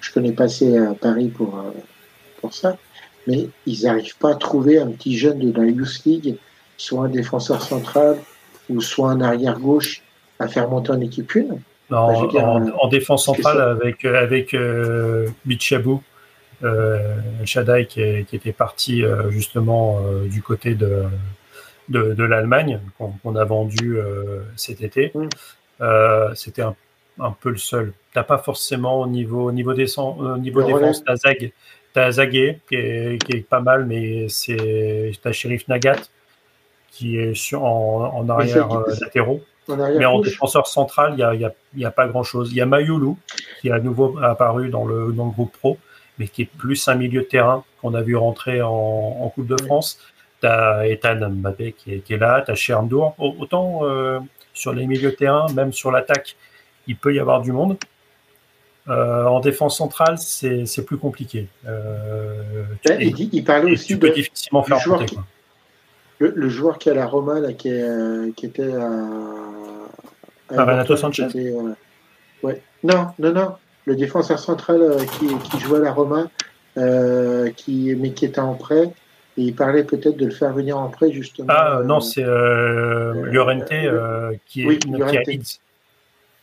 je connais pas assez à Paris pour, euh, pour ça, mais ils n'arrivent pas à trouver un petit jeune de la Youth League, soit un défenseur central ou soit un arrière gauche à faire monter en équipe une. Non, en, en, défense centrale avec avec euh, Bichabou, euh, qui, était parti euh, justement euh, du côté de, de, l'Allemagne qu'on a vendu cet été. Mm. C'était un, un, peu le seul. T'as pas forcément au niveau niveau, niveau défense, t'as Zag, as Zagué qui est, qui est, pas mal, mais c'est t'as Sheriff Nagat qui est sur, en, en arrière latéraux. Mais en défenseur central, il n'y a, y a, y a, pas grand-chose. Il y a Mayulu, qui est à nouveau apparu dans le, dans le groupe pro, mais qui est plus un milieu de terrain qu'on a vu rentrer en, Coupe de France. Tu as Ethan Mbappé qui est, qui est là, tu as Chernour. Autant euh, sur les milieux de terrain, même sur l'attaque, il peut y avoir du monde. Euh, en défense centrale, c'est plus compliqué. Euh, il, il, parlait aussi de, difficilement faire joueur qui, le, joueur qui a la Roma, là, qui, est, qui était à. à Renato Sanchez ouais. Non, non, non le défenseur central euh, qui, qui, jouait à la Roma, euh, qui, mais qui était en prêt. Et il parlait peut-être de le faire venir en prêt, justement. Ah non, c'est euh, Llorente qui est oui, qui a Leeds.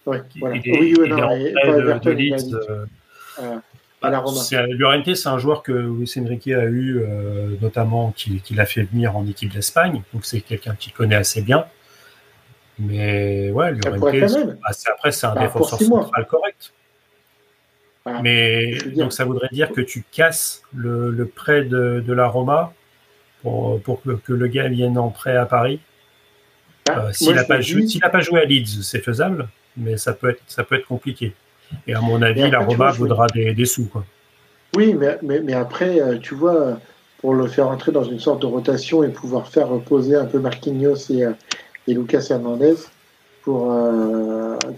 Ouais, voilà. Il est, oui, oui, non, il est en prêt de, de Leeds. à la Roma. Llorente, c'est un joueur que Luis Enrique a eu, notamment, qui, qui l'a fait venir en équipe d'Espagne. Donc c'est quelqu'un qui connaît assez bien. Mais ouais, Llorente, après, c'est un bah, défenseur central correct. Mais donc ça voudrait dire que tu casses le, le prêt de, de, la Roma pour, pour que, le gars vienne en prêt à Paris. Ah, euh, s'il n'a pas, pas joué à Leeds, c'est faisable, mais ça peut être, ça peut être compliqué. Et à mon avis, la Roma voudra des, des, sous. Quoi. Oui, mais, mais, mais, après, euh, tu vois, pour le faire entrer dans une sorte de rotation et pouvoir faire reposer un peu Marquinhos et, euh, et Lucas Hernandez, pour,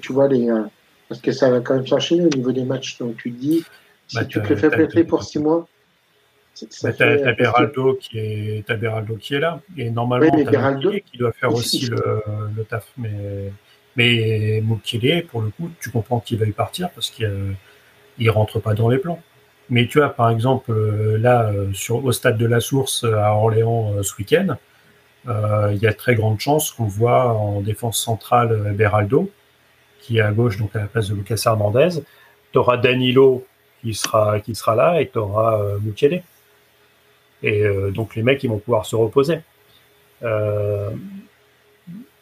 tu vois, les parce que ça va quand même chercher au niveau des matchs. Donc tu te dis, si bah, tu te le fais prêter pour six mois. Bah, t'as Beraldo qui est as Beraldo qui est là et normalement oui, Beraldo qui doit faire aussi le, le, taf mais mais Mukele pour le coup tu comprends qu'il y partir parce qu'il il rentre pas dans les plans mais tu vois par exemple euh, là euh, au stade de la Source à Orléans euh, ce week-end il y a très grande chance qu'on voit en défense centrale Beraldo qui est à gauche, donc à la place de Lucas Hernandez. Tu auras Danilo qui sera, qui sera là et tu auras euh, Et euh, donc les mecs, ils vont pouvoir se reposer. Euh,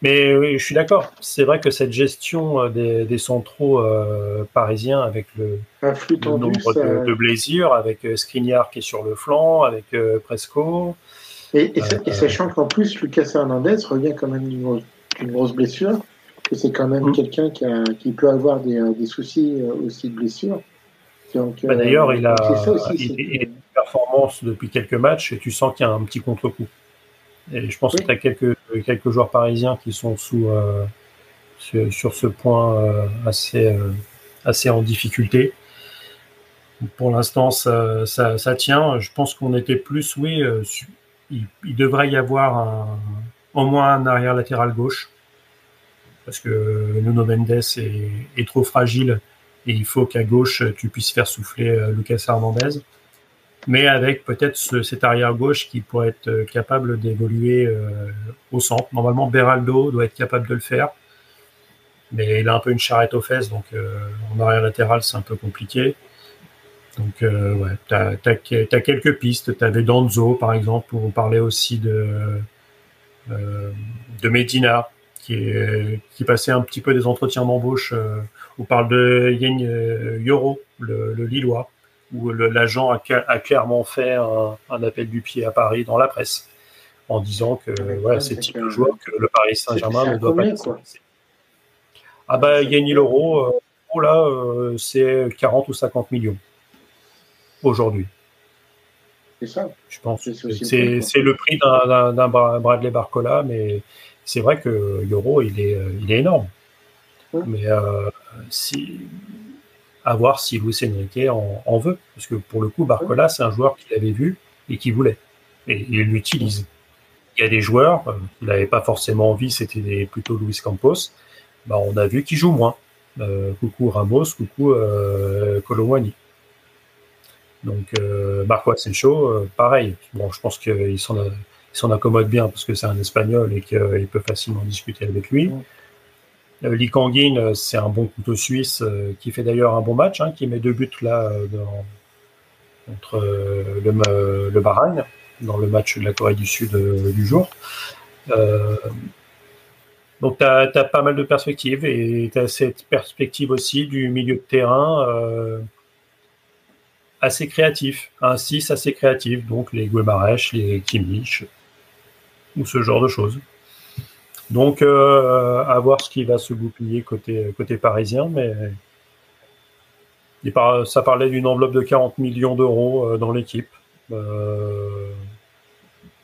mais oui, je suis d'accord. C'est vrai que cette gestion euh, des, des centraux parisiens avec le, nombre de, de blessures, avec Skriniar qui est sur le flanc, avec Presco. Et, et, sachant qu'en plus, Lucas Hernandez revient quand même d'une grosse blessure c'est quand même mm. quelqu'un qui, qui, peut avoir des, euh, des soucis euh, aussi de blessure. Bah, d'ailleurs, il a une performance depuis quelques matchs et tu sens qu'il y a un petit contre-coup. Et je pense que tu as quelques, quelques joueurs parisiens qui sont sous, euh, sur, ce point assez, assez en difficulté. Pour l'instant, ça, ça, tient. Je pense qu'on était plus, oui, il, devrait y avoir au moins un arrière latéral gauche parce que Nuno Mendes est, trop fragile et il faut qu'à gauche tu puisses faire souffler euh, Lucas Hernandez. Mais avec peut-être cet arrière gauche qui pourrait être euh, capable d'évoluer euh, au centre. Normalement, Beraldo doit être capable de le faire, mais il a un peu une charrette aux fesses, donc en arrière latéral c'est un peu compliqué. Donc ouais, tu as, quelques pistes. Tu avais Danzo par exemple, pour vous parler aussi de, de Medina, qui, passait un petit peu des entretiens d'embauche. Euh, on parle de Yen euh, Yoro, le, Lillois, où l'agent a, clairement fait un, appel du pied à Paris dans la presse, en disant que voilà, c'est le type de joueur que le Paris Saint-Germain ne doit pas quoi. Ah bah Yen Yoro, euh, là, c'est 40 ou 50 millions aujourd'hui. C'est ça. Je pense. C'est le prix d'un Bradley Barcola, mais c'est vrai que il est, il est énorme. Mais, euh, si, à voir si Luis Enrique en, veut. Parce que pour le coup, Barcola, c'est un joueur qu'il avait vu et qui voulait. Et il l'utilise. Il y a des joueurs euh, qu'il n'avait pas forcément envie, c'était plutôt Luis Campos. Bah, on a vu qu'il joue moins. Euh, coucou Ramos, coucou euh, Donc euh, Marco Asensio, euh, pareil. Bon, je pense qu'il s'en accommode bien parce que c'est un Espagnol et qu'il peut facilement discuter avec lui. Lee Kangin, c'est un bon couteau suisse qui fait d'ailleurs un bon match, hein, qui met deux buts là contre le, le Bahreïn dans le match de la Corée du Sud du jour. Donc, tu as, pas mal de perspectives et tu as cette perspective aussi du milieu de terrain euh, assez créatif, un 6 assez créatif, donc les Guemarèche, les Kimmich, ou ce genre de choses. Donc, euh, à voir ce qui va se goupiller côté, côté parisien, mais ça parlait d'une enveloppe de 40 millions d'euros euh, dans l'équipe.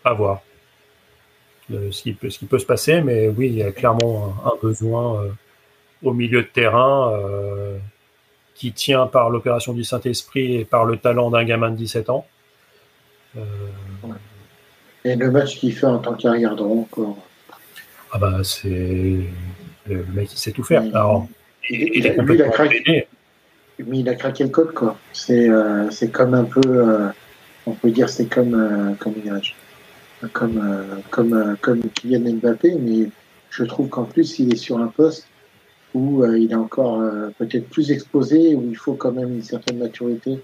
à voir ce, qui peut, se passer, mais oui, il y a clairement un, besoin euh, au milieu de terrain euh, qui tient par l'opération du Saint-Esprit et par le talent d'un gamin de 17 ans. Euh, et le match qu'il fait en tant qu'arrière droit encore. Ah bah c'est le mec qui sait tout faire. il, il, a craqué, mais il a craqué le code quoi. C'est c'est comme un peu, on peut dire c'est comme comme comme, euh, comme, euh, comme Kylian Mbappé, mais je trouve qu'en plus, il est sur un poste où euh, il est encore peut-être plus exposé, où il faut quand même une certaine maturité.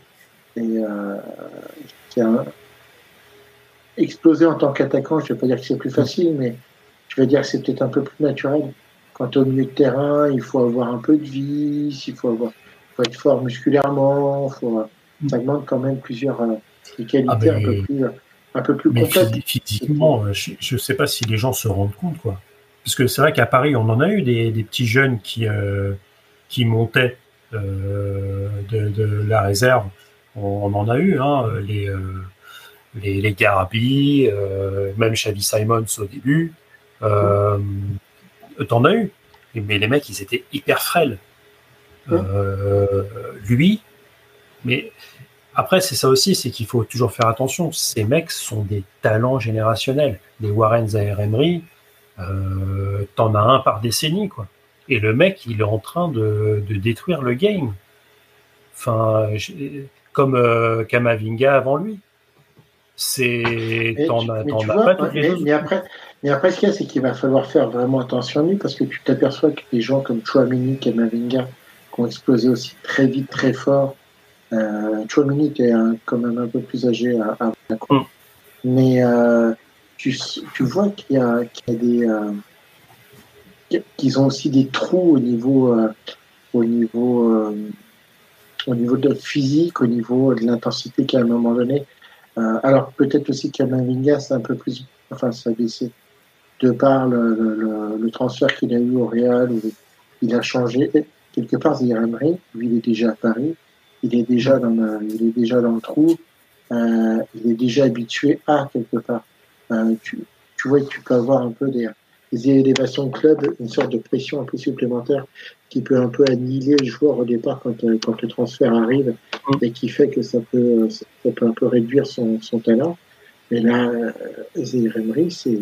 Et qui a explosé en tant qu'attaquant, je ne vais pas dire que c'est plus facile, mais je vais dire que c'est peut-être un peu plus naturel. Quand au milieu de terrain, il faut avoir un peu de vie, il faut, avoir, faut être fort musculairement, faut, ça demande quand même plusieurs qualités ah ben, un peu plus un peu plus mais Physiquement, euh, je ne sais pas si les gens se rendent compte, quoi. Parce que c'est vrai qu'à Paris, on en a eu des, petits jeunes qui, euh, qui montaient euh, de, la réserve. On, en a eu, hein, les, les, les Garabi, même Xavi Simons au début. T'en as eu. Mais les mecs, ils étaient hyper frêles. lui, mais après, c'est ça aussi, c'est qu'il faut toujours faire attention. Ces mecs sont des talents générationnels. Les Warren Zaire Emery, euh, t'en as un par décennie, quoi. Et le mec, il est en train de, détruire le game. Enfin, comme euh, Kamavinga avant lui. C'est. T'en as, pas toutes les mais, après, mais après, ce qu'il y a, c'est qu'il va falloir faire vraiment attention à lui parce que tu t'aperçois que des gens comme Chouamini, Kamavinga, qui ont explosé aussi très vite, très fort, euh, Chouamini était quand même un peu plus âgé à, à mm. Mais euh, tu, tu, vois qu'il y, y a, des. Euh, qu'ils ont aussi des trous au niveau. Euh, au niveau euh, au niveau de physique, au niveau de l'intensité qu'à un moment donné. Euh, alors peut-être aussi qu'Amavinga, c'est un peu plus, enfin ça a baissé de par le, le, le transfert qu'il a eu au Real, où il a changé. Quelque part, Zaire lui, il est déjà à Paris il est déjà dans le, il est déjà dans le trou, euh, il est déjà habitué à quelque part. Euh, tu, tu vois, tu peux avoir un peu des, des élévations de club, une sorte de pression un peu supplémentaire qui peut un peu annihiler le joueur au départ quand, euh, quand le transfert arrive et qui fait que ça peut, ça peut un peu réduire son, son talent. Mais là, euh, Emery, c'est,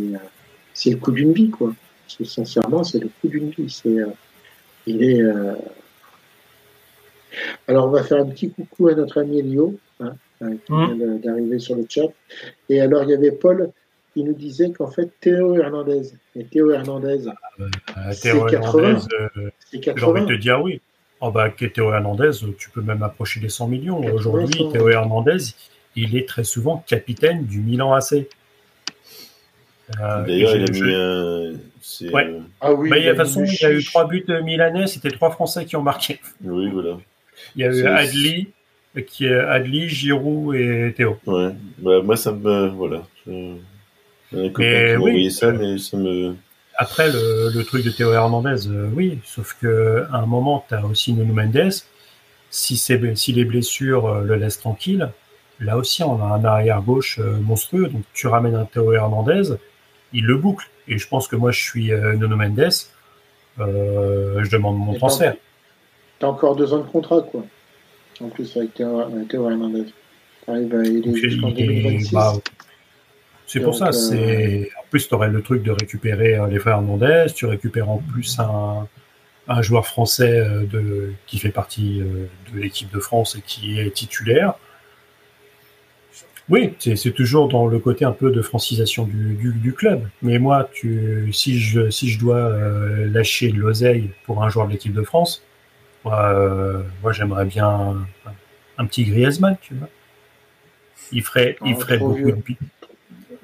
c'est le coup d'une vie, quoi. Sincèrement, c'est le coup d'une vie. C'est, il est, alors, on va faire un petit coucou à notre ami Elio, hein, hein, qui mmh. vient d'arriver sur le chat. Et alors, il y avait Paul qui nous disait qu'en fait, Théo Hernandez, et Théo Hernandez, euh, Théo 80, euh, j'ai envie de te dire oui. Oh bah, Théo Hernandez, tu peux même approcher les 100 millions. Aujourd'hui, Théo Hernandez, il est très souvent capitaine du Milan AC. Euh, D'ailleurs, il a mis un. Ouais. Ah oui, bah, de toute façon, il y a eu trois buts milanais, c'était trois Français qui ont marqué. Oui, voilà. Il y a eu Adli, qui est Adli, Giroud et Théo. Ouais, bah, moi ça me. Voilà. mais oui, ça, mais ça me. Après, le, le, truc de Théo Hernandez, euh, oui, sauf que à un moment, tu as aussi Nuno Mendes. Si, si les blessures euh, le laissent tranquille, là aussi, on a un arrière-gauche euh, monstrueux. Donc, tu ramènes un Théo Hernandez, il le boucle. Et je pense que moi, je suis Nuno Mendes, je demande mon transfert. T'as encore deux ans de contrat, quoi. En plus, avec Théo Hernandez. T'arrives à il est jusqu'en 2026. Bah, c'est pour ça. euh, C'est en plus tu aurais le truc de récupérer euh, les frères Hernandez, tu récupères en plus un, un joueur français euh, de qui fait partie euh, de l'équipe de France et qui est titulaire. Oui, c'est toujours dans le côté un peu de francisation du, du, du club. Mais moi, tu, si je si je dois euh, lâcher de l'oseille pour un joueur de l'équipe de France, moi, euh, moi j'aimerais bien un, un petit Griezmann, tu vois. Il ferait, il Oh, ferait beaucoup vieux.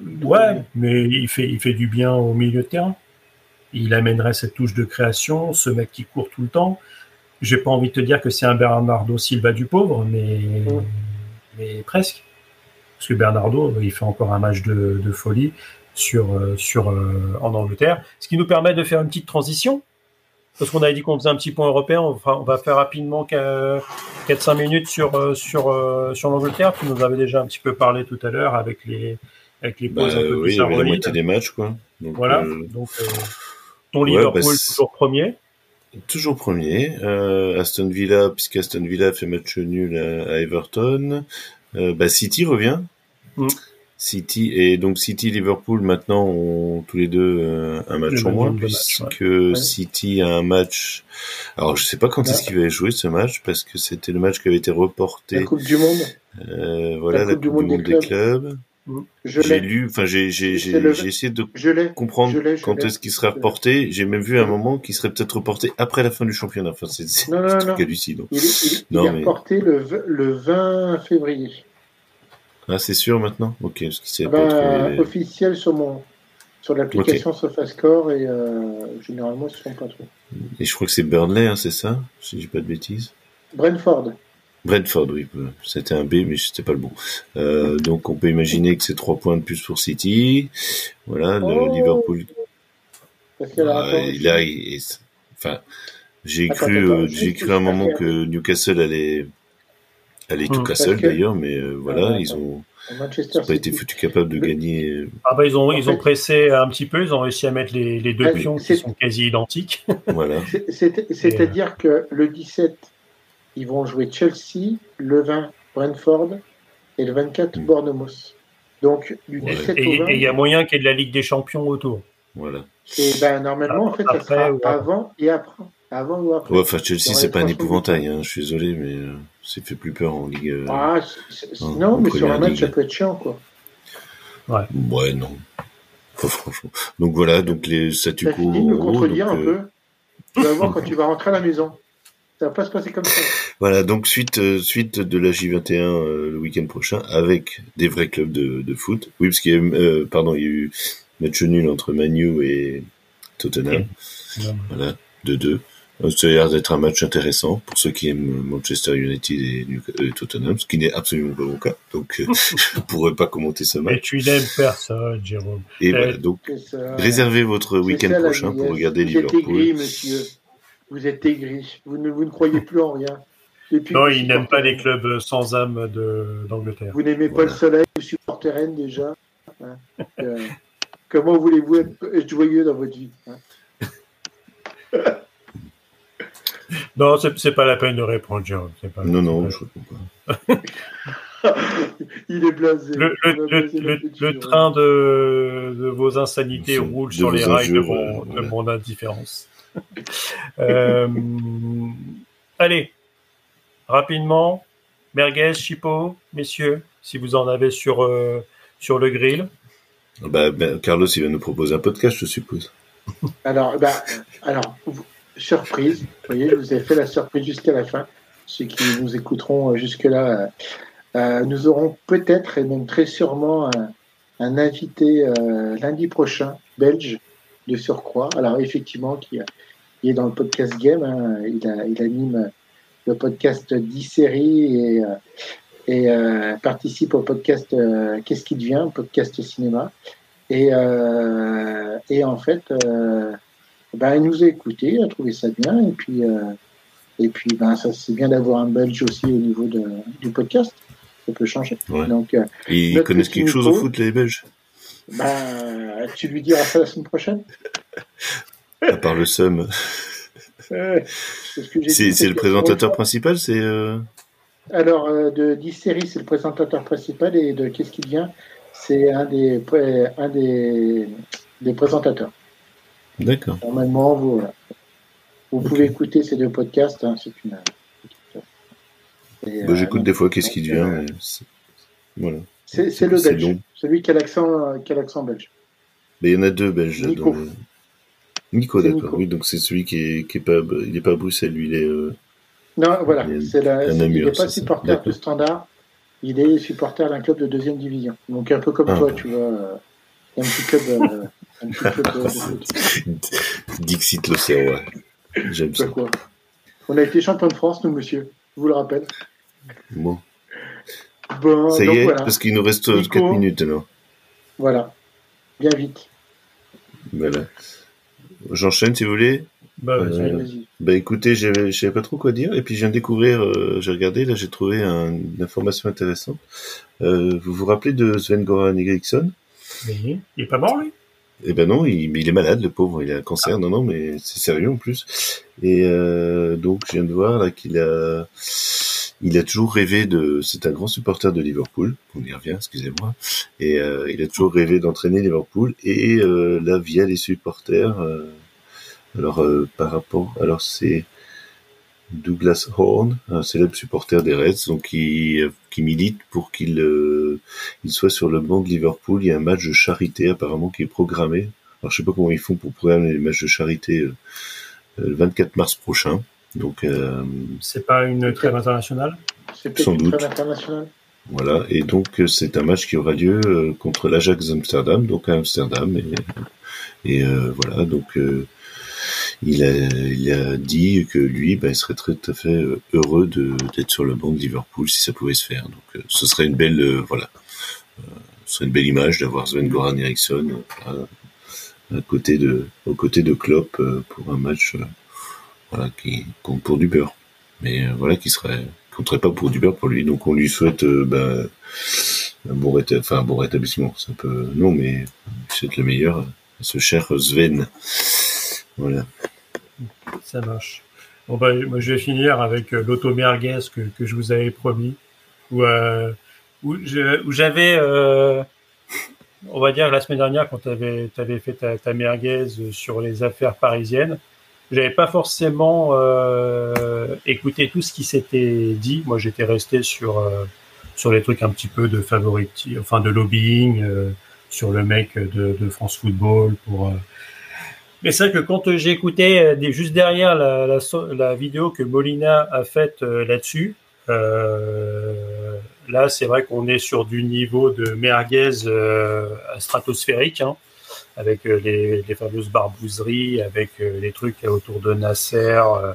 de. Ouais, mais il fait, il fait du bien au milieu de terrain. Il amènerait cette touche de création, ce mec qui court tout le temps. J'ai pas envie de te dire que c'est un Bernardo Silva du pauvre, mais, Mm. mais presque. Parce que Bernardo, il fait encore un match de, de folie sur, euh, sur, euh, en Angleterre. Ce qui nous permet de faire une petite transition. Parce qu'on avait dit qu'on faisait un petit point européen, on va, on va faire rapidement 4-5 minutes sur, euh, sur, sur l'Angleterre. Tu nous avais déjà un petit peu parlé tout à l'heure avec les, avec les Bah, pauses un peu oui, avait la moitié des matchs, quoi. Donc, Voilà. euh, Donc, euh, ton Ouais, Liverpool bah, toujours premier. Toujours premier. Euh, Aston Villa, puisque Aston Villa fait match nul à, à Everton. Bah, City revient. Mm. City et donc City Liverpool maintenant ont tous les deux euh, un match Le en moins puisque City a un match. Alors je sais pas quand est-ce qu'il va jouer ce match parce que c'était le match qui avait été La reporté. Coupe du Monde, Euh, voilà La la Coupe du Monde des des clubs. je J'ai lu, enfin j'ai j'ai j'ai essayé de Je comprendre Je l'ai, je quand est-ce qu'il serait reporté. J'ai même vu à un moment qu'il serait peut-être reporté après la fin du championnat. Enfin, c'est hallucinant. Il est, il, il Non, est mais- reporté le, le 20 février. Ah, c'est sûr maintenant Ok, parce qu'il Ah pas les- officiel sur mon sur l'application SofaScore et euh, généralement ce sont pas trop. Et je crois que c'est Burnley, hein, c'est ça Si j'ai pas de bêtises. Brentford. Brentford, oui. euh, C'était un B, mais c'était pas le bon. Euh, donc, on peut imaginer que c'est trois points de plus pour City. Voilà, le Oh. Liverpool. Parce que alors, Ah, il- il- enfin, j'ai cru, euh, j'ai cru à un moment que Newcastle allait, allait tout Hum. casser Parce que- d'ailleurs, mais euh, voilà, Ah, ils ont, Manchester ils ont pas été City. foutus capables de Le- gagner. euh, Ah bah ils ont, En ils ont pressé un petit peu, ils ont réussi à mettre les, les deux pions qui sont quasi identiques. (laughs) Voilà. C'est- c'est- C'est-à-dire que le 17, ils vont jouer Chelsea, le 20, Brentford et le 24, Mm. Bournemouth. Donc, du Ouais. 17 Et au 20, et il y a moyen qu'il y ait de la Ligue des Champions autour. Voilà. et ben, normalement, en fait, ça sera ou après. avant et après. Avant ou après. Ouais, enfin, Chelsea, c'est pas un épouvantail, hein, je suis désolé, mais euh, c'est fait plus peur en Ligue. euh, Ah, en- non, en mais sur un match, Ligue. ça peut être chiant, quoi. Ouais, non. Pas franchement. Donc voilà, donc les statu quo. de me contredire donc, un euh, peu. Tu vas voir quand tu vas rentrer à la maison. Ça va pas se passer comme ça. (laughs) Voilà, donc suite euh, suite de la J21 euh, le week-end prochain avec des vrais clubs de, de foot. Oui, parce qu'il y a eu, euh, pardon, il y a eu match nul entre Manu et Tottenham. Voilà, 2-2. Euh, Ça a l'air d'être un match intéressant pour ceux qui aiment Manchester United et, et Tottenham, ce qui n'est absolument pas mon cas. Donc, euh, (laughs) je pourrais pas commenter ce Mais match. tu n'aimes personne, Jérôme. Et euh, voilà, donc ça. réservez votre week-end ça, prochain pour regarder Vous êtes Liverpool. aigri, monsieur. Vous êtes aigri. Vous ne, vous ne croyez plus en rien. Depuis Non, vous il n'aime pas les clubs sans âme de- d'Angleterre. Vous n'aimez Voilà. pas le soleil, vous supportez Rennes déjà. Hein. Euh, comment voulez-vous être, être joyeux dans votre vie hein? (laughs) Non, c'est pas la peine de répondre, Jérôme. Pas, Non, non, je comprends pas. (laughs) Il est blasé. pas- Le, train de, de vos insanités roule de sur les rails de mon, euh, de mon indifférence. (laughs) Euh, allez, rapidement, merguez, chipot, messieurs, si vous en avez sur, euh, sur le grill. Bah, ben, Carlos, il va nous proposer un podcast, je suppose. Alors, bah, alors, vous- surprise. Vous voyez, je vous ai fait la surprise jusqu'à la fin. Ceux qui nous écouteront euh, jusque-là, euh, euh, nous aurons peut-être et même très sûrement un, un invité euh, lundi prochain, belge, de surcroît. Alors, effectivement, qui, est dans le podcast Game. hein. il, a- il anime le podcast 10 séries et, euh, et euh, participe au podcast Qu'est-ce qui devient, podcast cinéma. Et, et en fait, ben, il nous a écoutés, il a trouvé ça bien. Et puis, euh, et puis ben, ça c'est bien d'avoir un Belge aussi au niveau de, du podcast. Ça peut changer. Ouais. Donc, euh, Et ils connaissent quelque chose au foot, les Belges? Ben, tu lui diras ça la semaine prochaine À part le seum. c'est le présentateur principal, c'est. Euh... Alors, de 10 séries, c'est le présentateur principal, et de Qu'est-ce qui vient? C'est un des, un des, des présentateurs. D'accord. Normalement, vous, vous pouvez écouter ces deux podcasts. Hein, c'est une. Bah, J'écoute des fois Qu'est-ce qui vient. Voilà. C'est le belge, celui qui a l'accent belge. Mais il y en a deux belges. Nico. Nico, d'accord. Oui, donc c'est celui qui est, qui est pas, il est pas à Bruxelles, lui, il est. Euh... Non, voilà, c'est la, il n'est pas supporter de Standard, il est supporter d'un club de deuxième division. Donc un peu comme ah. toi, tu vois, un petit club. Dixit l'océan, ouais. J'aime ça. Quoi On a été champion de France, nous, monsieur. Je vous le rappelle. Bon. Bon, ça y est, parce qu'il nous reste Nico, 4 minutes alors. Voilà. Bien vite. Voilà. J'enchaîne si vous voulez. Bah, euh, bah écoutez, je savais pas trop quoi dire et puis je viens de découvrir, euh, j'ai regardé, là j'ai trouvé un, une information intéressante. Euh, vous vous rappelez de Sven Goran Eriksson? Oui, il est pas mort lui? Eh ben non, il, il est malade le pauvre, il a un cancer, non non mais c'est sérieux en plus. Et euh, donc je viens de voir là qu'il a il a toujours rêvé de. C'est un grand supporter de Liverpool. On y revient, excusez-moi. Et euh, il a toujours rêvé d'entraîner Liverpool. Et euh, là, via les supporters, euh, alors euh, par rapport, alors c'est Douglas Horn, un célèbre supporter des Reds, donc qui, qui milite pour qu'il il soit sur le banc de Liverpool. Il y a un match de charité apparemment qui est programmé. Alors je sais pas comment ils font pour programmer les matchs de charité le 24 mars prochain. Donc, euh, c'est pas une trêve internationale? Sans doute. Voilà, et donc euh, c'est un match qui aura lieu euh, contre l'Ajax Amsterdam, donc à Amsterdam, et, et voilà, donc il a, dit que lui, bah, il serait très tout à fait heureux d'être sur le banc de Liverpool si ça pouvait se faire. Donc ce serait une belle, voilà, ce serait une belle image d'avoir Sven Goran Eriksson à, côté de, aux côtés de Klopp pour un match voilà, qui compte pour du beurre. Mais euh, voilà, qui serait compterait pas pour du beurre pour lui. Donc on lui souhaite euh, ben, un bon un bon rétablissement. C'est un peu non, mais on souhaite le meilleur ce cher Sven. Voilà. Ça marche. Bon bah, moi je vais finir avec euh, l'auto merguez que, que, je vous avais promis, où, euh, où j'avais, euh, on va dire la semaine dernière quand tu avais, avais, fait ta, ta merguez sur les affaires parisiennes, j'avais pas forcément écouté tout ce qui s'était dit. Moi, j'étais resté sur sur les trucs un petit peu de favorite, enfin de lobbying, sur le mec de, de France Football pour. Euh. Mais c'est vrai que quand j'ai écouté juste derrière la, la, la, vidéo que Molina a faite là-dessus, là, c'est vrai qu'on est sur du niveau de merguez stratosphérique. Hein avec euh, les, les, fameuses barbouzeries, avec euh, les trucs autour de Nasser. Euh,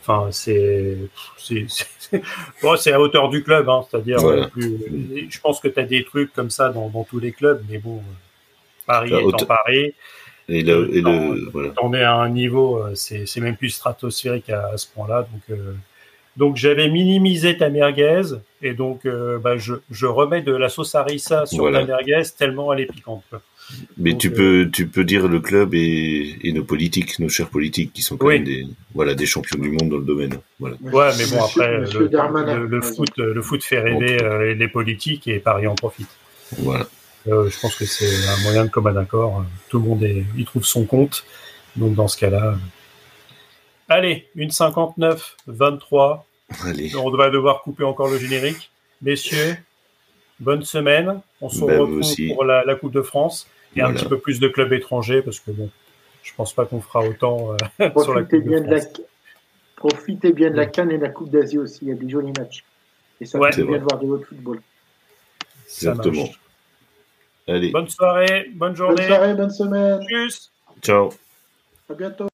enfin, c'est c'est (laughs) bon, c'est à hauteur du club, hein, c'est-à-dire. Je pense que tu as des trucs comme ça dans, dans tous les clubs, mais bon, Paris bah, étant Paris. Et, le, et le, voilà. on est à un niveau, c'est même plus stratosphérique à, à ce point-là, donc. Donc j'avais minimisé ta merguez et donc bah, je, je, remets de la sauce harissa sur ta merguez tellement elle est piquante. Mais tu peux, euh, tu peux dire le club et, et, nos politiques, nos chers politiques, qui sont quand même des, voilà, des champions du monde dans le domaine. Voilà. Ouais, mais bon après, le, le, foot, le foot fait rêver euh, les politiques et Paris en profite. Voilà. Euh, je pense que c'est un moyen de commun accord. Tout le monde est, il trouve son compte. Donc dans ce cas-là, allez, une 59, 23. Allez. On va devoir couper encore le générique, messieurs. Bonne semaine. On se ben, retrouve pour la, la Coupe de France et un petit peu plus de clubs étrangers parce que bon, je pense pas qu'on fera autant euh, (laughs) sur la Coupe bien de, France. Profitez bien de la Cannes et de la Coupe d'Asie aussi, il y a des jolis matchs. Et ça fait bien de voir de votre football. Exactement. Allez. Bonne soirée, bonne journée. Bonne soirée, bonne semaine. Tchuss. Ciao. À bientôt.